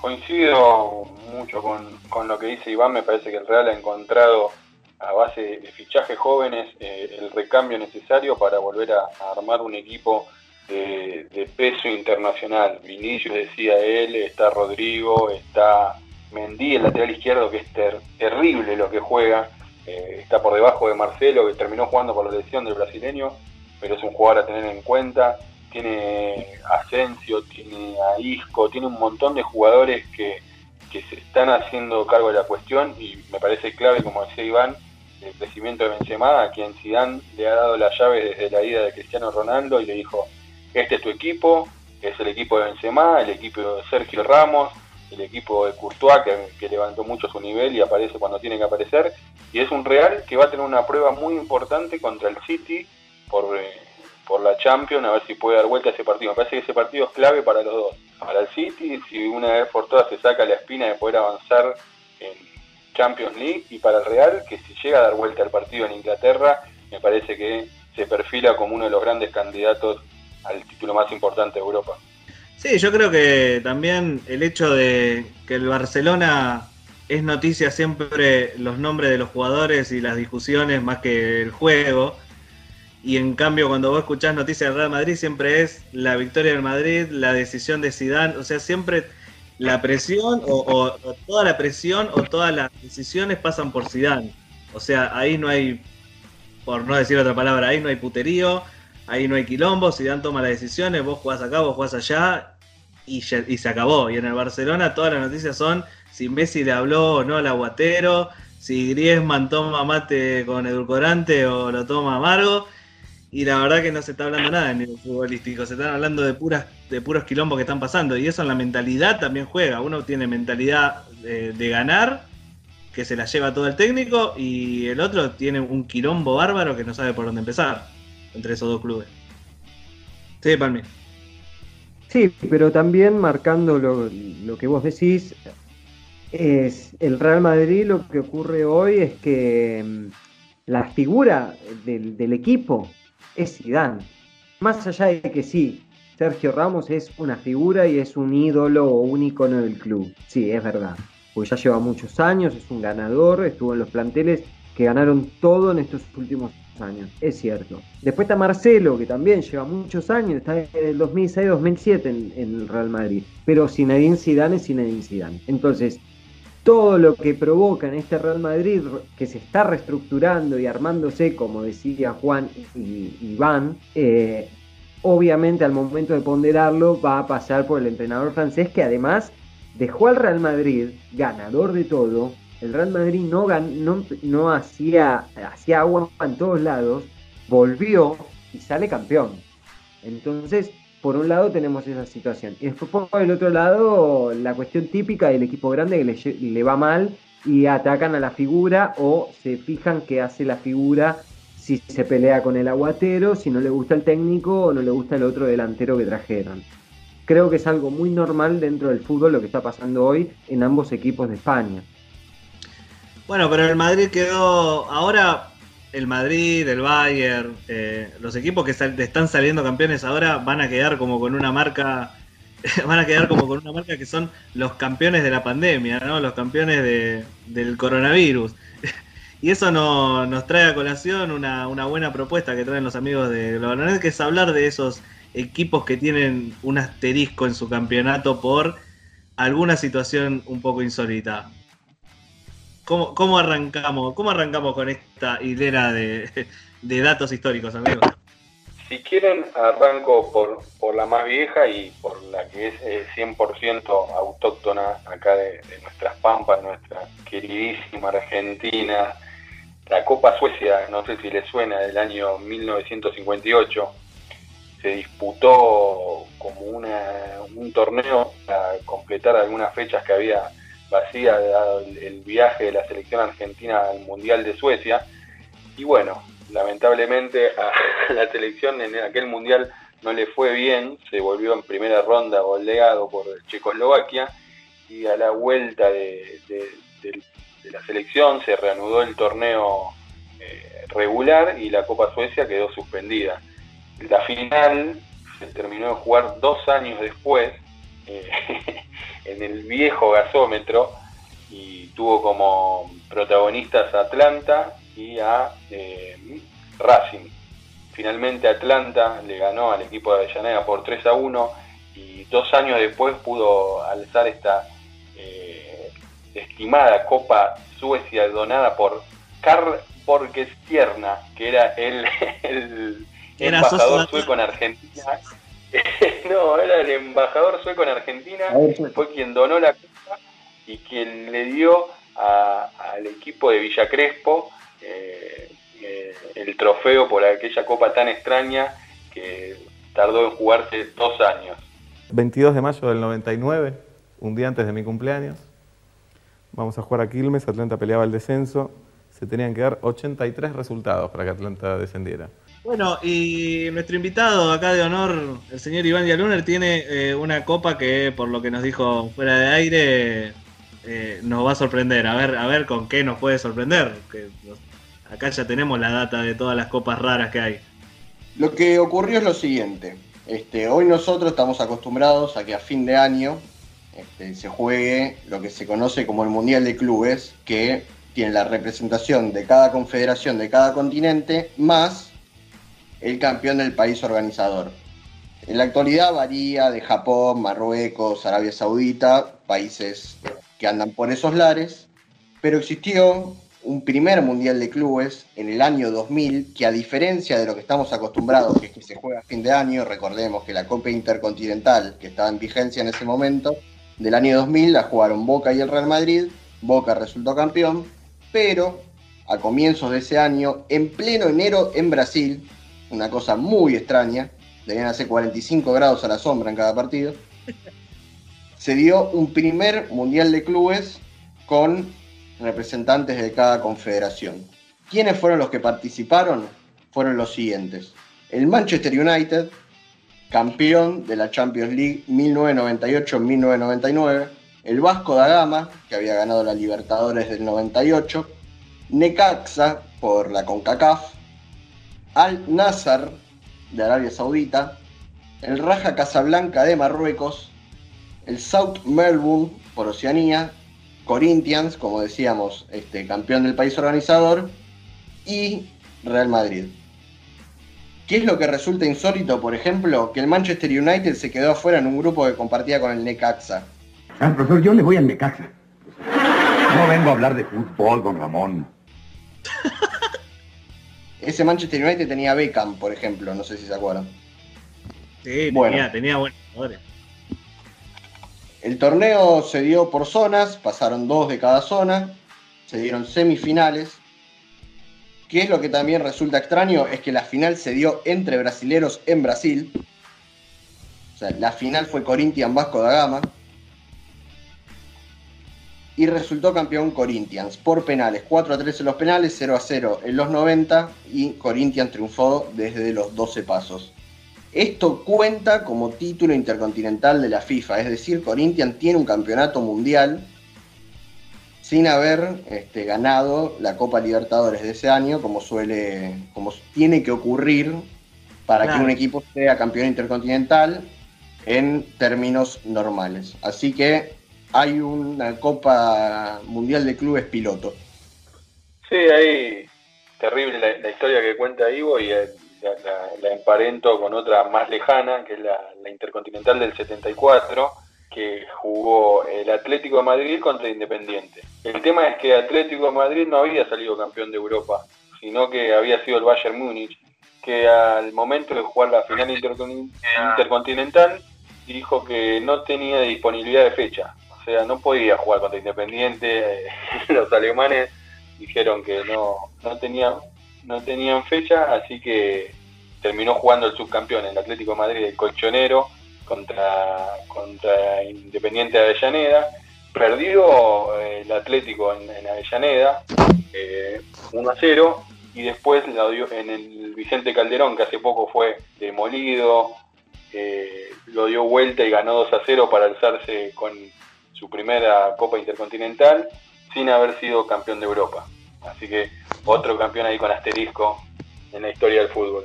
Coincido mucho con, con, lo que dice Iván, me parece que el Real ha encontrado a base de fichajes jóvenes eh, el recambio necesario para volver a, armar un equipo de, de, peso internacional. Vinicius decía él, está Rodrigo, está Mendy, el lateral izquierdo, que es ter, terrible lo que juega, eh, está por debajo de Marcelo, que terminó jugando por la lesión del brasileño, pero es un jugador a tener en cuenta. Tiene Asensio, tiene a Isco, tiene un montón de jugadores que, que se están haciendo cargo de la cuestión y me parece clave, como decía Iván, el crecimiento de Benzema, a quien Zidane le ha dado la llave desde la ida de Cristiano Ronaldo y le dijo, este es tu equipo, es el equipo de Benzema, el equipo de Sergio Ramos, el equipo de Courtois que, levantó mucho su nivel y aparece cuando tiene que aparecer. Y es un Real que va a tener una prueba muy importante contra el City por, eh, por la Champions a ver si puede dar vuelta a ese partido. Me parece que ese partido es clave para los dos para el City si una vez por todas se saca la espina de poder avanzar en Champions League y para el Real que si llega a dar vuelta al partido en Inglaterra me parece que se perfila como uno de los grandes candidatos al título más importante de Europa Sí, yo creo que también el hecho de que el Barcelona es noticia siempre los nombres de los jugadores y las discusiones más que el juego. Y en cambio cuando vos escuchás noticias del Real Madrid siempre es la victoria del Madrid, la decisión de Zidane, o sea, siempre la presión o, toda la presión o todas las decisiones pasan por Zidane. O sea, ahí no hay, por no decir otra palabra, ahí no hay puterío, ahí no hay quilombo, Zidane toma las decisiones, vos jugás acá, vos jugás allá y, se acabó. Y en el Barcelona todas las noticias son si Messi le habló o no al aguatero, si Griezmann toma mate con edulcorante o lo toma amargo. Y la verdad que no se está hablando nada en nivel futbolístico, se están hablando de puras de puros quilombos que están pasando. Y eso en la mentalidad también juega. Uno tiene mentalidad de, de ganar, que se la lleva todo el técnico, y el otro tiene un quilombo bárbaro que no sabe por dónde empezar entre esos dos clubes. Sí, Palmi. Sí, pero también marcando lo, lo, que vos decís, es el Real Madrid lo que ocurre hoy es que mm, la figura del, del equipo es Zidane. Más allá de que sí, Sergio Ramos es una figura y es un ídolo o un icono del club. Sí, es verdad. Pues ya lleva muchos años, es un ganador, estuvo en los planteles que ganaron todo en estos últimos años, es cierto. Después está Marcelo, que también lleva muchos años, está en el 2006-2007 en, el Real Madrid, pero Zinedine Zidane es Zinedine Zidane. Entonces, todo lo que provoca en este Real Madrid, que se está reestructurando y armándose, como decía Juan y Iván, eh, obviamente al momento de ponderarlo va a pasar por el entrenador francés que además dejó al Real Madrid ganador de todo, el Real Madrid no, no, no hacía, agua en todos lados, volvió y sale campeón. Entonces, por un lado tenemos esa situación. Y después por el otro lado, la cuestión típica del equipo grande que le, va mal y atacan a la figura o se fijan que hace la figura si se pelea con el aguatero, si no le gusta el técnico o no le gusta el otro delantero que trajeron. Creo que es algo muy normal dentro del fútbol lo que está pasando hoy en ambos equipos de España. Bueno, pero el Madrid quedó. Ahora, el Madrid, el Bayern, eh, los equipos que sal, están saliendo campeones ahora van a quedar como con una marca. van a quedar como con una marca que son los campeones de la pandemia, ¿no? Los campeones de, del coronavirus. y eso no, nos trae a colación una, una, buena propuesta que traen los amigos de Global que es hablar de esos equipos que tienen un asterisco en su campeonato por alguna situación un poco insólita. ¿Cómo, ¿Cómo, arrancamos? ¿Cómo arrancamos con esta hilera de, de, datos históricos, amigos? Si quieren, arranco por, por la más vieja y por la que es eh, 100% autóctona acá de, nuestras pampas, nuestra queridísima Argentina. La Copa Suecia, no sé si les suena, del año 1958. Se disputó como una, un torneo para completar algunas fechas que había vacía el, viaje de la selección argentina al Mundial de Suecia. Y bueno, lamentablemente a la selección en aquel Mundial no le fue bien, se volvió en primera ronda goleado por Checoslovaquia y a la vuelta de la selección se reanudó el torneo eh, regular y la Copa Suecia quedó suspendida. La final se terminó de jugar dos años después eh, en el viejo gasómetro y tuvo como protagonistas a Atlanta y a eh, Racing. Finalmente Atlanta le ganó al equipo de Avellaneda por 3 a 1 y dos años después pudo alzar esta eh, estimada Copa Suecia donada por Karl Borgestierna, que era el, el Era embajador socio sueco en Argentina. no, era el embajador sueco en Argentina, fue quien donó la copa y quien le dio a- al equipo de Villa Crespo eh, eh, el trofeo por aquella copa tan extraña que tardó en jugarse dos años. 22 de mayo del 99, un día antes de mi cumpleaños. Vamos a jugar a Quilmes, Atlanta peleaba el descenso. Se tenían que dar 83 resultados para que Atlanta descendiera. Bueno, y nuestro invitado acá de honor, el señor Iván Dialuner, tiene eh, una copa que, por lo que nos dijo fuera de aire, eh, nos va a sorprender. A ver, a ver con qué nos puede sorprender. Que acá ya tenemos la data de todas las copas raras que hay. Lo que ocurrió es lo siguiente. Este, hoy nosotros estamos acostumbrados a que a fin de año este, se juegue lo que se conoce como el Mundial de Clubes, que tiene la representación de cada confederación de cada continente, más el campeón del país organizador. En la actualidad varía de Japón, Marruecos, Arabia Saudita, países que andan por esos lares, pero existió un primer Mundial de Clubes en el año 2000 que a diferencia de lo que estamos acostumbrados, que es que se juega a fin de año, recordemos que la Copa Intercontinental, que estaba en vigencia en ese momento, del año 2000 la jugaron Boca y el Real Madrid, Boca resultó campeón, pero a comienzos de ese año, en pleno enero en Brasil, una cosa muy extraña, debían hacer 45 grados a la sombra en cada partido, se dio un primer Mundial de Clubes con representantes de cada confederación. ¿Quiénes fueron los que participaron? Fueron los siguientes. El Manchester United, campeón de la Champions League 1998-1999. El Vasco da Gama, que había ganado la Libertadores del 98. Necaxa, por la CONCACAF. Al Nassr, de Arabia Saudita. El Raja Casablanca de Marruecos. El South Melbourne, por Oceanía. Corinthians, como decíamos, este, campeón del país organizador, y Real Madrid. ¿Qué es lo que resulta insólito, por ejemplo? Que el Manchester United se quedó afuera en un grupo que compartía con el Necaxa. Ah, profesor, yo le voy al Necaxa. No vengo a hablar de fútbol, don Ramón. Ese Manchester United tenía Beckham, por ejemplo, no sé si se acuerdan. Sí, Bueno. tenía, tenía buenos jugadores. El torneo se dio por zonas, pasaron dos de cada zona, se dieron semifinales. ¿Qué es lo que también resulta extraño? Es que la final se dio entre brasileros en Brasil. O sea, la final fue Corinthians Vasco da Gama. Y resultó campeón Corinthians por penales. 4 a 3 en los penales, 0 a 0 en los 90 y Corinthians triunfó desde los 12 pasos. Esto cuenta como título intercontinental de la FIFA, es decir, Corinthians tiene un campeonato mundial sin haber este, ganado la Copa Libertadores de ese año, como suele, como tiene que ocurrir para Claro. que un equipo sea campeón intercontinental en términos normales. Así que hay una Copa Mundial de Clubes piloto. Sí, ahí terrible la, historia que cuenta Ivo y eh, la, emparento con otra más lejana, que es la, Intercontinental del 74, que jugó el Atlético de Madrid contra Independiente. El tema es que Atlético de Madrid no había salido campeón de Europa, sino que había sido el Bayern Múnich, que al momento de jugar la final intercon- intercontinental dijo que no tenía disponibilidad de fecha, sea, no podía jugar contra Independiente, los alemanes dijeron que no, no, tenía, no tenían fecha, así que terminó jugando el subcampeón, el Atlético de Madrid, el colchonero, contra, contra Independiente de Avellaneda, perdió eh, el Atlético en, Avellaneda eh, 1 a 0 y después lo dio en el Vicente Calderón, que hace poco fue demolido, eh, lo dio vuelta y ganó 2 a 0 para alzarse con su primera Copa Intercontinental sin haber sido campeón de Europa. Así que otro campeón ahí con asterisco en la historia del fútbol.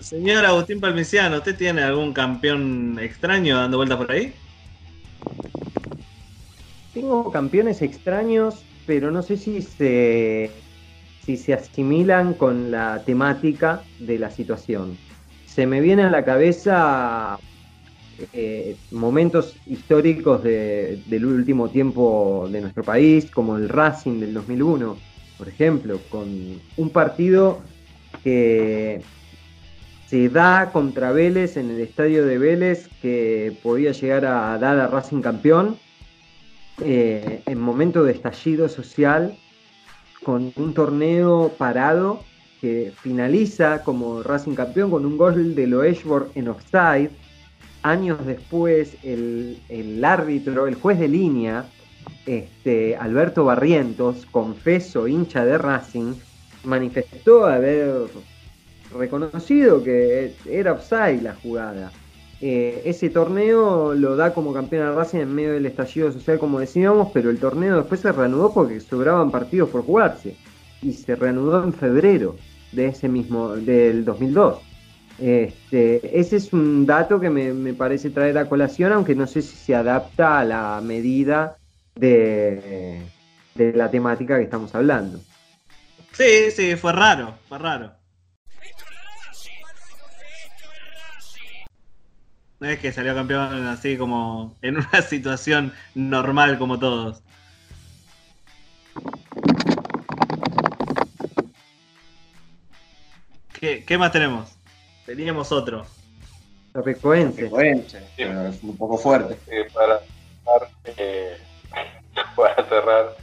Señor Agustín Palmiciano, ¿usted tiene algún campeón extraño dando vueltas por ahí? Tengo campeones extraños, pero no sé si se, si se asimilan con la temática de la situación. Se me viene a la cabeza eh, momentos históricos de- del último tiempo de nuestro país, como el Racing del 2001, por ejemplo, con un partido que se da contra Vélez en el estadio de Vélez, que podía llegar a dar a Racing campeón, eh, en momento de estallido social, con un torneo parado que finaliza como Racing campeón con un gol de Loeshborg en offside. Años después, el, árbitro, el juez de línea, este, Alberto Barrientos, confeso hincha de Racing, manifestó haber reconocido que era offside la jugada. Eh, ese torneo lo da como campeón a Racing en medio del estallido social, como decíamos, pero el torneo después se reanudó porque sobraban partidos por jugarse. Y se reanudó en febrero de ese mismo, del 2002. Este, ese es un dato que me, me parece traer a colación, aunque no sé si se adapta a la medida de, de la temática que estamos hablando. Sí, sí, fue raro, fue raro. No es que salió campeón así como en una situación normal como todos. ¿Qué, qué más tenemos? Teníamos otro. Chapecoense. pero es un poco fuerte. Eh, para cerrar, eh, para cerrar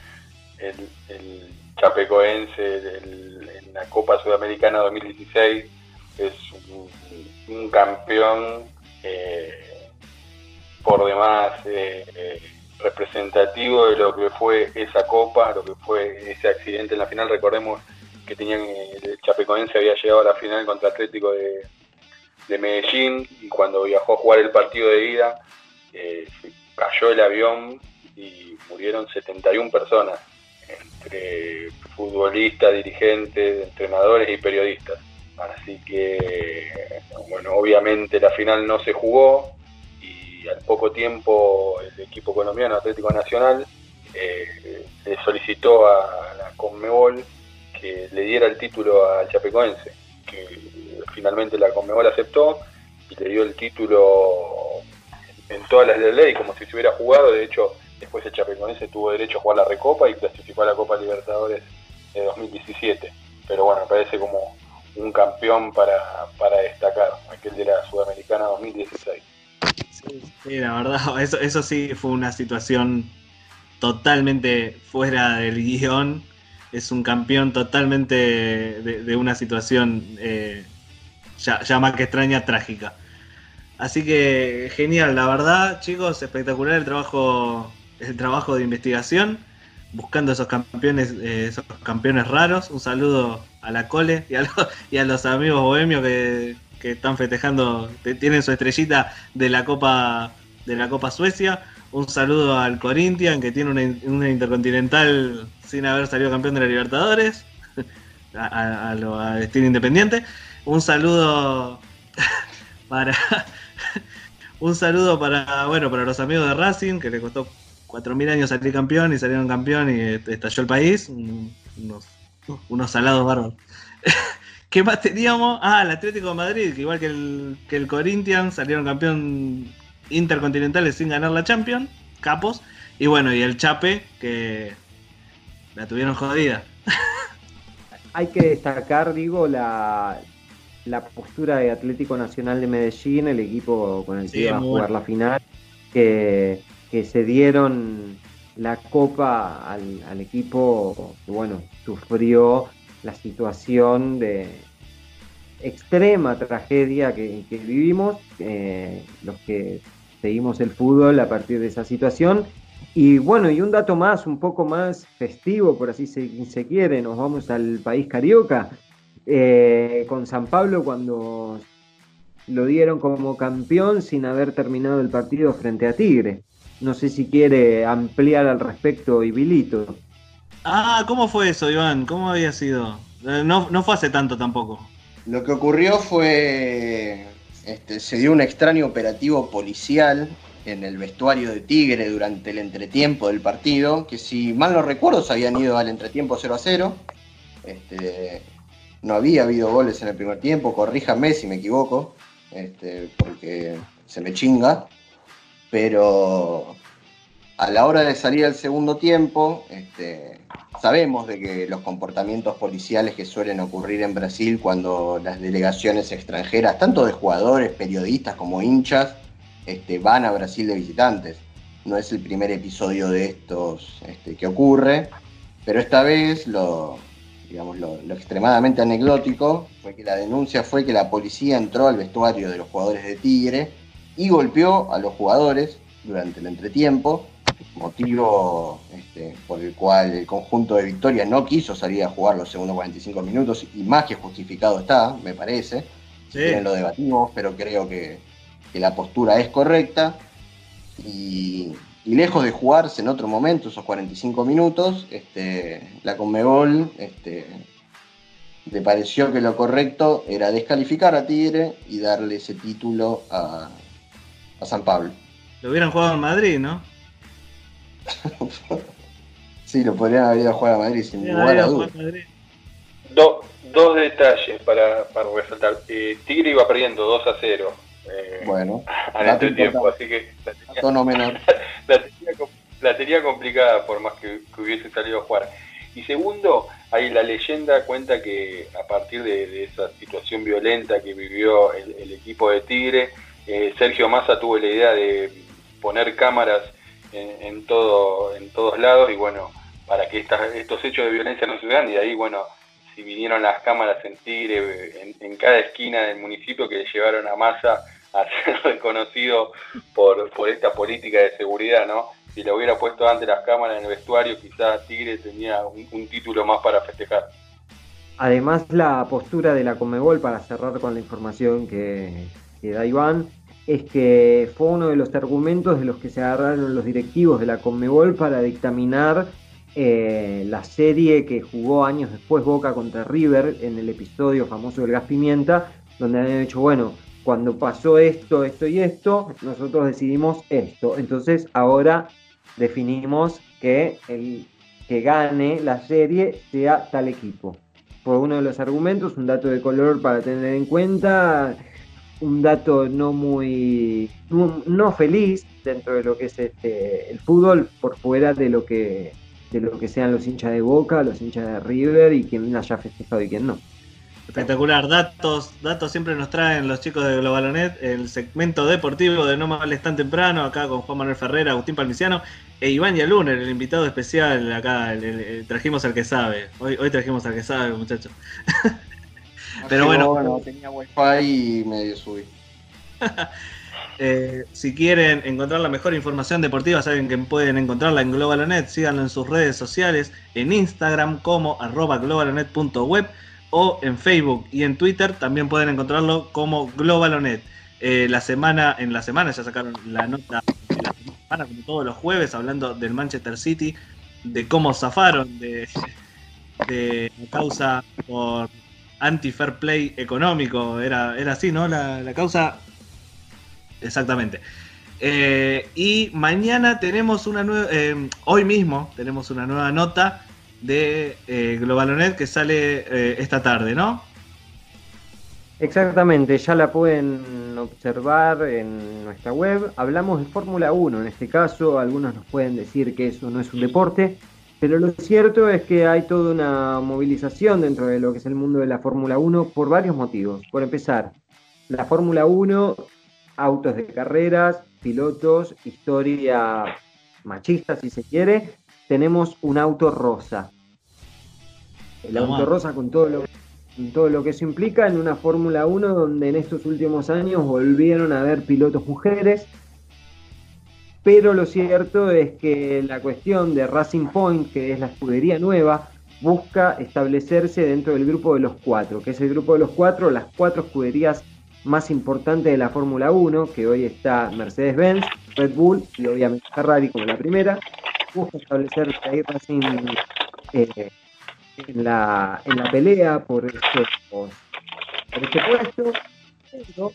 el, el Chapecoense el- en la Copa Sudamericana 2016 es un, un campeón eh, por demás eh, eh, representativo de lo que fue esa copa, lo que fue ese accidente en la final. Recordemos que tenían eh, el Chapecoense había llegado a la final contra Atlético de, de Medellín y cuando viajó a jugar el partido de ida eh, cayó el avión y murieron 71 personas, entre futbolistas, dirigentes, entrenadores y periodistas. Así que, bueno, obviamente la final no se jugó y al poco tiempo el equipo colombiano Atlético Nacional eh, le solicitó a la Conmebol que le diera el título al Chapecoense, que finalmente la Conmebol aceptó y le dio el título en todas las de ley, como si se hubiera jugado. De hecho, después el Chapecoense tuvo derecho a jugar la Recopa y clasificó a la Copa Libertadores de 2017. Pero bueno, me parece como un campeón para, para destacar, aquel de la Sudamericana 2016. Sí, la verdad, eso, eso sí fue una situación totalmente fuera del guion. Es un campeón totalmente de, una situación eh, ya, más que extraña, trágica. Así que genial, la verdad, chicos, espectacular el trabajo, el trabajo de investigación, buscando esos campeones, eh, esos campeones raros. Un saludo a la Cole y a, los, y a los amigos bohemios que, que están festejando, que tienen su estrellita de la Copa de la Copa Suecia. Un saludo al Corinthians que tiene una, una intercontinental sin haber salido campeón de la Libertadores, a, a, lo a estilo independiente. Un saludo para un saludo para bueno para los amigos de Racing que le costó 4.000 años salir campeón y salieron campeón y estalló el país unos, unos salados bárbaros ¿qué más teníamos? ah el Atlético de Madrid que igual que el, que el Corinthians salieron campeón intercontinentales sin ganar la Champions capos y bueno y el Chape que la tuvieron jodida hay que destacar digo la la postura de Atlético Nacional de Medellín, el equipo con el que Sí, iba a jugar bueno. la final, que, que se dieron la copa al, al equipo que, bueno, sufrió la situación de extrema tragedia que, que vivimos, eh, los que seguimos el fútbol a partir de esa situación, Y bueno, y un dato más, un poco más festivo, por así se, se quiere, nos vamos al país carioca, eh, con San Pablo cuando lo dieron como campeón sin haber terminado el partido frente a Tigre. No sé si quiere ampliar al respecto Ibilito. Ah, ¿cómo fue eso, Iván? ¿Cómo había sido? Eh, No, no fue hace tanto tampoco. Lo que ocurrió fue, este, se dio un extraño operativo policial en el vestuario de Tigre durante el entretiempo del partido, que si mal no recuerdo se habían ido al entretiempo 0 a 0. Este, no había habido goles en el primer tiempo, corríjame si me equivoco, este, porque se me chinga. Pero a la hora de salir al segundo tiempo, este, sabemos de que los comportamientos policiales que suelen ocurrir en Brasil cuando las delegaciones extranjeras, tanto de jugadores, periodistas como hinchas, este, van a Brasil de visitantes. No es el primer episodio de estos este, que ocurre, pero esta vez lo, digamos, lo, lo extremadamente anecdótico fue que la denuncia fue que la policía entró al vestuario de los jugadores de Tigre y golpeó a los jugadores durante el entretiempo, motivo este, por el cual el conjunto de Victoria no quiso salir a jugar los segundos 45 minutos y más que justificado está, me parece. Sí. lo debatimos, pero creo que, que la postura es correcta. Y, y lejos de jugarse en otro momento esos 45 minutos, este, la Conmebol este, le pareció que lo correcto era descalificar a Tigre y darle ese título a, a San Pablo. Lo hubieran jugado en Madrid, ¿no? Sí, lo podrían haber ido a jugar a Madrid sin lugar a dudas. Do- dos detalles para, para resaltar. Eh, Tigre iba perdiendo 2 a 0 eh, Bueno, dato entretiempo, importante. así que la tenía, menor. la tenía la tenía complicada por más que, que hubiese salido a jugar. Y segundo, ahí la leyenda cuenta que a partir de, de esa situación violenta que vivió el, el equipo de Tigre, eh, Sergio Massa tuvo la idea de poner cámaras en, en todo, en todos lados y bueno, para que estas- estos hechos de violencia no sucedan y de ahí bueno, si vinieron las cámaras en Tigre, en, en cada esquina del municipio que llevaron a Massa a ser reconocido por, por esta política de seguridad, ¿no? Si le hubiera puesto antes las cámaras en el vestuario, quizás Tigre tenía un, título más para festejar. Además, la postura de la Comebol, para cerrar con la información que, que da Iván, es que fue uno de los argumentos de los que se agarraron los directivos de la Conmebol para dictaminar eh, la serie que jugó años después Boca contra River en el episodio famoso del gas pimienta, donde habían dicho, bueno, cuando pasó esto, esto y esto, nosotros decidimos esto. Entonces ahora definimos que el que gane la serie sea tal equipo. Fue uno de los argumentos, un dato de color para tener en cuenta, un dato no muy no, feliz dentro de lo que es este, el fútbol por fuera de lo que de lo que sean los hinchas de Boca, los hinchas de River y quien haya festejado y quien no. Espectacular, datos, datos siempre nos traen los chicos de Globalonet, el segmento deportivo de No Me Hables Tan Temprano, acá con Juan Manuel Ferrera, Agustín Palmiciano e Iván Yaluner, el invitado especial acá, el- el- el- trajimos al que sabe, hoy, hoy trajimos al que sabe, muchachos. Pero bueno, no tenía wifi y medio subí. Eh, si quieren encontrar la mejor información deportiva, saben que pueden encontrarla en Globalonet. Síganlo en sus redes sociales, en Instagram como arroba globalonet.web o en Facebook y en Twitter también pueden encontrarlo como Globalonet. Eh, la semana, en la semana ya sacaron la nota de la semana, como todos los jueves, hablando del Manchester City, de cómo zafaron de, de causa por anti-fair play económico. Era, era así, ¿no? La, la causa Exactamente. Eh, y mañana tenemos una nueva, eh, hoy mismo tenemos una nueva nota de eh, Globalonet que sale eh, esta tarde, ¿no? Exactamente, ya la pueden observar en nuestra web. Hablamos de Fórmula 1 en este caso, algunos nos pueden decir que eso no es un deporte, pero lo cierto es que hay toda una movilización dentro de lo que es el mundo de la Fórmula 1 por varios motivos. Por empezar, la Fórmula 1, autos de carreras, pilotos, historia machista si se quiere, tenemos un auto rosa. El Toma. auto rosa con todo lo con todo lo que eso implica en una Fórmula 1 donde en estos últimos años volvieron a haber pilotos mujeres, pero lo cierto es que la cuestión de Racing Point, que es la escudería nueva, busca establecerse dentro del grupo de los cuatro, que es el grupo de los cuatro, las cuatro escuderías más importantes de la Fórmula 1, que hoy está Mercedes-Benz, Red Bull y obviamente Ferrari como la primera, busca establecerse ahí Racing eh, en, la, en la pelea por, estos, por este puesto,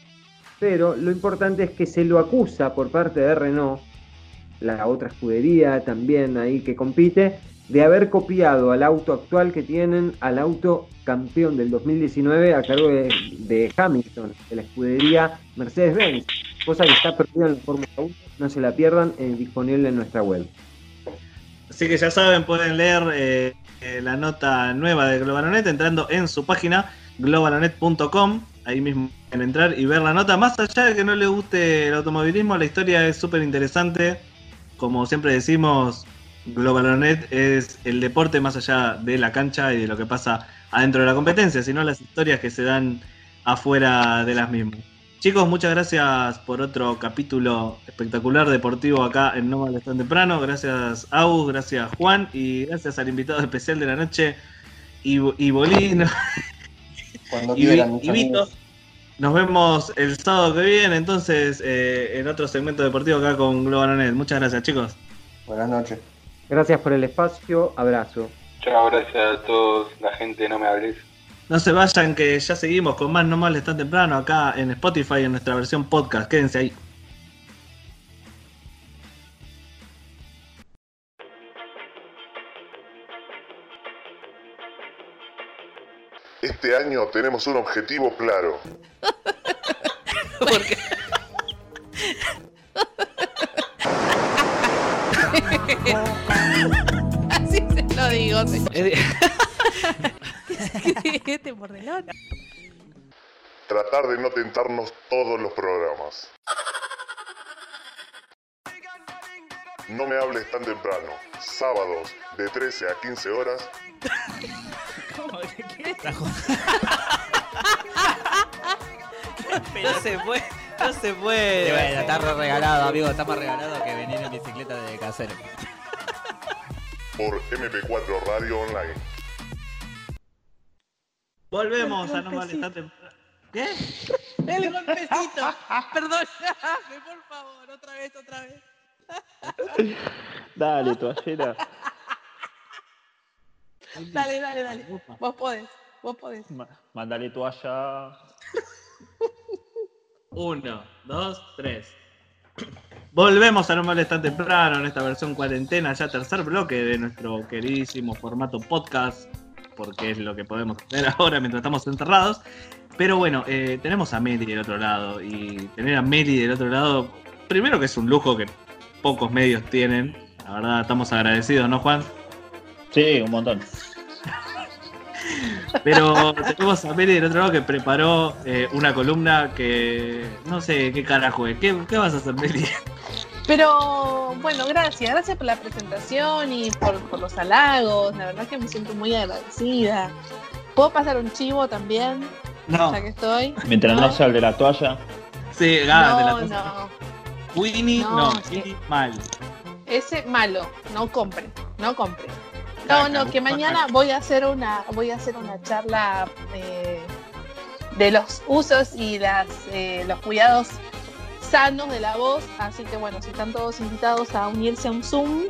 pero, lo importante es que se lo acusa por parte de Renault, la otra escudería también ahí que compite, de haber copiado al auto actual que tienen al auto campeón del 2019 a cargo de, Hamilton, de la escudería Mercedes-Benz, cosa que está perdida en la Fórmula 1, no se la pierdan, es disponible en nuestra web. Así que ya saben, pueden leer eh, eh, la nota nueva de Globalonet entrando en su página globalonet.com. Ahí mismo pueden entrar y ver la nota. Más allá de que no le guste el automovilismo, la historia es súper interesante. Como siempre decimos, Globalonet es el deporte más allá de la cancha y de lo que pasa adentro de la competencia, sino las historias que se dan afuera de las mismas. Chicos, muchas gracias por otro capítulo espectacular deportivo acá en No Mal Tan Temprano. Gracias, Agus, gracias, Juan, y gracias al invitado especial de la noche, y Bolino. Cuando quieran, y, Vito. Nos vemos el sábado que viene, entonces, eh, en otro segmento deportivo acá con Globalonet. Muchas gracias, chicos. Buenas noches. Gracias por el espacio, abrazo. Chao, gracias a todos, la gente, no me hables. No se vayan, que ya seguimos con más No Mal Tan Temprano acá en Spotify en nuestra versión podcast. Quédense ahí. Este año tenemos un objetivo claro. ¿Por lo digo. este bordelón. Tratar de no tentarnos todos los programas. No me hables tan temprano. Sábados de 13 a 15 horas. ¿Cómo? ¿Qué No se puede. No se puede. bueno, está re regalado, amigo. Está más regalado que venir en bicicleta de casero. Por MP4 Radio Online. Volvemos a No Molestar. ¿Qué? El golpecito. Perdón, por favor, otra vez, otra vez. Dale, toallera. Dale, dale, dale. Vos podés, vos podés. Mándale toalla. Uno, dos, tres. Volvemos a No Molestar Temprano en esta versión cuarentena, ya tercer bloque de nuestro queridísimo formato podcast, porque es lo que podemos hacer ahora mientras estamos enterrados. Pero bueno, eh, tenemos a Meli del otro lado, y tener a Meli del otro lado, primero que es un lujo que pocos medios tienen, la verdad estamos agradecidos, ¿no, Juan? Sí, un montón. Pero tenemos a Meli del otro lado que preparó eh, una columna que no sé qué carajo es. ¿Qué, qué vas a hacer, Meli? Pero bueno, gracias, gracias por la presentación y por, por, los halagos. La verdad que me siento muy agradecida. ¿Puedo pasar un chivo también? No. Ya que estoy. Mientras no, sea el de la toalla. Sí, ah, de la toalla. No. Winnie, no, Winnie mal. Ese malo, no compre, no compre. No, no, que mañana voy a hacer una, voy a hacer una charla eh, de los usos y las, eh, los cuidados sanos de la voz. Así que bueno, si están todos invitados a unirse a un Zoom,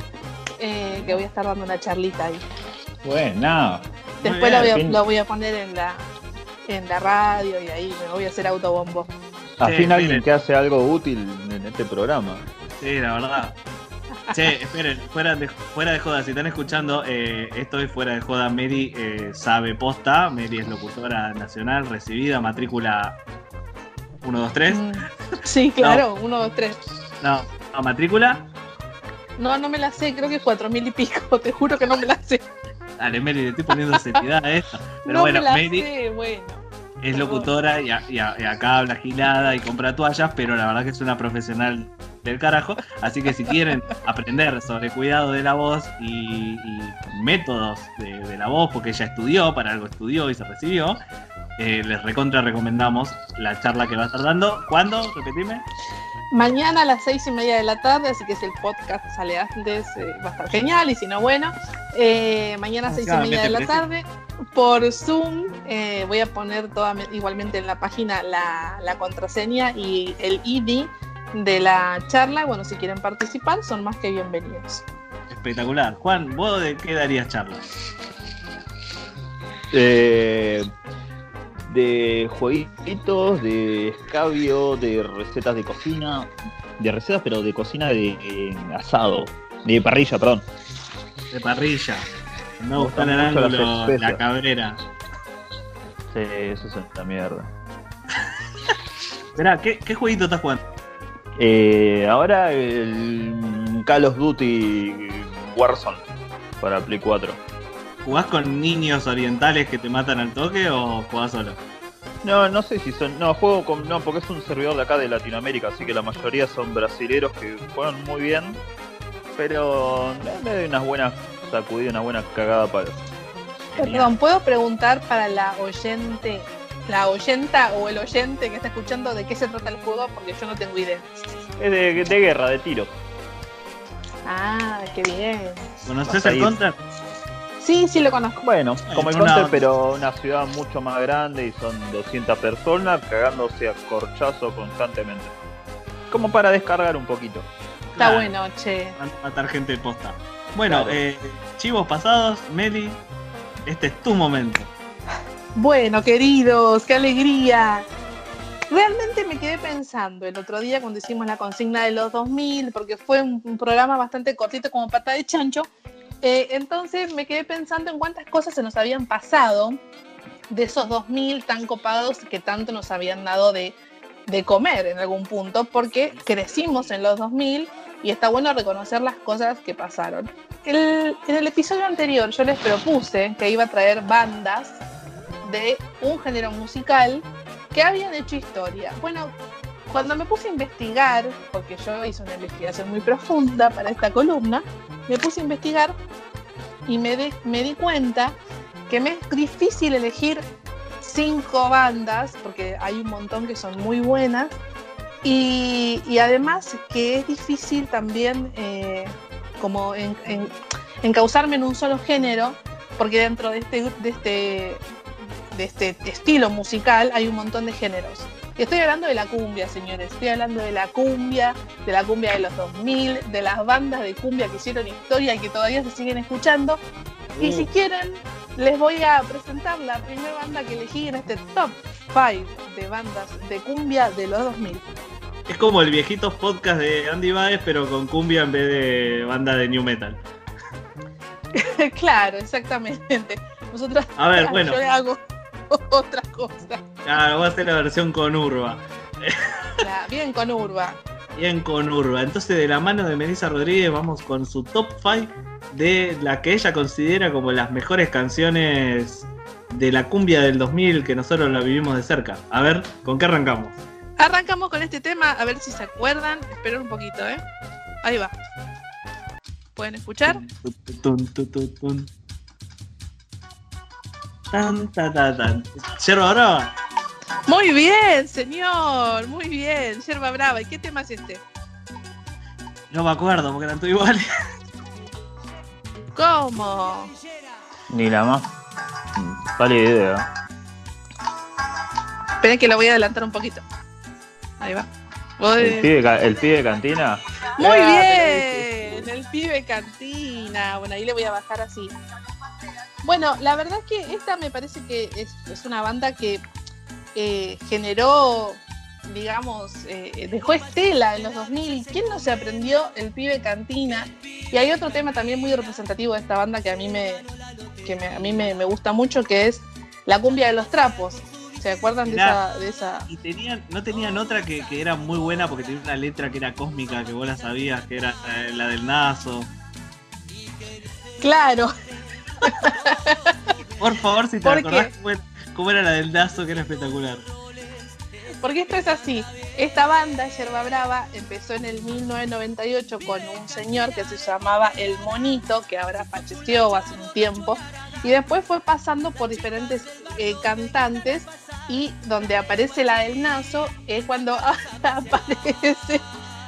eh, que voy a estar dando una charlita ahí. Bueno. Después lo voy, a, lo voy, a, poner en la, en la radio y ahí me voy a hacer autobombo. Al fin alguien que hace algo útil en este programa. Sí, la verdad. Che, esperen, fuera de, fuera de joda, si están escuchando, eh, esto es fuera de joda. Mary eh, sabe posta. Mary es locutora nacional, recibida, matrícula 1, 2, 3. Sí, claro, 1, 2, 3. No, no, matrícula. No, no me la sé, creo que es 4 mil y pico, te juro que no me la sé. Dale, Mary, le estoy poniendo seriedad a esto. Pero no bueno, me la Mary sé, bueno. es locutora y, a- y a- y acá habla gilada y compra toallas, pero la verdad que es una profesional del carajo. Así que si quieren aprender sobre cuidado de la voz y, y métodos de, de la voz, porque ella estudió, para algo estudió y se recibió, eh, les recontra recomendamos la charla que va a estar dando. ¿Cuándo? Repetime. Mañana a las seis y media de la tarde, así que si el podcast sale antes eh, va a estar genial y si no, bueno. Eh, mañana a seis y media de la tarde por Zoom voy a poner toda, igualmente en la página la, la contraseña y el ID de la charla. Bueno, si quieren participar, son más que bienvenidos. Espectacular. Juan, ¿vos de qué darías charla? Eh, de jueguitos, de escabio, de recetas de cocina, de recetas pero de cocina de eh, asado, de parrilla, perdón. De parrilla. No Me gustan el ángulo, la cabrera. Sí, eso es una mierda. Esperá, ¿qué, ¿qué jueguito estás jugando? Eh, ahora el Call of Duty Warzone para Play 4. ¿Jugás con niños orientales que te matan al toque o jugás solo? No, no sé si son. No, juego con. No, porque es un servidor de acá de Latinoamérica, así que la mayoría son brasileros que juegan muy bien. Pero me doy unas buenas sacudidas, una buena cagada para. Perdón, ¿puedo preguntar para la oyente, la oyenta o el oyente que está escuchando de qué se trata el juego? Porque yo no tengo idea. Es de, de guerra, de tiros. Ah, qué bien. ¿Conoces el. Counter? Sí, sí lo conozco. Bueno, como el una Counter, pero una ciudad mucho más grande y son 200 personas cagándose a corchazo constantemente. Como para descargar un poquito. Está Claro. bueno, che. Matar gente de posta. Bueno, Claro. eh, chivos pasados, Meli, este es tu momento. Bueno, queridos, qué alegría. Realmente me quedé pensando el otro día cuando hicimos la consigna de los 2000, porque fue un, programa bastante cortito como pata de chancho. Eh, entonces me quedé pensando en cuántas cosas se nos habían pasado de esos 2000 tan copados que tanto nos habían dado de, comer en algún punto, porque crecimos en los 2000 y está bueno reconocer las cosas que pasaron. En el episodio anterior yo les propuse que iba a traer bandas de un género musical que habían hecho historia. Bueno, cuando me puse a investigar, porque yo hice una investigación muy profunda para esta columna, me puse a investigar y me, di- cuenta que me es difícil elegir cinco bandas, porque hay un montón que son muy buenas, y, además que es difícil también eh, como en, en- encauzarme en un solo género, porque dentro de este, de este, de este estilo musical hay un montón de géneros. Y estoy hablando de la cumbia, señores. Estoy hablando de la cumbia, de la cumbia de los 2000, de las bandas de cumbia que hicieron historia y que todavía se siguen escuchando. Y si quieren, les voy a presentar la primera banda que elegí en este top 5 de bandas de cumbia de los 2000. Es como el viejito podcast de Andy Baez, pero con cumbia en vez de banda de new metal. claro, exactamente. Nosotros, A ver, bueno. yo le hago otra cosa. Ah, voy a hacer la versión con Urba. Bien con Urba. Bien con Urba. Entonces, de la mano de Melissa Rodríguez, vamos con su top 5 de la que ella considera como las mejores canciones de la cumbia del 2000 que nosotros la vivimos de cerca. A ver, ¿con qué arrancamos? Arrancamos con este tema, a ver si se acuerdan. Esperen un poquito, ¿eh? Ahí va. ¿Pueden escuchar? Tun, tun, tun, Tan, ta, ta, tan. Yerba Brava. Muy bien, señor. Muy bien. Yerba Brava. ¿Y qué tema es este? No me acuerdo porque eran todos iguales. ¿Cómo? Ni la más. Vale idea. Esperen que lo voy a adelantar un poquito. Ahí va. Voy- El pibe, el pibe cantina. Muy Ah, bien, el pibe cantina. Bueno, ahí le voy a bajar así. Bueno, la verdad es que esta me parece que es, es una banda que eh, generó, digamos, eh, dejó estela en los 2000. ¿Quién no se aprendió el pibe cantina? Y hay otro tema también muy representativo de esta banda que a mí me, que me- a mí me, me gusta mucho, que es la cumbia de los trapos. ¿Se acuerdan de esa, de esa? Y tenían, no tenían otra que, que era muy buena porque tenía una letra que era cósmica, que vos la sabías, que era eh, la del Nazo. Claro. Por favor, si te ¿Por acordás cómo era, cómo era la del Nazo, que era espectacular. Porque esto es así. Esta banda, Yerba Brava, empezó en el 1998 con un señor que se llamaba El Monito, que ahora falleció hace un tiempo, y después fue pasando por diferentes eh, cantantes y donde aparece la del Naso es cuando aparece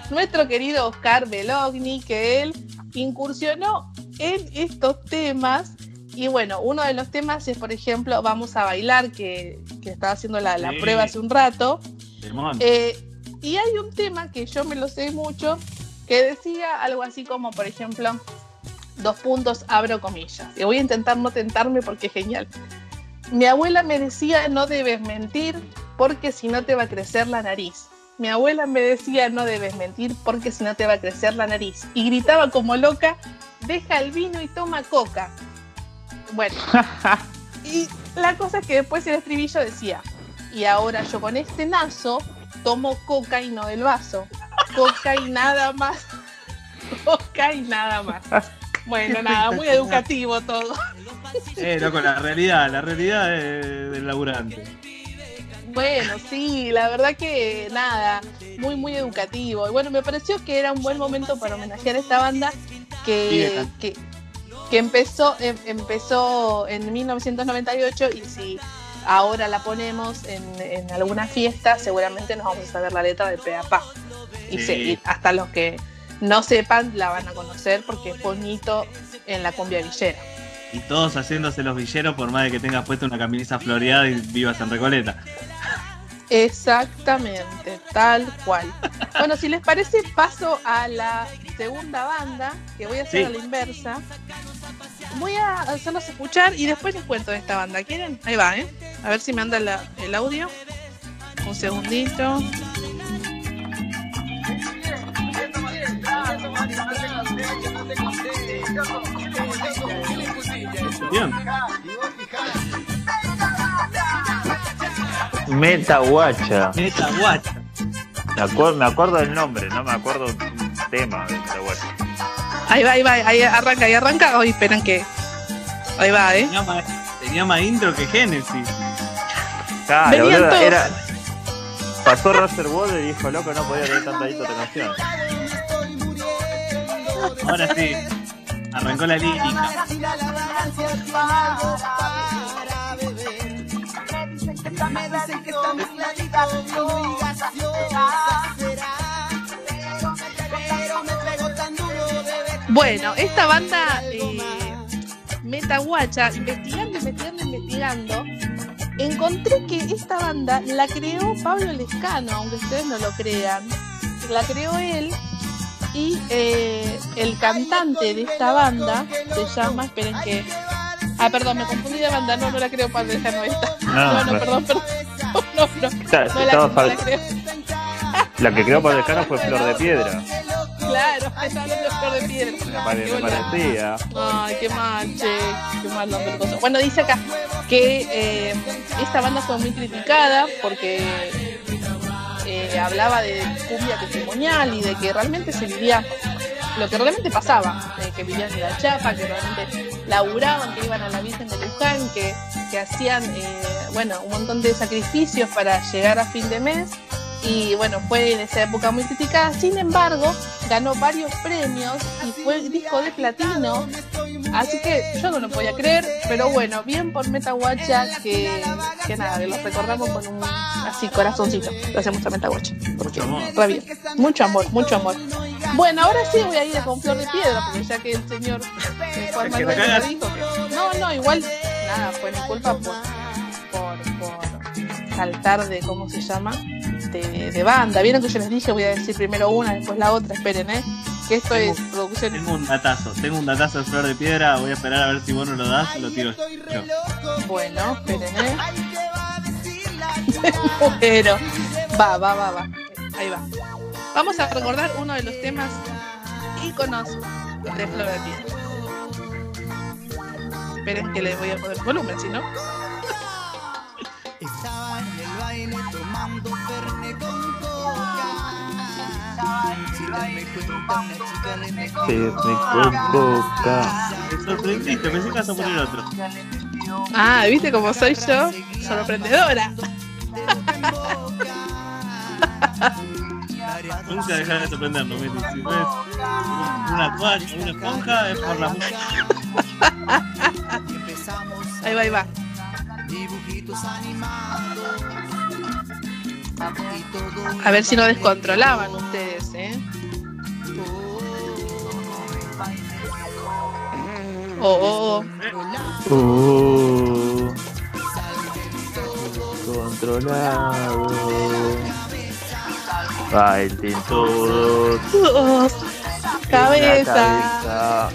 nuestro querido Oscar Belogni, que él incursionó en estos temas. Y bueno, uno de los temas es, por ejemplo, Vamos a bailar, que, que estaba haciendo la, la Sí. prueba hace un rato. Eh, y hay un tema que yo me lo sé mucho, que decía algo así como, por ejemplo, dos puntos, abro comillas. Y voy a intentar no tentarme porque es genial. Mi abuela me decía, no debes mentir porque si no te va a crecer la nariz. Mi abuela me decía, no debes mentir porque si no te va a crecer la nariz. Y gritaba como loca, deja el vino y toma coca. Bueno, y la cosa es que después el estribillo decía, y ahora yo con este naso tomo coca y no del vaso. Coca y nada más. Coca y nada más. Bueno, nada, muy educativo todo. Eh, loco, la realidad, la realidad de- del laburante. Bueno, sí, la verdad que nada, muy, muy educativo. Y bueno, me pareció que era un buen momento para homenajear a esta banda que, que, que empezó, em- empezó en 1998 y si ahora la ponemos en, en alguna fiesta, seguramente nos vamos a saber la letra de pe a pa. Y, Sí. se- y hasta los que no sepan la van a conocer porque un hito en la cumbia villera. Y todos haciéndose los villeros por más de que tengas puesto una camisa floreada y vivas en Recoleta. Exactamente, tal cual. Bueno, si les parece, paso a la segunda banda, que voy a hacer Sí. a la inversa. Voy a hacerlos escuchar y después les cuento de esta banda. ¿Quieren? Ahí va, ¿eh? A ver si me anda la- el audio. Un segundito. Bien. Meta Guacha. Meta Guacha. Me, acuer- me acuerdo del nombre, no me acuerdo un tema de Meta Guacha. Ahí va, ahí va, ahí arranca, ahí arranca. Hoy esperan que. Ahí va, ¿eh? Tenía más, tenía más intro que Génesis. Claro, Venían boludo, todos. era. Pasó Russell Wall y dijo, loco, no podía tener tanta hito de canción. Ahora sí. Arrancó la lírica. Bueno, esta banda eh, Metaguacha, investigando, investigando, investigando, encontré que esta banda la creó Pablo Lescano, aunque ustedes no lo crean. La creó él y eh, el cantante de esta banda se llama, esperen que... Ah, perdón, me confundí de banda, no, no la creo Lescano esta. No, No, no, perdón, perdón. No, no, Está- no la, no la creo. La que creó Pablo Escano fue Flor de Piedra. Claro, estaba hablando Flor de Piedra. Me, pare- me parecía. Ay, qué mal, che, qué mal nombre cosa. Bueno, dice acá que eh, esta banda fue muy criticada porque hablaba de cumbia testimonial y de que realmente se vivía lo que realmente pasaba, que vivían en la chapa, que realmente laburaban, que iban a la Virgen de Luján, que, que hacían, eh, bueno, un montón de sacrificios para llegar a fin de mes. Y bueno, fue en esa época muy criticada. Sin embargo, ganó varios premios y fue disco de platino. Así que yo no lo podía creer, pero bueno, bien por Metaguacha que, que nada, que los recordamos con un así corazoncito. Lo hacemos a Metaguacha. Mucho amor. Bien. Mucho amor, mucho amor. Bueno, ahora sí voy a ir con Flor de Piedra, porque ya que el señor Juan Manuel me dijo que. No, no, igual, nada, fue mi culpa por, por, por saltar de, ¿cómo se llama? De, de banda. Vieron que yo les dije, voy a decir primero una, después la otra, esperen, ¿eh? Que esto es producción. Tengo un datazo, tengo un datazo de Flor de Piedra, voy a esperar a ver si vos no lo das, lo tiro yo. Bueno, esperen, ¿eh? Pero, va, va, va, va. Ahí va. Vamos a recordar uno de los temas íconos de Flor de Piedra. Esperen que le voy a poner volumen, si no. Chica le metió Me sorprendiste, pensé que ibas a poner otro. Ah, ¿viste cómo soy yo? Sorprendedora. Nunca dejar de sorprendernos, Meti. Si ves una toalla, una esponja, es por la música. Ahí va, ahí va. dibujitos animados. A ver si no descontrolaban ustedes, ¿eh? Oh, oh, oh. Uh, controlado. Bailen todos. Oh, en la cabeza. cabeza.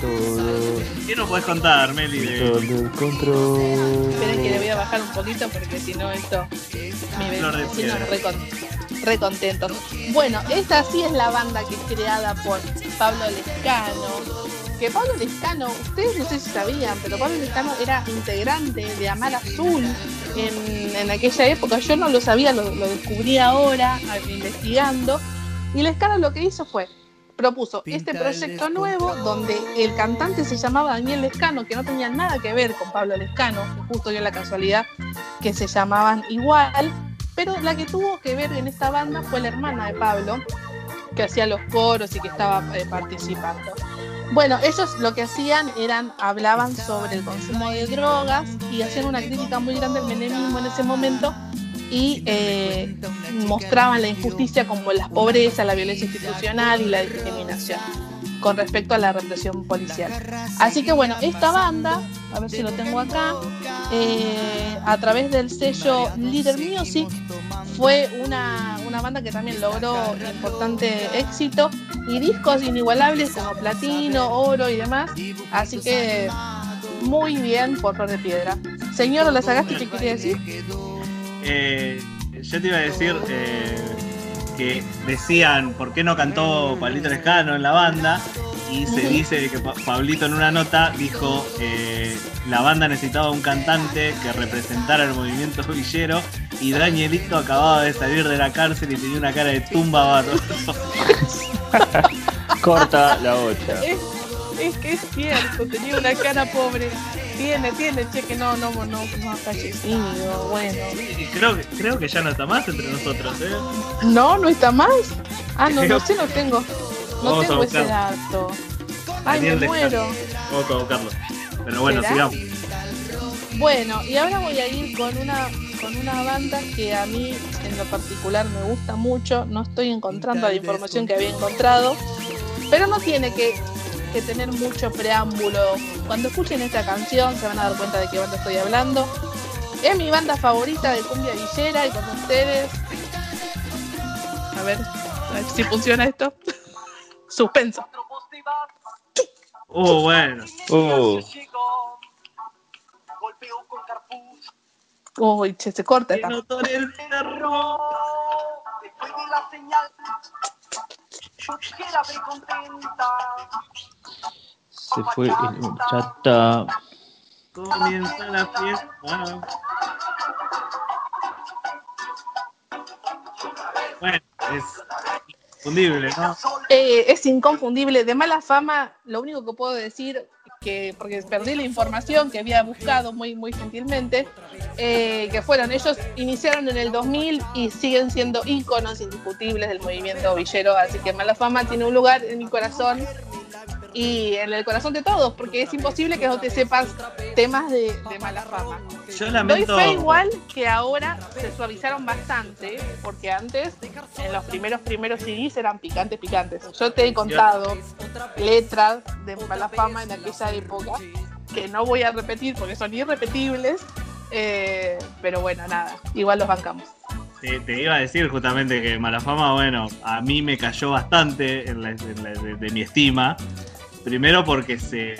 Todos. ¿Qué nos puedes contar, Meli? de- Todo el control. Esperen que le voy a bajar un poquito porque si no esto de vecino piedra. re. Bueno, esta sí es la banda que es creada por Pablo Lescano. Que Pablo Lescano, ustedes no sé si sabían, pero Pablo Lescano era integrante de Amar Azul en, en aquella época. Yo no lo sabía, lo, lo descubrí ahora investigando. Y Lescano lo que hizo fue propuso este proyecto nuevo donde el cantante se llamaba Daniel Lescano, que no tenía nada que ver con Pablo Lescano, que justo dio la casualidad que se llamaban igual, pero la que tuvo que ver en esta banda fue la hermana de Pablo, que hacía los coros y que estaba eh, participando. Bueno, ellos lo que hacían eran, hablaban sobre el consumo de drogas y hacían una crítica muy grande al menemismo en ese momento y eh, mostraban la injusticia como la pobreza, la violencia institucional y la discriminación con respecto a la represión policial. Así que bueno, esta banda, a ver si lo tengo acá, eh, a través del sello Leader Music, fue una, una banda que también logró importante éxito y discos inigualables como platino, oro y demás. Así que muy bien por Flor de Piedra. Señor Olazagasti, ¿qué quería decir? Eh, yo te iba a decir eh, que decían por qué no cantó Pablito Lescano en la banda y se dice que Pa- Pablito en una nota dijo eh, la banda necesitaba un cantante que representara el movimiento villero y Danielito acababa de salir de la cárcel y tenía una cara de tumba bárbaro. Corta la bocha. Es, es que es cierto, tenía una cara pobre. Tiene, tiene, che, que no, no, no, no ha fallecido, bueno. Creo, que- creo que ya no está más entre nosotros, ¿eh? No, no está más. Ah, no, no sé, no tengo. No Vamos tengo ese dato. Ay, me muero. Vamos a buscarlo. Pero bueno, ¿Será? sigamos. Bueno, y ahora voy a ir con una, con una banda que a mí en lo particular me gusta mucho. No estoy encontrando la información que había encontrado, pero no tiene que, que tener mucho preámbulo. Cuando escuchen esta canción se van a dar cuenta de qué banda estoy hablando. Es mi banda favorita de cumbia villera y con ustedes. A ver, a ver si funciona esto. Suspenso. Uh, bueno. Uh, Uy, che, se corta esta. el perro. Se fue el chata. Comienza la fiesta. Bueno, es inconfundible, ¿no? Eh, es inconfundible. De mala fama, lo único que puedo decir, que porque perdí la información que había buscado muy, muy gentilmente, eh, que fueron, ellos iniciaron en el 2000 y siguen siendo íconos indiscutibles del movimiento villero, así que mala fama tiene un lugar en mi corazón y en el corazón de todos, porque es imposible que no te sepas temas de, de mala fama. Yo Doy lamento. fe igual que ahora se suavizaron bastante, porque antes, en los primeros primeros CDs eran picantes, picantes. Yo te he contado letras de mala fama en aquella época, que no voy a repetir porque son irrepetibles, eh, pero bueno, nada, igual los bancamos. Te, te iba a decir justamente que Malafama, bueno, a mí me cayó bastante en la- en la- de, de mi estima. Primero porque se,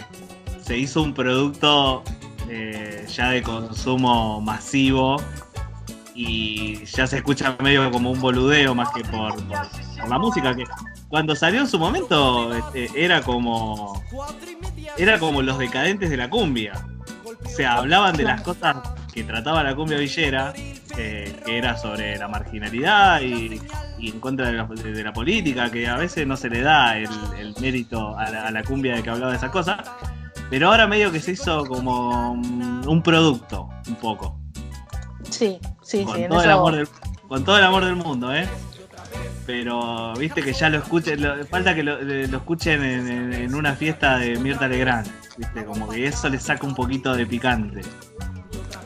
se hizo un producto eh, ya de consumo masivo y ya se escucha medio como un boludeo más que por, la música que cuando salió en su momento este, era como era como los decadentes de la cumbia o sea hablaban de las cosas que trataba la cumbia villera eh, que era sobre la marginalidad y, y en contra de la, de- la política que a veces no se le da el, el mérito a la, a la cumbia de que hablaba de esas cosas pero ahora medio que se hizo como un producto un poco Sí, sí, con sí, todo el amor del con todo el amor del mundo, ¿eh? Pero viste que ya lo escuchen, lo- falta que lo, lo escuchen en, en- en una fiesta de Mirta Legrand, viste, como que eso le saca un poquito de picante.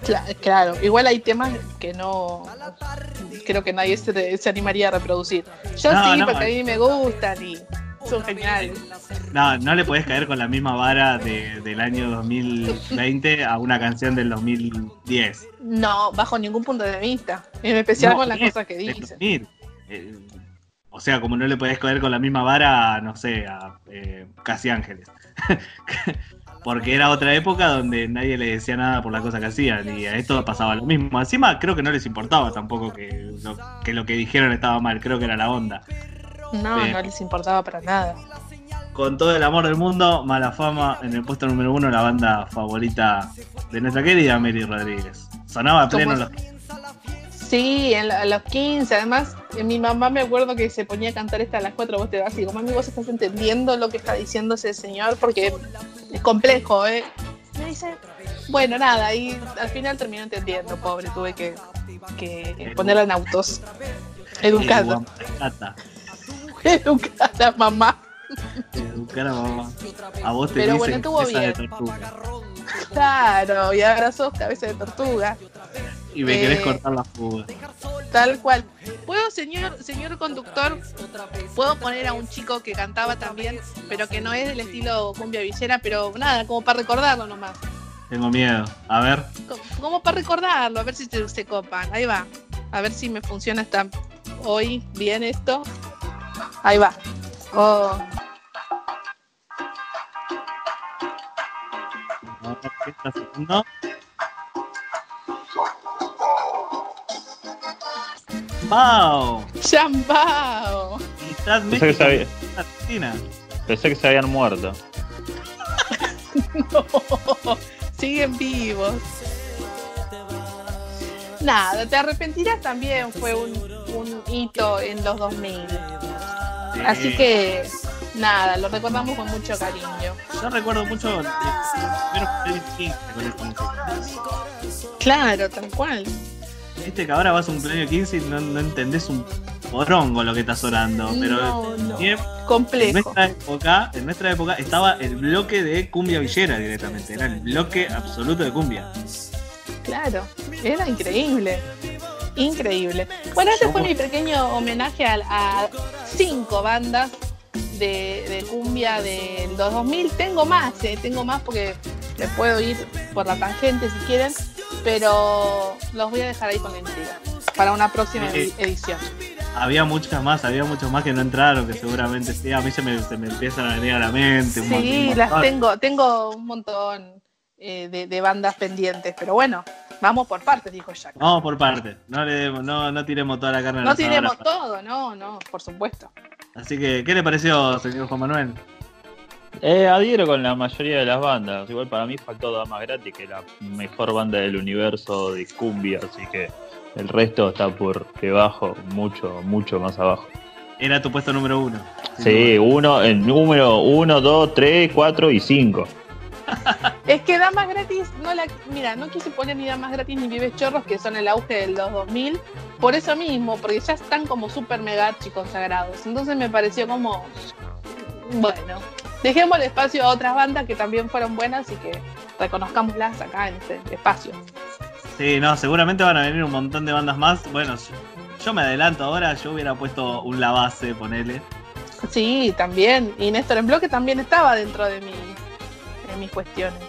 Cla- Claro, igual hay temas que no creo que nadie se, se animaría a reproducir. Yo No, sí, no, porque a eh. mí me gustan y son geniales. No, no le podés caer con la misma vara de- del año 2020 a una canción del 2010. No, bajo ningún punto de vista. En especial No, con las es- cosas que dicen. 2000. Eh, o sea, como no le podés caer con la misma vara, no sé, a eh, Casi Ángeles. Porque era otra época donde nadie le decía nada por la cosa que hacían y a esto pasaba lo mismo. Encima creo que no les importaba tampoco que lo que, lo que dijeron estaba mal, creo que era la onda. No, Bien. no les importaba para nada. Con todo el amor del mundo, Mala Fama en el puesto número uno, la banda favorita de nuestra querida Mary Rodríguez. Sonaba a pleno los Sí, en los 15, además, eh, mi mamá me acuerdo que se ponía a cantar esta a las 4, vos te vas y digo, mami, vos estás entendiendo lo que está diciendo ese señor, porque es complejo, ¿eh? Me dice, bueno, nada, y al final terminó entendiendo, pobre, tuve que, que ponerla en autos. Educada. Educada, mamá. Educar a mamá. A vos te Pero dicen bueno, estuvo cabeza de bien. tortuga. Claro, y ahora sos cabeza de tortuga. Y me querés Eh, cortar la fuga. Tal cual. ¿Puedo, señor, señor conductor, puedo poner a un chico que cantaba también, pero que no es del estilo cumbia villera, pero nada, como para recordarlo nomás. Tengo miedo. A ver. Co- Como para recordarlo, a ver si se, se copan. Ahí va. A ver si me funciona esta hoy bien esto. Ahí va. Oh, ¿qué está haciendo? ¡Pau! ¡Chambao! Estás Pensé que, se había- Argentina. pensé que se habían muerto. Siguen vivos. Nada, te arrepentirás también fue un, un hito en los 2000. Así que nada, lo recordamos con mucho cariño. Yo recuerdo mucho el David King con esta música. Claro, tal cual. Viste que ahora vas a un cumpleaños 15 y no, no entendés un porongo lo que estás orando. Pero No, no. bien, Complejo. En nuestra época, en nuestra época estaba el bloque de cumbia villera directamente. Era el bloque absoluto de cumbia. Claro, era increíble. Increíble. Bueno, este fue mi pequeño homenaje a, a cinco bandas de, de cumbia de los 2000. Tengo más, eh, tengo más porque me puedo ir por la tangente si quieren, pero los voy a dejar ahí con la intriga para una próxima edi- edición. Había muchas más, había muchos más que no entraron, que seguramente sí. A mí se me, se me empiezan a venir a la mente. Un montón, Sí, las tengo, tengo un montón eh, de, de bandas pendientes, pero bueno, vamos por partes, dijo Jack. Vamos por parte. No, le demos- no, no tiremos toda la carne No tiremos todo, no, no, por supuesto. Así que, ¿qué le pareció, señor Juan Manuel? Eh, adhiero con la mayoría de las bandas. Igual para mí faltó Dama Gratis, que es la mejor banda del universo de cumbia, así que el resto está por debajo, mucho, mucho más abajo. Era tu puesto número uno. Sí, uno, el número 1, 2, 3, 4 y 5. Es que Damas Gratis, no la, mira, no quise poner ni Damas Gratis ni Vives Chorros, que son el auge del los 2000, por eso mismo, porque ya están como super mega consagrados. Entonces me pareció como, bueno, dejemos el espacio a otras bandas que también fueron buenas y que reconozcámoslas acá en este espacio. Sí, no, seguramente van a venir un montón de bandas más. Bueno, yo, yo me adelanto ahora, yo hubiera puesto un La Base, ponele. Sí, también. Y Néstor en bloque también estaba dentro de, mi, de mis cuestiones.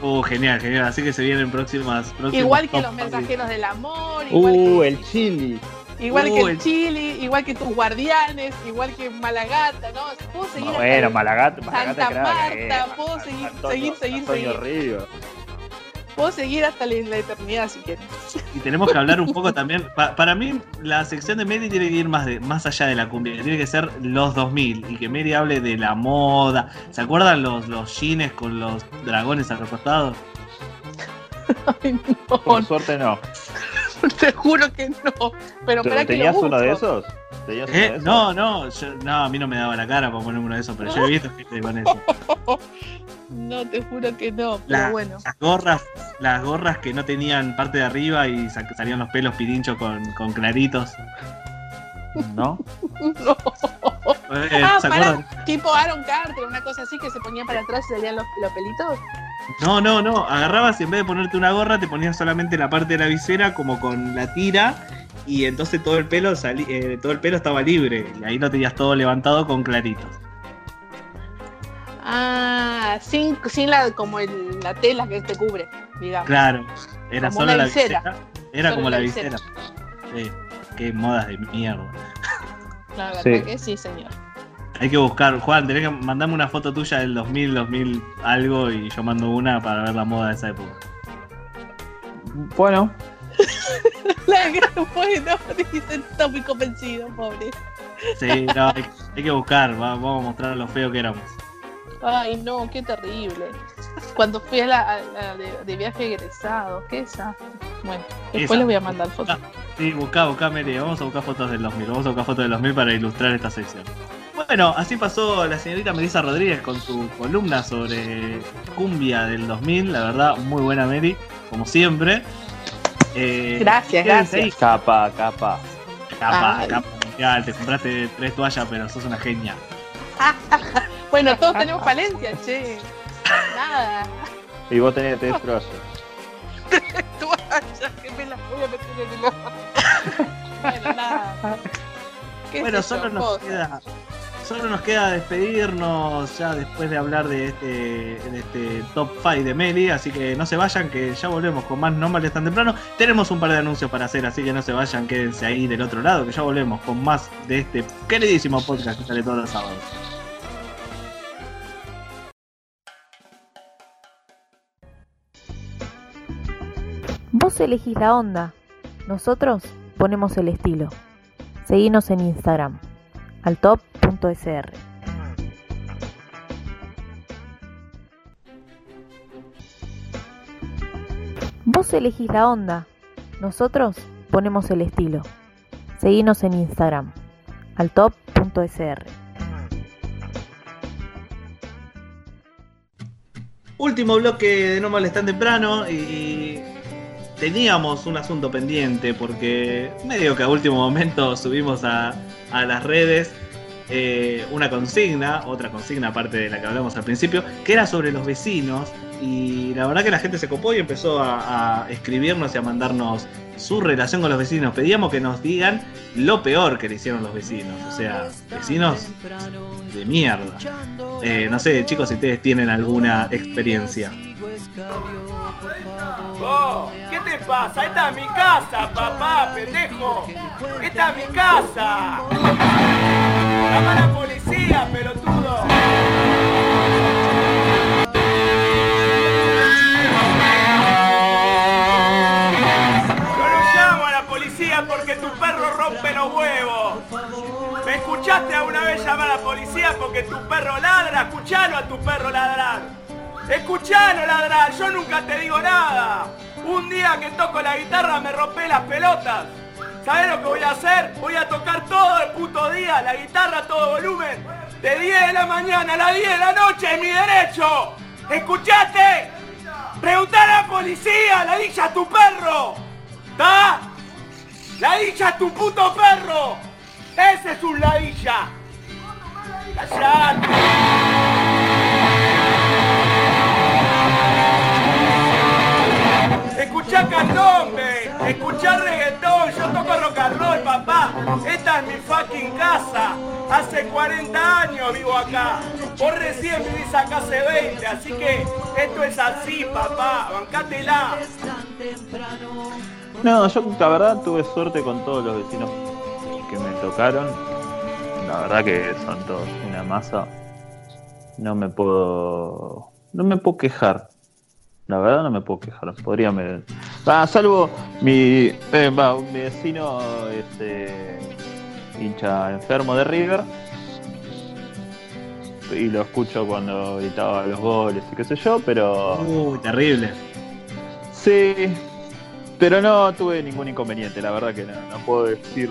Uh, genial, genial. Así que se vienen próximas. Igual que los mensajeros del amor, igual Uh, el chili. Igual que el Chili, igual que tus guardianes, igual que Malagata, ¿no? Puedo seguir hasta Bueno, Malagata, Santa Malagata, crack, Marta, eh, puedo seguir, Antonio- seguir, seguir, Antonio seguir. Río. Puedo seguir hasta la, la eternidad si quieres. Y tenemos que hablar un poco también. pa- para mí, la sección de Mary tiene que ir más, de, más allá de la cumbia. Tiene que ser los 2000. Y que Mary hable de la moda. ¿Se acuerdan los, los jeans con los dragones al costado? Por suerte no. Te juro que no. Pero ¿Tú para que ¿Tenías uno de esos? ¿Tenías uno ¿Eh? de esos? No, no, yo- no, a mí no me daba la cara para ponerme uno de esos, pero yo he visto gente con eso. No, te juro que no, pero La- bueno. Las gorras, las gorras que no tenían parte de arriba y sa- salían los pelos pirinchos con, con claritos. ¿No? No. Eh, ah, ¿se para, tipo Aaron Carter, una cosa así que se ponía para atrás y salían los, los pelitos. No, no, no. Agarrabas y en vez de ponerte una gorra, te ponías solamente la parte de la visera como con la tira. Y entonces todo el pelo salí- eh, todo el pelo estaba libre. Y ahí lo tenías todo levantado con claritos. Ah, sin, sin la, como el- la tela que te cubre, digamos. Claro. Era Como solo la visera. visera. Era Solo como la la visera. visera. Sí. Qué modas de mierda. La verdad Sí. que sí, señor. Hay que buscar, Juan, tenés que mandarme una foto tuya del 2000, 2000 algo y yo mando una para ver la moda de esa época. Bueno, La que bueno, está muy convencido, pobre. Sí, no, hay, hay que buscar, va- vamos a mostrar lo feo que éramos. Ay, no, qué terrible. Cuando fui a la, a la de, de viaje egresado, qué desastre. Bueno, después Esa. les voy a mandar fotos. Sí, buscá, buscá, Mary, vamos a buscar fotos del 2000, vamos a buscar fotos del 2000 para ilustrar esta sección. Bueno, así pasó la señorita Melissa Rodríguez con su columna sobre cumbia del 2000, la verdad, muy buena Mary, como siempre. Eh, Gracias, gracias. ahí. capa, capa. Capa, Ay. capa mundial, te compraste tres toallas, pero sos una genia. Bueno, todos tenemos falencias, che. Nada. Y vos tenés tres trozos. Toalla, que me las voy a meter en el ojo. Bueno, nada. ¿Qué Bueno, sé yo, solo nos queda. Solo nos queda despedirnos ya después de hablar de este, de este top 5 de Meli, así que no se vayan, que ya volvemos con más No Males tan temprano. Tenemos un par de anuncios para hacer, así que no se vayan, quédense ahí del otro lado, que ya volvemos con más de este queridísimo podcast que sale todos los sábados. Vos elegís la onda, nosotros ponemos el estilo. Seguinos en Instagram, altop.sr. Vos elegís la onda, nosotros ponemos el estilo. Seguinos en Instagram, altop.sr. Último bloque de No Males tan temprano y teníamos un asunto pendiente porque medio que a último momento subimos a, a las redes eh, una consigna, otra consigna aparte de la que hablamos al principio, que era sobre los vecinos y la verdad que la gente se copó y empezó a, escribirnos y a mandarnos su relación con los vecinos. Pedíamos que nos digan lo peor que le hicieron los vecinos, o sea, vecinos de mierda. Eh, no sé, chicos, si ustedes tienen alguna experiencia. ¿Qué te pasa? Esta es mi casa, papá, pendejo. Esta es mi casa. Llama a la policía, pelotudo. Yo no llamo a la policía porque tu perro rompe los huevos. ¿Me escuchaste alguna vez llamar a la policía porque tu perro ladra? Escuchalo a tu perro ladrar. Escuchalo ladrar, yo nunca te digo nada. Un día que toco la guitarra me rompé las pelotas. ¿Sabes lo que voy a hacer? Voy a tocar todo el puto día, la guitarra a todo volumen. De 10 de la mañana a las 10 de la noche es mi derecho. ¿Escuchaste? Preguntale a la policía, la dicha a tu perro. ¿Está? La dicha a tu puto perro. Ese es un ladilla. ¡Callate! Escuchá candombe, escuchá reggaetón, yo toco rock and roll, papá. Esta es mi fucking casa. Hace 40 años vivo acá. Vos recién vivís acá hace 20, así que esto es así, papá. Bancátela. No, yo la verdad tuve suerte con todos los vecinos que me tocaron. La verdad que son todos una masa. No me puedo. No me puedo quejar. La verdad no me puedo quejar. Podría me. Ah, salvo mi. eh, mi vecino este, hincha enfermo de River. Y lo escucho cuando gritaba los goles y qué sé yo, pero. Uy, terrible. Sí, pero no tuve ningún inconveniente, la verdad que no, no puedo decir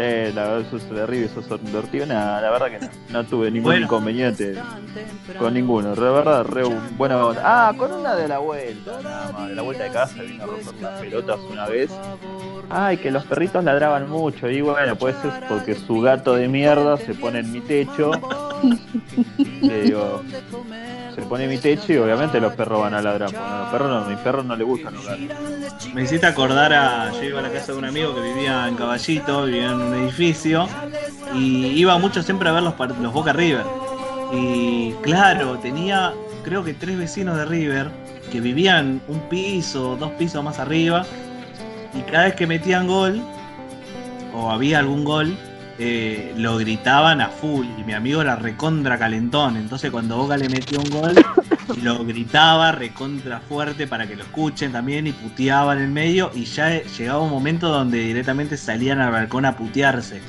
Sí, la verdad, eso es terrible, eso es divertido. Nada, la verdad que no, no tuve ningún Bueno. inconveniente con ninguno. La verdad, re buena onda. Ah, con una de la vuelta, nada más. De la vuelta de casa vino a romper las pelotas una vez. Ay, que los perritos ladraban mucho. Y bueno, pues es porque su gato de mierda se pone en mi techo. Le digo, se pone mi techo y obviamente los perros van a ladrar. a los perros no, a mis perros no les gustan los gatos. Me hiciste acordar a. Yo iba a la casa de un amigo que vivía en Caballito, vivía en un edificio, y iba mucho siempre a ver los, los Boca River. Y claro, tenía creo que tres vecinos de River que vivían un piso, dos pisos más arriba, y cada vez que metían gol, o había algún gol, eh, lo gritaban a full. Y mi amigo era recontra calentón. Entonces cuando Boca le metió un gol, lo gritaba recontra fuerte para que lo escuchen también y puteaba en el medio. Y ya llegaba un momento donde directamente salían al balcón a putearse.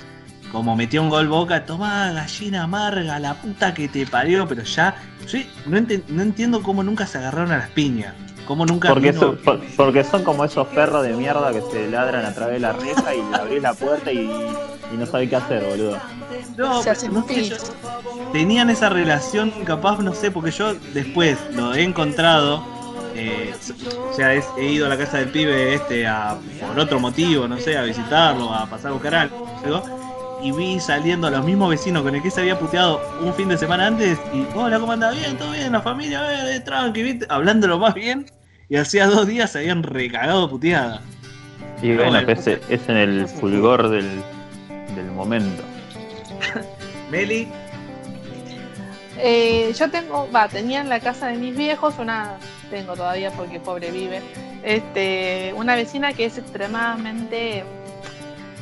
Como metió un gol Boca, toma gallina amarga, la puta que te parió. Pero ya, sí, no, enten- no entiendo cómo nunca se agarraron a las piñas. Cómo nunca Porque, vino- son, por- porque son como esos perros de mierda que se ladran a través de la reja y le abrís la puerta y, y no sabés qué hacer, boludo. No, pero no sé, yo- tenían esa relación, capaz, no sé, porque yo después lo he encontrado. eh, o sea, es- he ido a la casa del pibe este a, por otro motivo, no sé, a visitarlo, a pasar a buscar algo. Y vi saliendo a los mismos vecinos con el que se había puteado un fin de semana antes. Y, hola, ¿cómo anda? Bien, todo bien, la familia, eh, tranqui, ¿viste? Hablándolo más bien. Y hacía dos días se habían recagado puteada. Y bueno, bueno. pues, es, es en el fulgor del, del momento. Meli, Eh, yo tengo, va, tenía en la casa de mis viejos una, tengo todavía porque pobre vive, este, una vecina que es extremadamente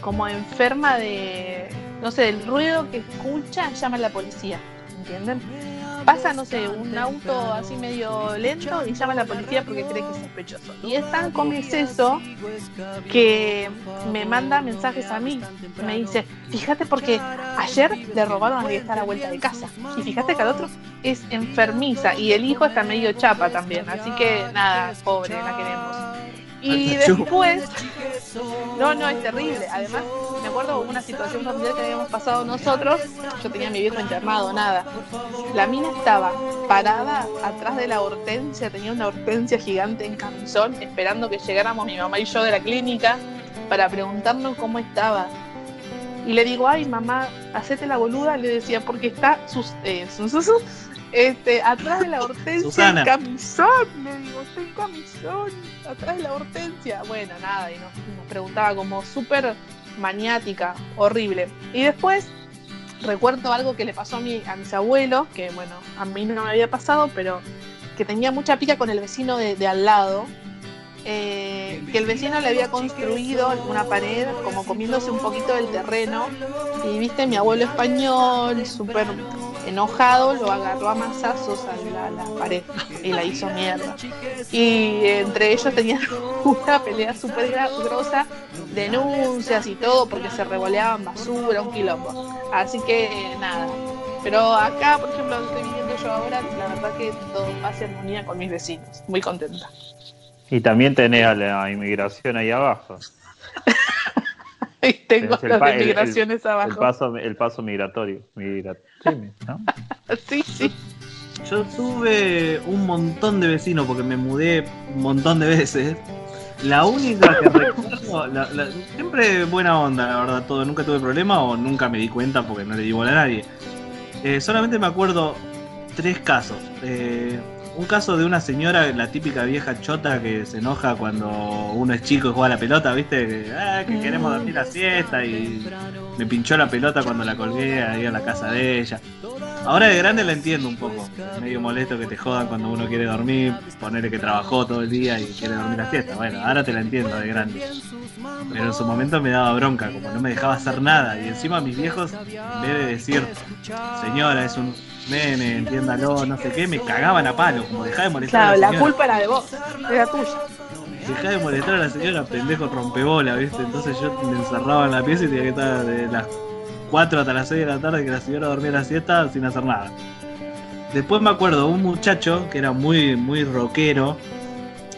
como enferma de, no sé, del ruido que escucha, llama a la policía, ¿entienden? Pasa, no sé, un auto así medio lento y llama a la policía porque cree que es sospechoso. Y es tan es eso que me manda mensajes a mí. Me dice, fíjate porque ayer le robaron que está a la vuelta de casa. Y fíjate que al otro es enfermiza y el hijo está medio chapa también. Así que nada, pobre, la queremos. Y después, no, no, es terrible. Además, me acuerdo una situación familiar que habíamos pasado nosotros. Yo tenía a mi viejo internado, nada. La mina estaba parada atrás de la hortensia, tenía una hortensia gigante en camisón, esperando que llegáramos mi mamá y yo de la clínica para preguntarnos cómo estaba. Y le digo, ay mamá, hacete la boluda, le decía, porque está sus, eh, sus- sus- sus- este, atrás de la hortensia Susana. en camisón, le digo, estoy en camisón, atrás de la hortensia. Bueno, nada, y nos, nos preguntaba como súper maniática, horrible. Y después recuerdo algo que le pasó a, mi, a mis abuelos, que bueno, a mí no me había pasado, pero que tenía mucha pica con el vecino de, de al lado, eh, que el vecino le había construido una pared como comiéndose un poquito del terreno y viste mi abuelo español súper enojado lo agarró a mazazos a la, pared y la hizo mierda. Y entre ellos tenían una pelea súper grosa denuncias y todo porque se revoleaban basura un quilombo. Así que nada. Pero acá por ejemplo donde estoy viviendo yo ahora la verdad que todo pasa en armonía con mis vecinos. Muy contenta. Y también tenés a la inmigración ahí abajo. Y tengo el las el- el- migraciones El abajo paso, el paso migratorio. migra- ¿no? sí sí Yo tuve un montón de vecinos porque me mudé un montón de veces. La única que recuerdo, la- la- siempre buena onda, la verdad, todo. Nunca tuve problema o nunca me di cuenta porque no le di bola a nadie. Eh, solamente me acuerdo tres casos. Eh, un caso de una señora, la típica vieja chota que se enoja cuando uno es chico y juega la pelota, ¿viste? Que, "Ah, que queremos dormir la siesta y me pinchó la pelota cuando la colgué ahí a la casa de ella. Ahora de grande la entiendo un poco. Medio molesto que te jodan cuando uno quiere dormir, ponerle que trabajó todo el día y quiere dormir la siesta. Bueno, ahora te la entiendo de grande. Pero en su momento me daba bronca, como no me dejaba hacer nada. Y encima mis viejos, en vez de decir, señora, es un nene, entiéndalo, no sé qué, me cagaban a palo, como dejá de molestar claro a la la culpa era de vos era tuya Dejá de molestar a la señora, pendejo rompebola, ¿viste? Entonces yo me encerraba en la pieza y tenía que estar de las 4 hasta las 6 de la tarde que la señora dormía la siesta sin hacer nada. Después me acuerdo un muchacho que era muy, muy rockero,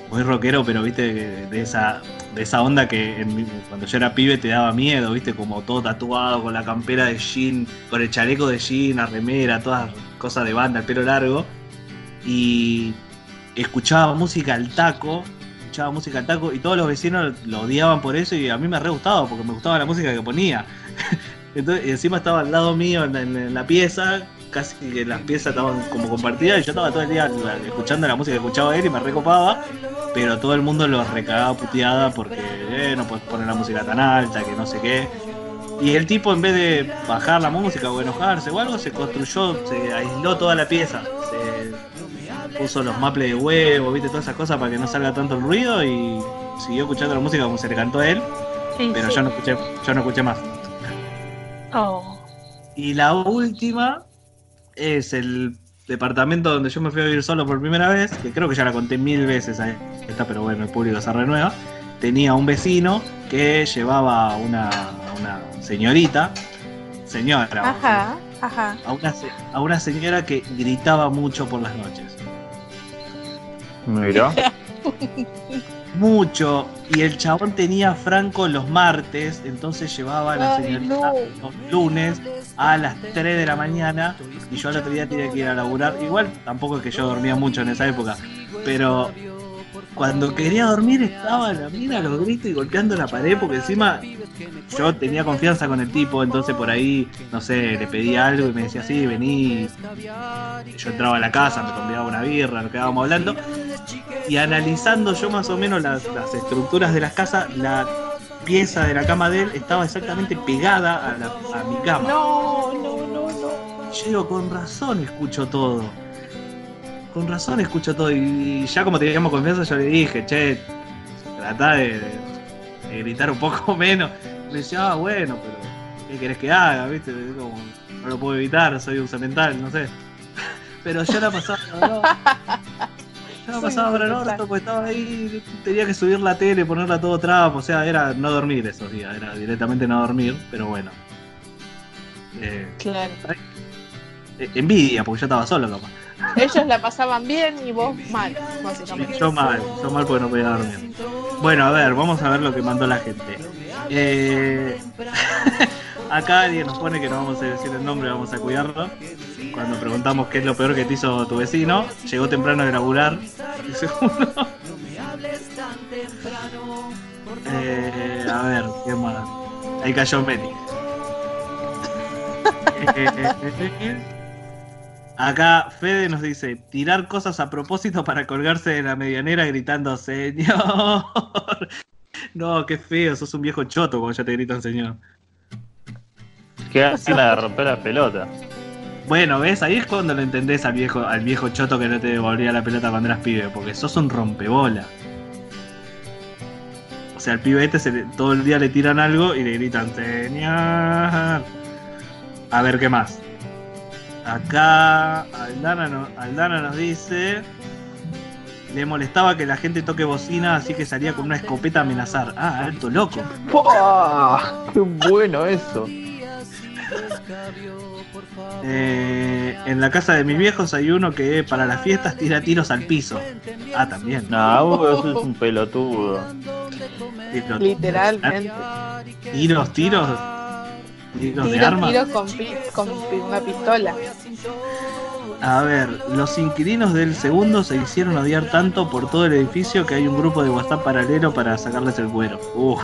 muy rockero, pero viste, de esa, de esa onda que en cuando yo era pibe te daba miedo, viste, como todo tatuado, con la campera de jean, con el chaleco de jean, la remera, todas cosas de banda, el pelo largo. Y escuchaba música al taco, escuchaba música al taco, y todos los vecinos lo odiaban por eso, y a mí me re gustaba, porque me gustaba la música que ponía. Entonces, y encima estaba al lado mío en la pieza, casi que las piezas estaban como compartidas, y yo estaba todo el día la- escuchando la música que escuchaba él y me recopaba, pero todo el mundo lo recagaba puteada porque eh, no puedes poner la música tan alta, que no sé qué. Y el tipo, en vez de bajar la música o enojarse o algo, se construyó, se aisló toda la pieza. Se puso los maples de huevo, viste, todas esas cosas para que no salga tanto el ruido y siguió escuchando la música como se le cantó a él. Sí, pero sí. yo no escuché, yo no escuché más. Oh. Y la última es el departamento donde yo me fui a vivir solo por primera vez, que creo que ya la conté mil veces a esta, pero bueno, el público se renueva. Tenía un vecino que llevaba una, una señorita, señora, Ajá, ajá. a una, a una señora que gritaba mucho por las noches. Mira. Mucho. Y el chabón tenía Franco los martes, entonces llevaba a la Ay, señorita no. los lunes a las 3 de la mañana y yo al otro día tenía que ir a laburar. Igual tampoco es que yo dormía mucho en esa época, pero cuando quería dormir estaba la mina a los gritos y golpeando la pared porque encima yo tenía confianza con el tipo, entonces por ahí, no sé, le pedía algo y me decía, sí, vení. Yo entraba a la casa, me convidaba una birra, nos quedábamos hablando. Y analizando yo más o menos las, las estructuras de las casas, la pieza de la cama de él estaba exactamente pegada a, la- a mi cama. No, no, no, no. Yo digo, con razón escucho todo. Con razón escucho todo. Y ya como teníamos confianza, yo le dije, che, tratá de, de gritar un poco menos. Me decía, ah, bueno, pero ¿qué querés que haga? ¿Viste? Como, no lo puedo evitar, soy un cemental, no sé. Pero yo la pasaba, no, yo la pasaba para el orto, porque estaba ahí, tenía que subir la tele, ponerla todo trapo, o sea, era no dormir esos días, era directamente no dormir, pero bueno. Eh, Claro. Eh, envidia, porque yo estaba solo, capaz. Ellos la pasaban bien y vos mal, básicamente. Yo mal, yo mal porque no podía dormir. Bueno, a ver, vamos a ver lo que mandó la gente. Eh, acá alguien nos pone que no vamos a decir el nombre, vamos a cuidarlo. Cuando preguntamos qué es lo peor que te hizo tu vecino, llegó temprano dice uno. Eh, a ver, ¿qué más? Ahí cayó Meli. Acá Fede nos dice, tirar cosas a propósito para colgarse de la medianera gritando, señor. No, qué feo, sos un viejo choto cuando ya te gritan señor. Qué ganas de romper la pelota. Bueno, ¿ves? Ahí es cuando lo entendés al viejo, al viejo choto que no te devolvía la pelota cuando eras pibe, porque sos un rompebola. O sea, al pibe este se le- todo el día le tiran algo y le gritan, señor. A ver, ¿qué más? Acá Aldana, no- Aldana nos dice... Le molestaba que la gente toque bocina, así que salía con una escopeta a amenazar. Ah, alto loco. ¡Qué bueno eso! Eh, en la casa de mis viejos hay uno que para las fiestas tira tiros al piso. Ah, también. No, vos eso es un pelotudo. Literalmente. Tiros, tiros. Tiros de Tiro, arma. tiro con, pi- con pi- una pistola. A ver, los inquilinos del segundo se hicieron odiar tanto por todo el edificio que hay un grupo de WhatsApp paralelo para sacarles el cuero. Uh.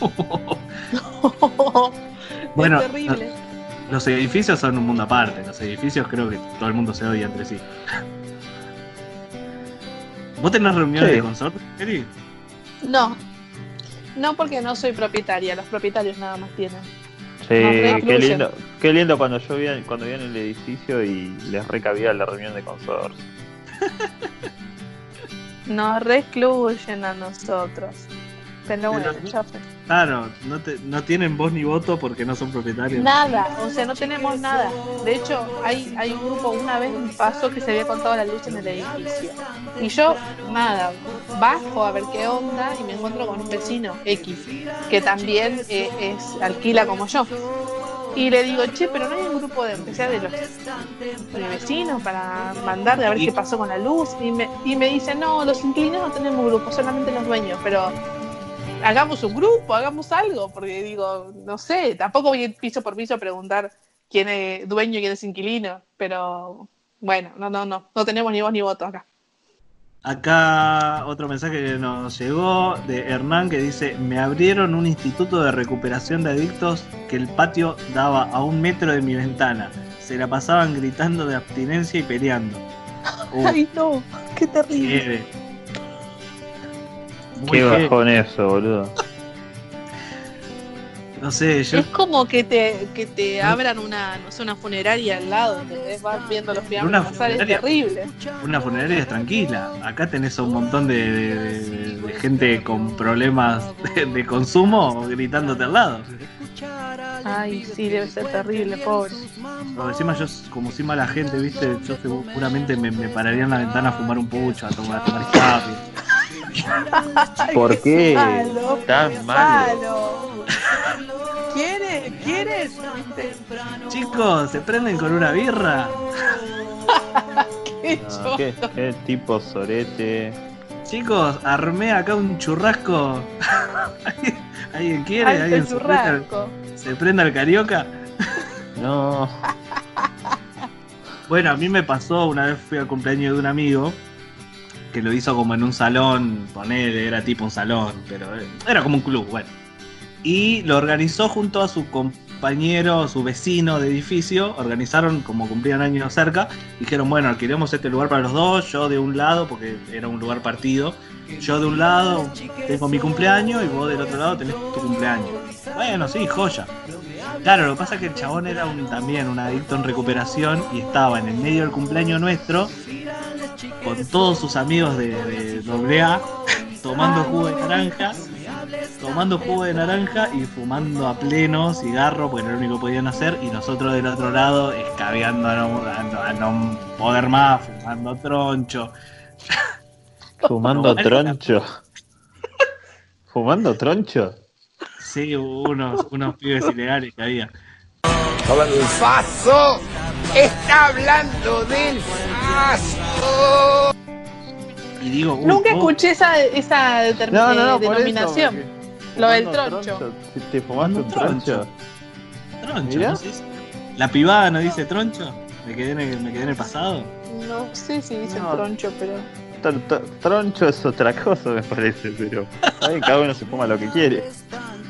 Bueno, es terrible. Los edificios son un mundo aparte. Los edificios creo que todo el mundo se odia entre sí. ¿Vos tenés reuniones Sí. de consorcio, Eri? No. No porque no soy propietaria, los propietarios nada más tienen. Sí, qué lindo, qué lindo cuando yo vivía, cuando vivía en el edificio y les recabía la reunión de consorcio. Nos recluyen a nosotros. Bueno, ya fue. Claro, no, te- no tienen voz ni voto porque no son propietarios. Nada, o sea, no tenemos nada. De hecho, hay, hay un grupo, una vez me pasó que se había contado la luz en el edificio. Y yo, nada, bajo a ver qué onda y me encuentro con un vecino X, que también eh, es alquila como yo. Y le digo, che, pero no hay un grupo de, que sea de los de vecinos para mandarle a ver Y- qué pasó con la luz. Y me, y me dice, no, los inquilinos no tenemos grupo, solamente los dueños, pero hagamos un grupo, hagamos algo, porque digo, no sé, tampoco voy a ir piso por piso a preguntar quién es dueño y quién es inquilino, pero bueno, no, no, no, no tenemos ni voz ni voto acá. Acá otro mensaje que nos llegó de Hernán que dice, me abrieron un instituto de recuperación de adictos que el patio daba a un metro de mi ventana. Se la pasaban gritando de abstinencia y peleando. Ay, no, qué terrible. heavy. Muy Qué bajón eso, boludo. No sé, yo Es como que te, que te abran una, no sé, una funeraria al lado, ¿entendés? Vas viendo los pianos Una pasar, es funeraria. terrible. una funeraria es tranquila. Acá tenés a un montón de, de- de- de gente con problemas de, de consumo gritándote al lado. Ay, sí, debe ser terrible, pobre. Pero encima yo, como soy mala gente, viste, yo seguramente me, me pararía en la ventana a fumar un pucho, a tomar, a tomar. ¿Por qué? malo, Tan qué malo. ¿Quieres? ¿Quieres? Chicos, ¿se prenden con una birra? Qué No, ¿qué, qué tipo sorete. Chicos, armé acá un churrasco. ¿Alguien quiere? Alto ¿Alguien churrasco. se prende al carioca? No. Bueno, a mí me pasó, una vez fui al cumpleaños de un amigo que lo hizo como en un salón, ponele, era tipo un salón, pero eh, era como un club, bueno. Y lo organizó junto a su compañero, su vecino de edificio, organizaron como cumplían años cerca, dijeron, bueno, alquilemos este lugar para los dos, yo de un lado, porque era un lugar partido, yo de un lado tengo mi cumpleaños y vos del otro lado tenés tu cumpleaños. Bueno, sí, joya. Claro, lo que pasa es que el chabón era un, también un adicto en recuperación y estaba en el medio del cumpleaños nuestro con todos sus amigos de, de AA tomando jugo de naranja, tomando jugo de naranja y fumando a pleno cigarro porque era lo único que podían hacer y nosotros del otro lado escabeando a no, a no- a no poder más, fumando troncho. Fumando troncho. ¿Fumando troncho? Sí, hubo unos, unos pibes ilegales que había. Faso. Está hablando del faso. Y digo, uy, Nunca oh, escuché esa, esa determin- No, no, no, eh, eso, denominación. Lo del troncho. Si te fumaste un troncho. troncho, Mirá. ¿no se dice? La pibada no dice troncho. Me quedé en el, me quedé en el pasado. No sé si dicen No. troncho, pero. Tr- tr- Troncho es otra cosa, me parece, pero. bien, cada uno se fuma lo que quiere.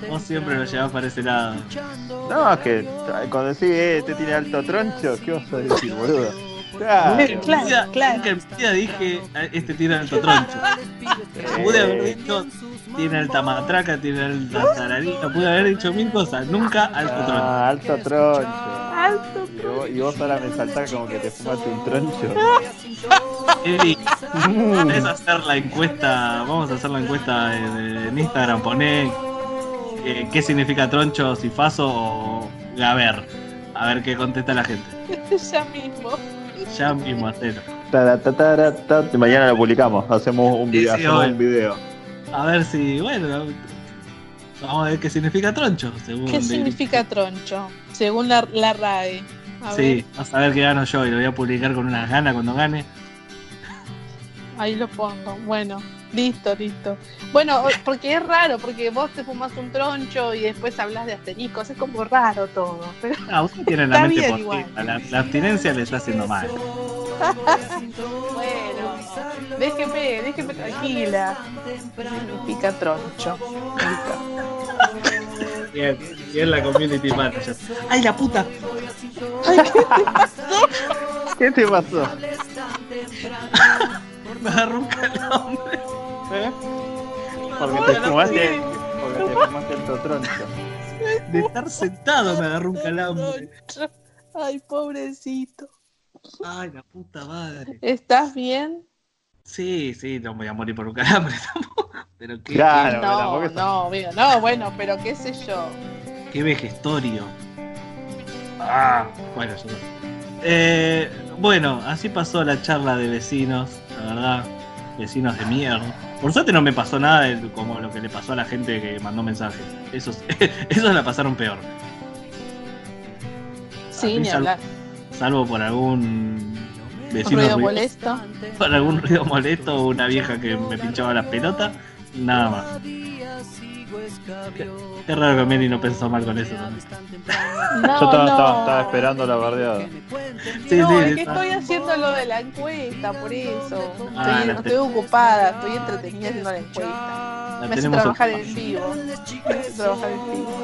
Vos siempre lo llevás para ese lado. No, es que cuando decís, eh, este tiene alto troncho, ¿qué vas a decir, boludo? Claro. En dije, "Ah, este tiene alto troncho. Pude haber dicho, tiene alta matraca, tiene alta tararina, pude haber dicho mil cosas. Nunca alto troncho. Ah, alto troncho. Alto Y vos, y vos ahora me saltás como que te fumaste un troncho. Es hacer la encuesta, vamos a hacer la encuesta en, en Instagram, poné eh, qué significa troncho, sifazo o gaber. A ver qué contesta la gente. ya mismo. Ta, tara, ta. Y mañana lo publicamos, hacemos un video. Sí, sí, hacemos obvio. un video. A ver si, bueno, vamos a ver qué significa troncho, según ¿Qué David. significa troncho? Según la, la RAE. A Sí, ver, vas a ver qué gano yo y lo voy a publicar con unas ganas cuando gane. ahí lo pongo. Bueno, listo, listo. Bueno, porque es raro, porque vos te fumas un troncho y después hablas de asteriscos. Es como raro todo. Pero Ah, ustedes tienen la Está mente igual. la, la abstinencia le está haciendo mal. bueno, déjeme, déjeme tranquila. Significa troncho. Listo. Bien, bien la community manager. ¡Ay, la puta! ¿Qué te pasó? Me agarró un calambre. ¿Eh? Porque te fumaste, sé. porque te fumaste alto troncho. De estar sentado me agarró un calambre. Ay, pobrecito. Ay, la puta madre. ¿Estás bien? Sí, sí, no voy a morir por un calambre tampoco. Pero qué, Claro, no, no, bueno, pero qué sé yo. qué, qué vejestorio. Ah, bueno, yo no. Eh, bueno, así pasó la charla de vecinos, la verdad. Vecinos de mierda. Por suerte no me pasó nada de como lo que le pasó a la gente que mandó mensajes. Esos, esos la pasaron peor. Sí, ni salvo- hablar. Salvo por algún Un vecino ruido molesto. por algún ruido molesto o una vieja que me pinchaba la pelota, nada más. Qué raro que Mary no pensó mal con eso. No, Yo estaba, no. estaba- estaba esperando la bardeada. Sí, no, sí, es que está- estoy haciendo lo de la encuesta, por eso. Ah, Estoy, la estoy ocupada, estoy entretenida haciendo la encuesta. La Me hace trabajar ocupada. en vivo. Me hace trabajar en vivo.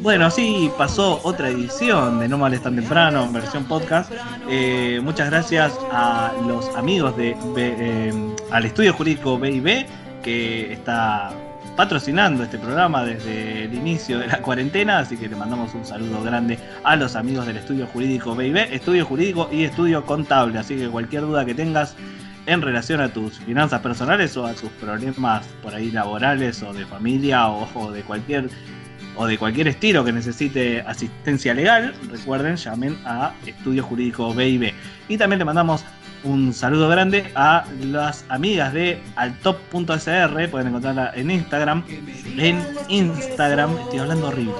Bueno, así pasó otra edición de No Males Tan Temprano, en versión podcast. Eh, muchas gracias a los amigos de B- eh, al estudio jurídico BIB que está patrocinando este programa desde el inicio de la cuarentena, así que le mandamos un saludo grande a los amigos del estudio jurídico BIB, estudio jurídico y estudio contable, así que cualquier duda que tengas en relación a tus finanzas personales o a tus problemas por ahí laborales o de familia o, de cualquier o de cualquier estilo que necesite asistencia legal, recuerden, llamen a Estudio Jurídico BIB. Y también le mandamos un saludo grande a las amigas de altop.sr, pueden encontrarla en Instagram. En Instagram, estoy hablando horrible.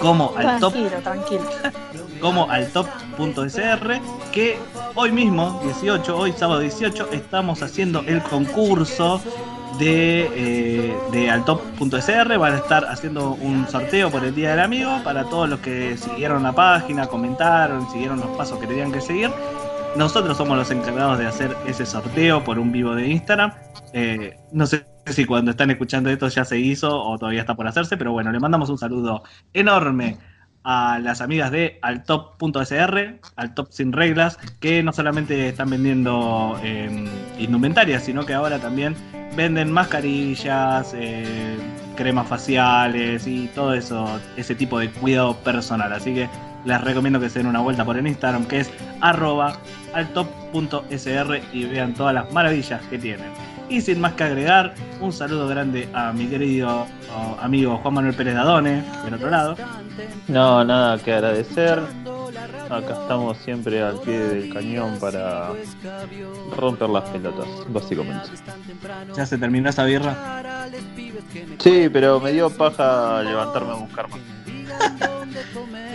Como altop Tranquilo, tranquilo. como altop.sr que hoy mismo, 18, hoy sábado 18, estamos haciendo el concurso de, eh, de altop.sr. Van a estar haciendo un sorteo por el Día del Amigo para todos los que siguieron la página, comentaron, siguieron los pasos que tenían que seguir. Nosotros somos los encargados de hacer ese sorteo por un vivo de Instagram. Eh, no sé si cuando están escuchando esto ya se hizo o todavía está por hacerse, pero bueno, le mandamos un saludo enorme a las amigas de altop.sr, altop sin reglas, que no solamente están vendiendo eh, indumentarias, sino que ahora también venden mascarillas, eh, cremas faciales y todo eso, ese tipo de cuidado personal. Así que les recomiendo que se den una vuelta por el Instagram, que es arroba altop.sr y vean todas las maravillas que tienen. Y sin más que agregar, un saludo grande a mi querido amigo Juan Manuel Pérez Dadone, del otro lado. No, nada que agradecer. Acá estamos siempre al pie del cañón para romper las pelotas, básicamente. Ya se terminó esa birra. Sí, pero me dio paja levantarme a buscar más.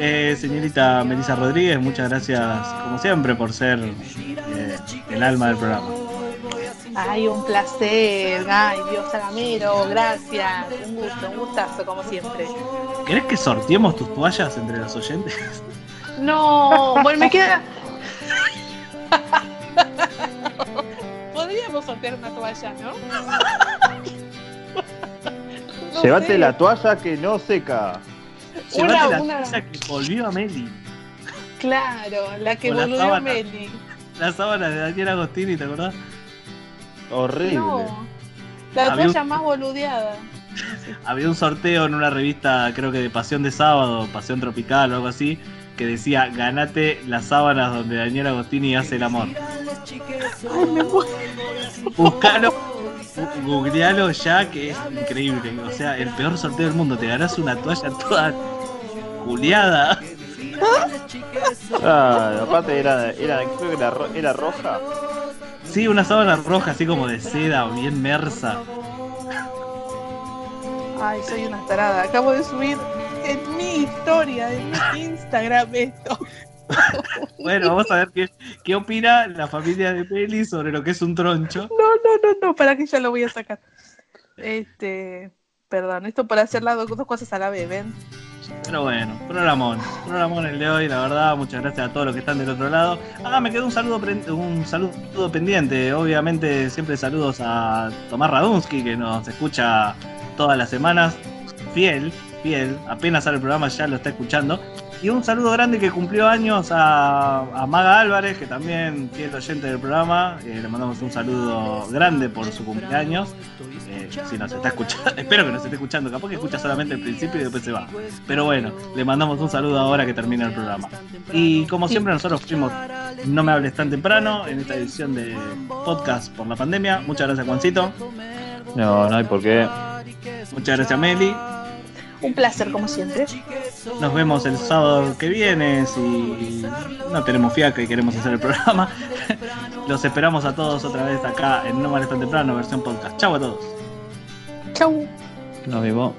Eh, señorita Melissa Rodríguez, muchas gracias como siempre por ser eh, el alma del programa. Ay, un placer. Ay, Dios Sagamero, gracias. Un gusto, un gustazo, como siempre. ¿Querés que sorteemos tus toallas entre los oyentes? No, bueno, me queda. Podríamos sortear una toalla, ¿no? No Llévate sé. la toalla que no seca. Una- la una- toalla que volvió a Meli. Claro, la que volvió sábana. Meli. La sábana de Daniel Agostini, ¿te acordás? Horrible. No, la Había un- toalla más boludeada. Había un sorteo en una revista, creo que de Pasión de Sábado, Pasión Tropical o algo así, que decía, ganate las sábanas donde Daniel Agostini hace el amor. Buscalo, googlealo ya, que es increíble. O sea, el peor sorteo del mundo. Te ganás una toalla toda juliada. Ah, aparte era, era, creo que era, ro- era roja. Sí, una sábana roja, así como de seda, bien mersa. Ay, soy una tarada. Acabo de subir en mi historia, en mi Instagram esto. Bueno, vamos a ver qué, qué opina la familia de Peli sobre lo que es un troncho. No, no, no, no, para que ya lo voy a sacar. Este, perdón, esto para hacer las dos, dos cosas a la vez, ¿ven? Pero bueno, programón, programón el de hoy, la verdad, muchas gracias a todos los que están del otro lado. Ah, me quedó un saludo un saludo pendiente, obviamente siempre saludos a Tomás Radunsky que nos escucha todas las semanas, fiel, fiel, apenas sale el programa ya lo está escuchando. Y un saludo grande que cumplió años a, a Maga Álvarez, que también fiel oyente del programa. Eh, le mandamos un saludo grande por su cumpleaños. Eh, si nos está escuchando, espero que nos esté escuchando, capaz que escucha solamente el principio y después se va. Pero bueno, le mandamos un saludo ahora que termina el programa. Y como siempre nosotros fuimos No me hables tan temprano en esta edición de podcast por la pandemia. Muchas gracias Juancito. No, no hay por qué. Muchas gracias Meli. Un placer, como siempre. Nos vemos el sábado que viene si no tenemos fiaca y queremos hacer el programa. Los esperamos a todos otra vez acá en No me hables tan temprano, versión podcast. Chau a todos. Chau. Nos vimos.